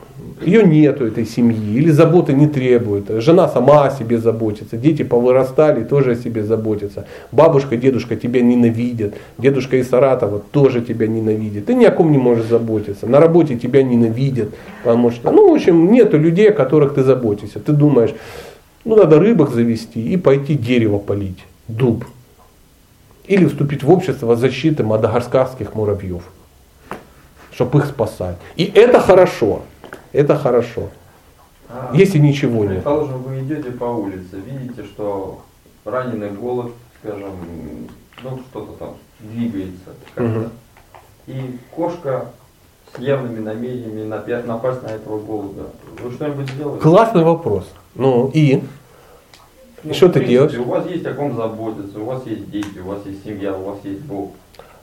ее нету этой семьи, или заботы не требует, жена сама о себе заботится, дети повырастали, тоже о себе заботятся, бабушка, дедушка тебя ненавидят, дедушка из Саратова тоже тебя ненавидит, ты ни о ком не можешь заботиться, на работе тебя ненавидят, потому что, ну, в общем, нету людей, о которых ты заботишься, ты думаешь, ну, надо рыбок завести и пойти дерево полить, дуб, или вступить в общество защиты мадагаскарских муравьев, чтобы их спасать. И это хорошо. Это хорошо. А, Если ничего нет. Предположим, вы идете по улице, видите, что раненый голод, скажем, ну что-то там двигается как-то. Мгм. И кошка с явными намерениями напасть на этого голода. Вы что-нибудь сделаете? Классный вопрос. Ну и? Ну, что ты делаешь? У вас есть о ком заботиться, у вас есть дети, у вас есть семья, у вас есть Бог.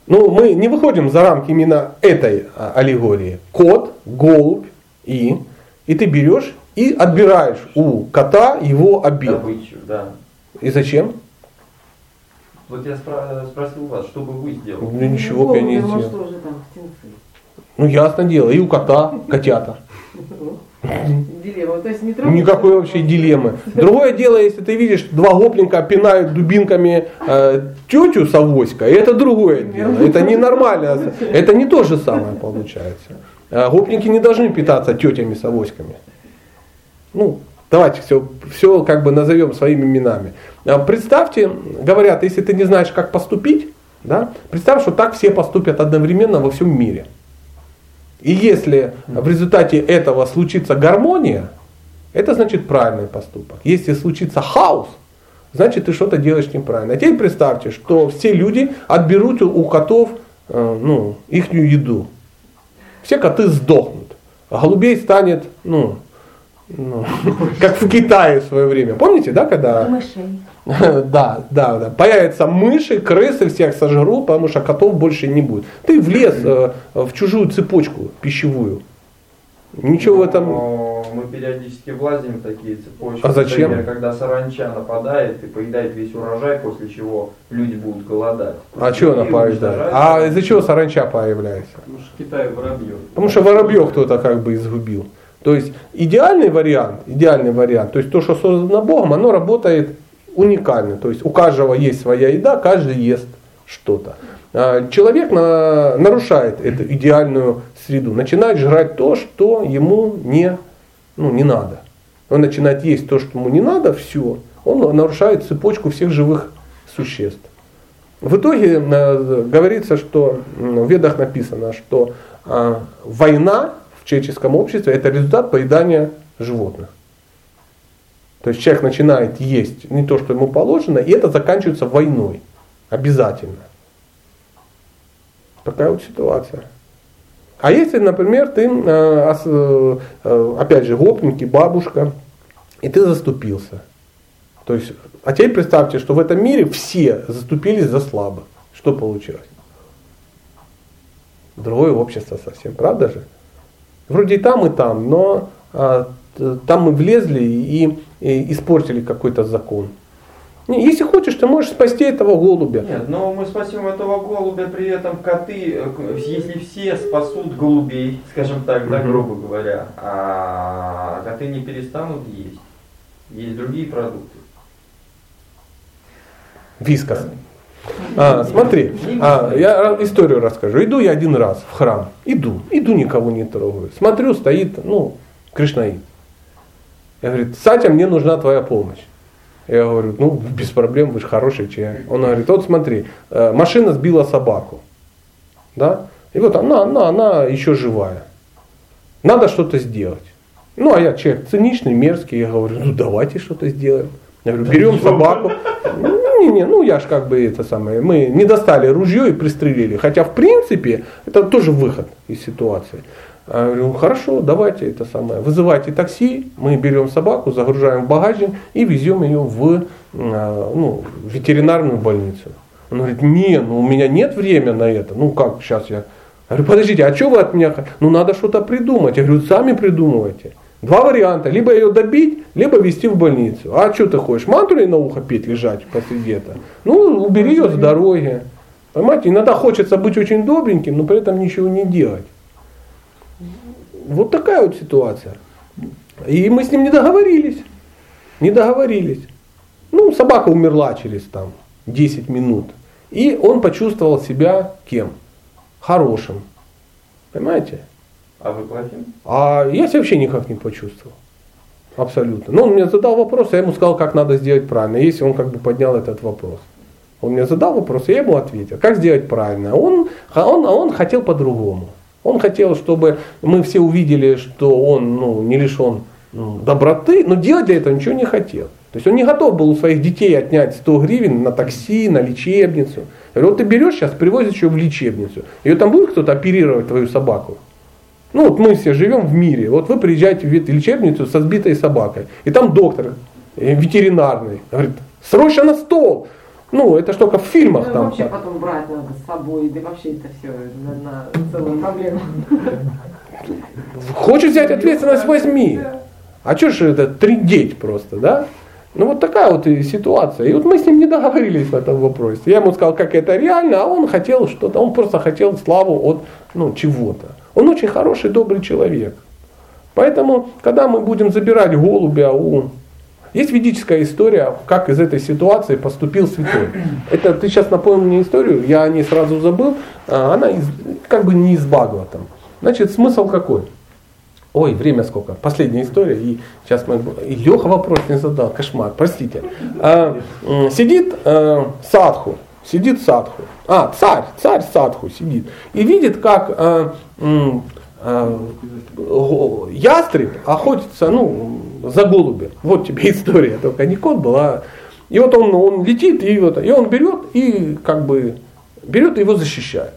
Ну, мы не выходим за рамки именно этой а, аллегории. Кот, голубь и. И ты берешь и отбираешь у кота его обед. Добычу, да. И зачем? Вот я спра- спросил вас, что бы вы сделали? Ну, ничего бы я не сделал. Ну, ясно дело. И у кота котята. Дилемма. Не. Никакой вообще дилеммы. Другое дело, если ты видишь, два гопника пинают дубинками э, тетю с авоськой, это другое дело. Это ненормально. Это не то же самое получается. А гопники не должны питаться тетями с авоськами. Ну, давайте все, все как бы назовем своими именами. А Представьте, говорят, если ты не знаешь, как поступить, да, представь, что так все поступят одновременно во всем мире. И если в результате этого случится гармония, это значит правильный поступок. Если случится хаос, значит ты что-то делаешь неправильно. А теперь представьте, что все люди отберут у котов э, ну, их еду. Все коты сдохнут. А голубей станет, ну, ну, [laughs] как в Китае в свое время. Помните, да, когда... Мышей. [laughs] Да, да, да. Появятся мыши, крысы всех сожрут, потому что котов больше не будет. Ты влез э, в чужую цепочку пищевую. Ничего в этом... Но мы периодически влазим в такие цепочки. А зачем? Например, когда саранча нападает и поедает весь урожай, после чего люди будут голодать. А что она поедает? А из-за чего саранча появляется? Потому что Китай воробьев. Потому что воробьев кто-то как бы изгубил. То есть идеальный вариант, идеальный вариант, то есть то, что создано Богом, оно работает уникально. То есть у каждого есть своя еда, каждый ест что-то. А Человек на- нарушает эту идеальную среду, начинает жрать то, что ему не, ну, не надо. Он начинает есть то, что ему не надо, все. Он нарушает цепочку всех живых существ. В итоге э, говорится, что в ведах написано, что а, война в человеческом обществе это результат поедания животных. То есть человек начинает есть не то, что ему положено, и это заканчивается войной. Обязательно. Такая вот ситуация. А если, например, ты, э, э, э, опять же, гопники, бабушка, и ты заступился. То есть, а теперь представьте, что в этом мире все заступились за слабых. Что получилось? Другое общество совсем, правда же? Вроде и там, и там, но а, там мы влезли и, и испортили какой-то закон. Если хочешь, ты можешь спасти этого голубя. Нет, но мы спасем этого голубя, при этом коты, э, если все спасут голубей, скажем так, да, грубо говоря, а коты не перестанут есть. Есть другие продукты. Вискас. А, смотри, а, я историю расскажу. Иду я один раз в храм. Иду, иду, никого не трогаю. Смотрю, стоит, ну, Кришнаит. Я говорю, Сатя, мне нужна твоя помощь. Я говорю, ну, без проблем, вы же хороший человек. Он говорит, вот смотри, э, машина сбила собаку. Да? И вот она, она, она еще живая. Надо что-то сделать. Ну, а я человек циничный, мерзкий. Я говорю, ну, давайте что-то сделаем. Я говорю, берем собаку. Не, не, ну я ж как бы это самое, мы не достали ружье и пристрелили. Хотя в принципе это тоже выход из ситуации. Я говорю, «Ну, хорошо, давайте это самое, вызывайте такси, мы берем собаку, загружаем в багажник и везем ее в а, ну, ветеринарную больницу. Он говорит, не, ну у меня нет времени на это. Ну как сейчас я? Я говорю, подождите, а что вы от меня? Ну надо что-то придумать. Я говорю, сами придумывайте. Два варианта. Либо ее добить, либо везти в больницу. А что ты хочешь? Мантру ей на ухо петь лежать посреди этого? Ну, убери ее с дороги. Понимаете, иногда хочется быть очень добреньким, но при этом ничего не делать. Вот такая вот ситуация. И мы с ним не договорились. Не договорились. Ну, собака умерла через там 10 минут. И он почувствовал себя кем? Хорошим. Понимаете? А вы плохим? А я себя вообще никак не почувствовал. Абсолютно. Ну, он мне задал вопрос, я ему сказал, как надо сделать правильно, если он как бы поднял этот вопрос. Он мне задал вопрос, я ему ответил, как сделать правильно. Он, он, он хотел по-другому. Он хотел, чтобы мы все увидели, что он ну, не лишен ну, доброты, но делать для этого ничего не хотел. То есть он не готов был у своих детей отнять 100 гривен на такси, на лечебницу. Я говорю, вот ты берешь сейчас, привозишь ее в лечебницу. Ее там будет кто-то оперировать, твою собаку? Ну вот мы все живем в мире. Вот вы приезжаете в лечебницу со сбитой собакой. И там доктор э, ветеринарный говорит, срочно на стол. Ну, это ж только в фильмах Ну, там. вообще потом брать надо с собой, да вообще это все на, на целую проблему. Хочешь взять ответственность, возьми. А что же это тридеть просто, да? Ну вот такая вот и ситуация. И вот мы с ним не договорились в этом вопросе. Я ему сказал, как это реально, а он хотел что-то, он просто хотел славу от ну, чего-то. Он очень хороший, добрый человек. Поэтому, когда мы будем забирать голубя у... Есть ведическая история, как из этой ситуации поступил святой. Это ты сейчас напомнил мне историю, я о ней сразу забыл. А, Она из, как бы не из Бхагаватам. Значит, смысл какой? Ой, время сколько? Последняя история. И сейчас мы... И Леха вопрос не задал. Кошмар, простите. А, сидит а, садху. Сидит садху. А, царь, царь садху сидит. И видит, как а, го- ястреб охотится ну, за голубем. Вот тебе [laughs] история. Только не кот был, а И вот он, он летит, и, вот, и он берет и как бы берет и его защищает.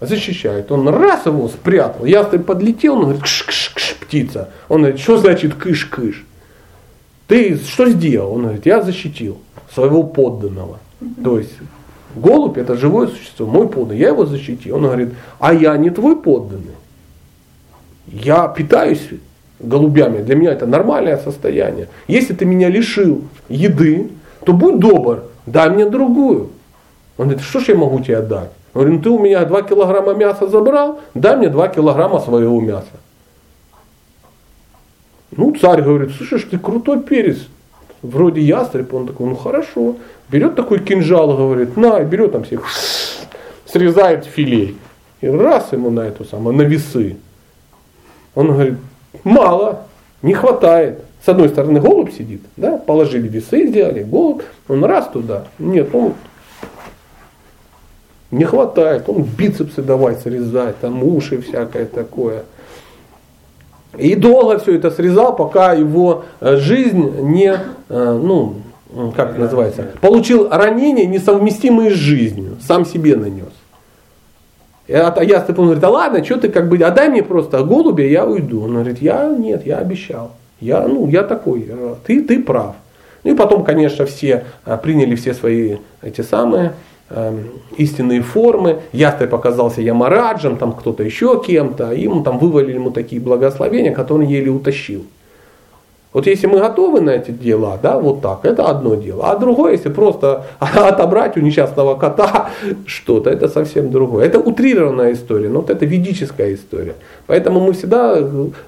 Защищает. Он раз его спрятал. Ястреб подлетел, он говорит, кш-кш-кш, птица. Он говорит, что значит кыш-кыш? Ты что сделал? Он говорит, я защитил своего подданного. То есть голубь это живое существо, мой подданный, я его защитил. Он говорит, а я не твой подданный. Я питаюсь голубями, для меня это нормальное состояние. Если ты меня лишил еды, то будь добр, дай мне другую. Он говорит, что ж я могу тебе дать? Он говорит, ну ты у меня 2 килограмма мяса забрал, дай мне 2 килограмма своего мяса. Ну, царь говорит, слушай, ты крутой перец, вроде ястреб. Он такой, ну хорошо. Берет такой кинжал, говорит, на, берет там всех, срезает филей. И раз ему на эту самую, на весы. Он говорит, мало, не хватает. С одной стороны голубь сидит, да, положили весы, сделали голубь, он раз туда, нет, он не хватает, он бицепсы давай срезать, там уши всякое такое. И долго все это срезал, пока его э, жизнь не, э, ну, как называется, получил ранение, несовместимое с жизнью, сам себе нанес. А я он говорит, да ладно, что ты как бы, отдай мне просто голубя, я уйду. Он говорит, я нет, я обещал. Я, ну, я такой, э, ты, ты прав. Ну и потом, конечно, все приняли все свои эти самые Эм, истинные формы. Ястреб показался Ямараджем, там кто-то еще кем-то, и ему там вывалили ему такие благословения, которые он еле утащил. Вот если мы готовы на эти дела, да, вот так, это одно дело. А другое, если просто [laughs] отобрать у несчастного кота [laughs] что-то, это совсем другое. Это утрированная история, но вот это ведическая история. Поэтому мы всегда,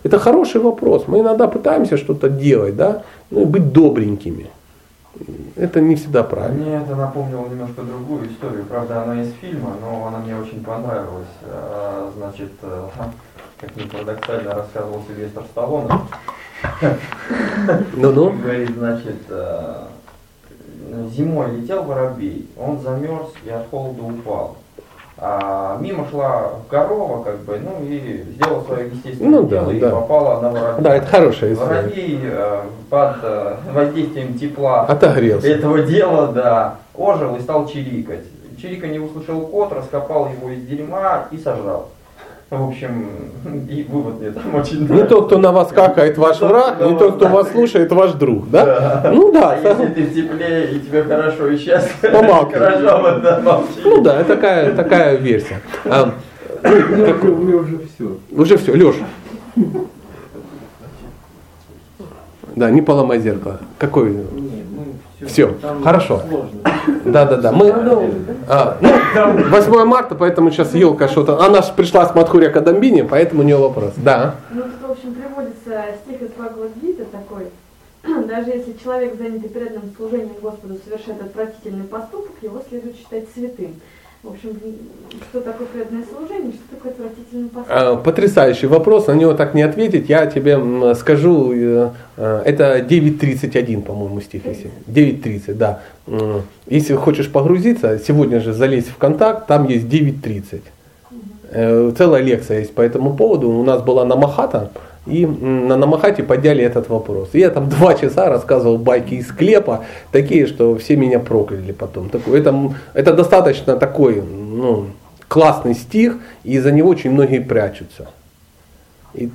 это хороший вопрос. Мы иногда пытаемся что-то делать, да, ну быть добренькими это не всегда правильно. Мне это напомнило немножко другую историю. Правда, она из фильма, но она мне очень понравилась. А, значит, э, [laughs] как ни парадоксально рассказывал Сильвестр Сталлоне. Ну-ну. [laughs] Говорит, значит, э, зимой летел воробей, он замерз и от холода упал. А мимо шла корова, как бы, ну и сделала свое естественное ну, дело да, и да. попала на воробья. Да, это хорошая история. Воробей э, под э, воздействием тепла Отогрелся. этого дела, да, ожил и стал чирикать. Чирика не услышал кот, раскопал его из дерьма и сожрал. В общем, и вывод мне там очень Не тот, кто на вас какает, ваш враг, не тот, кто вас слушает, ваш друг, да? да. Ну да. А если ты в тепле и тебе хорошо и счастливо, хорошо, да, молчи. Ну да, такая, такая версия. А, ну, уже все. Уже все, Леша. Да, не поломай зеркало. Какой? Нет, все, хорошо. Да, да, да. Мы, а, ну, 8 марта, поэтому сейчас елка что-то. Она же пришла с Мадхуря Кадамбини, поэтому у нее вопрос. Да. Ну, тут, в общем, приводится стих из Бхагавадгиты такой. [clears throat] Даже если человек, занятый преданным служением Господу, совершает отвратительный поступок, его следует считать святым. В общем, что такое преданное служение, что такое отвратительный поступок? А, потрясающий вопрос, на него так не ответить. Я тебе скажу, э, э, это 9.31, по-моему, стих. Если. 9.30, да. Если хочешь погрузиться, сегодня же залезь в контакт, там есть 9.30. Угу. Целая лекция есть по этому поводу. У нас была на Махата, и на Намахате подняли этот вопрос. И я там [laughs] два часа рассказывал байки из склепа, такие, что все меня прокляли потом. Такой, это, это достаточно такой ну, классный стих, и за него очень многие прячутся. И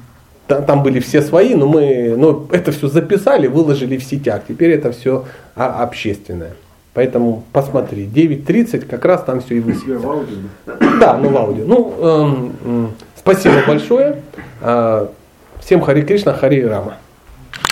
там, там были все свои, но мы но это все записали, выложили в сетях. Теперь это все общественное. Поэтому посмотри, 9.30 как раз там все и высветится. Да, ну в аудио. Ну, эм, спасибо большое. Всем Хари Кришна, Хари Рама.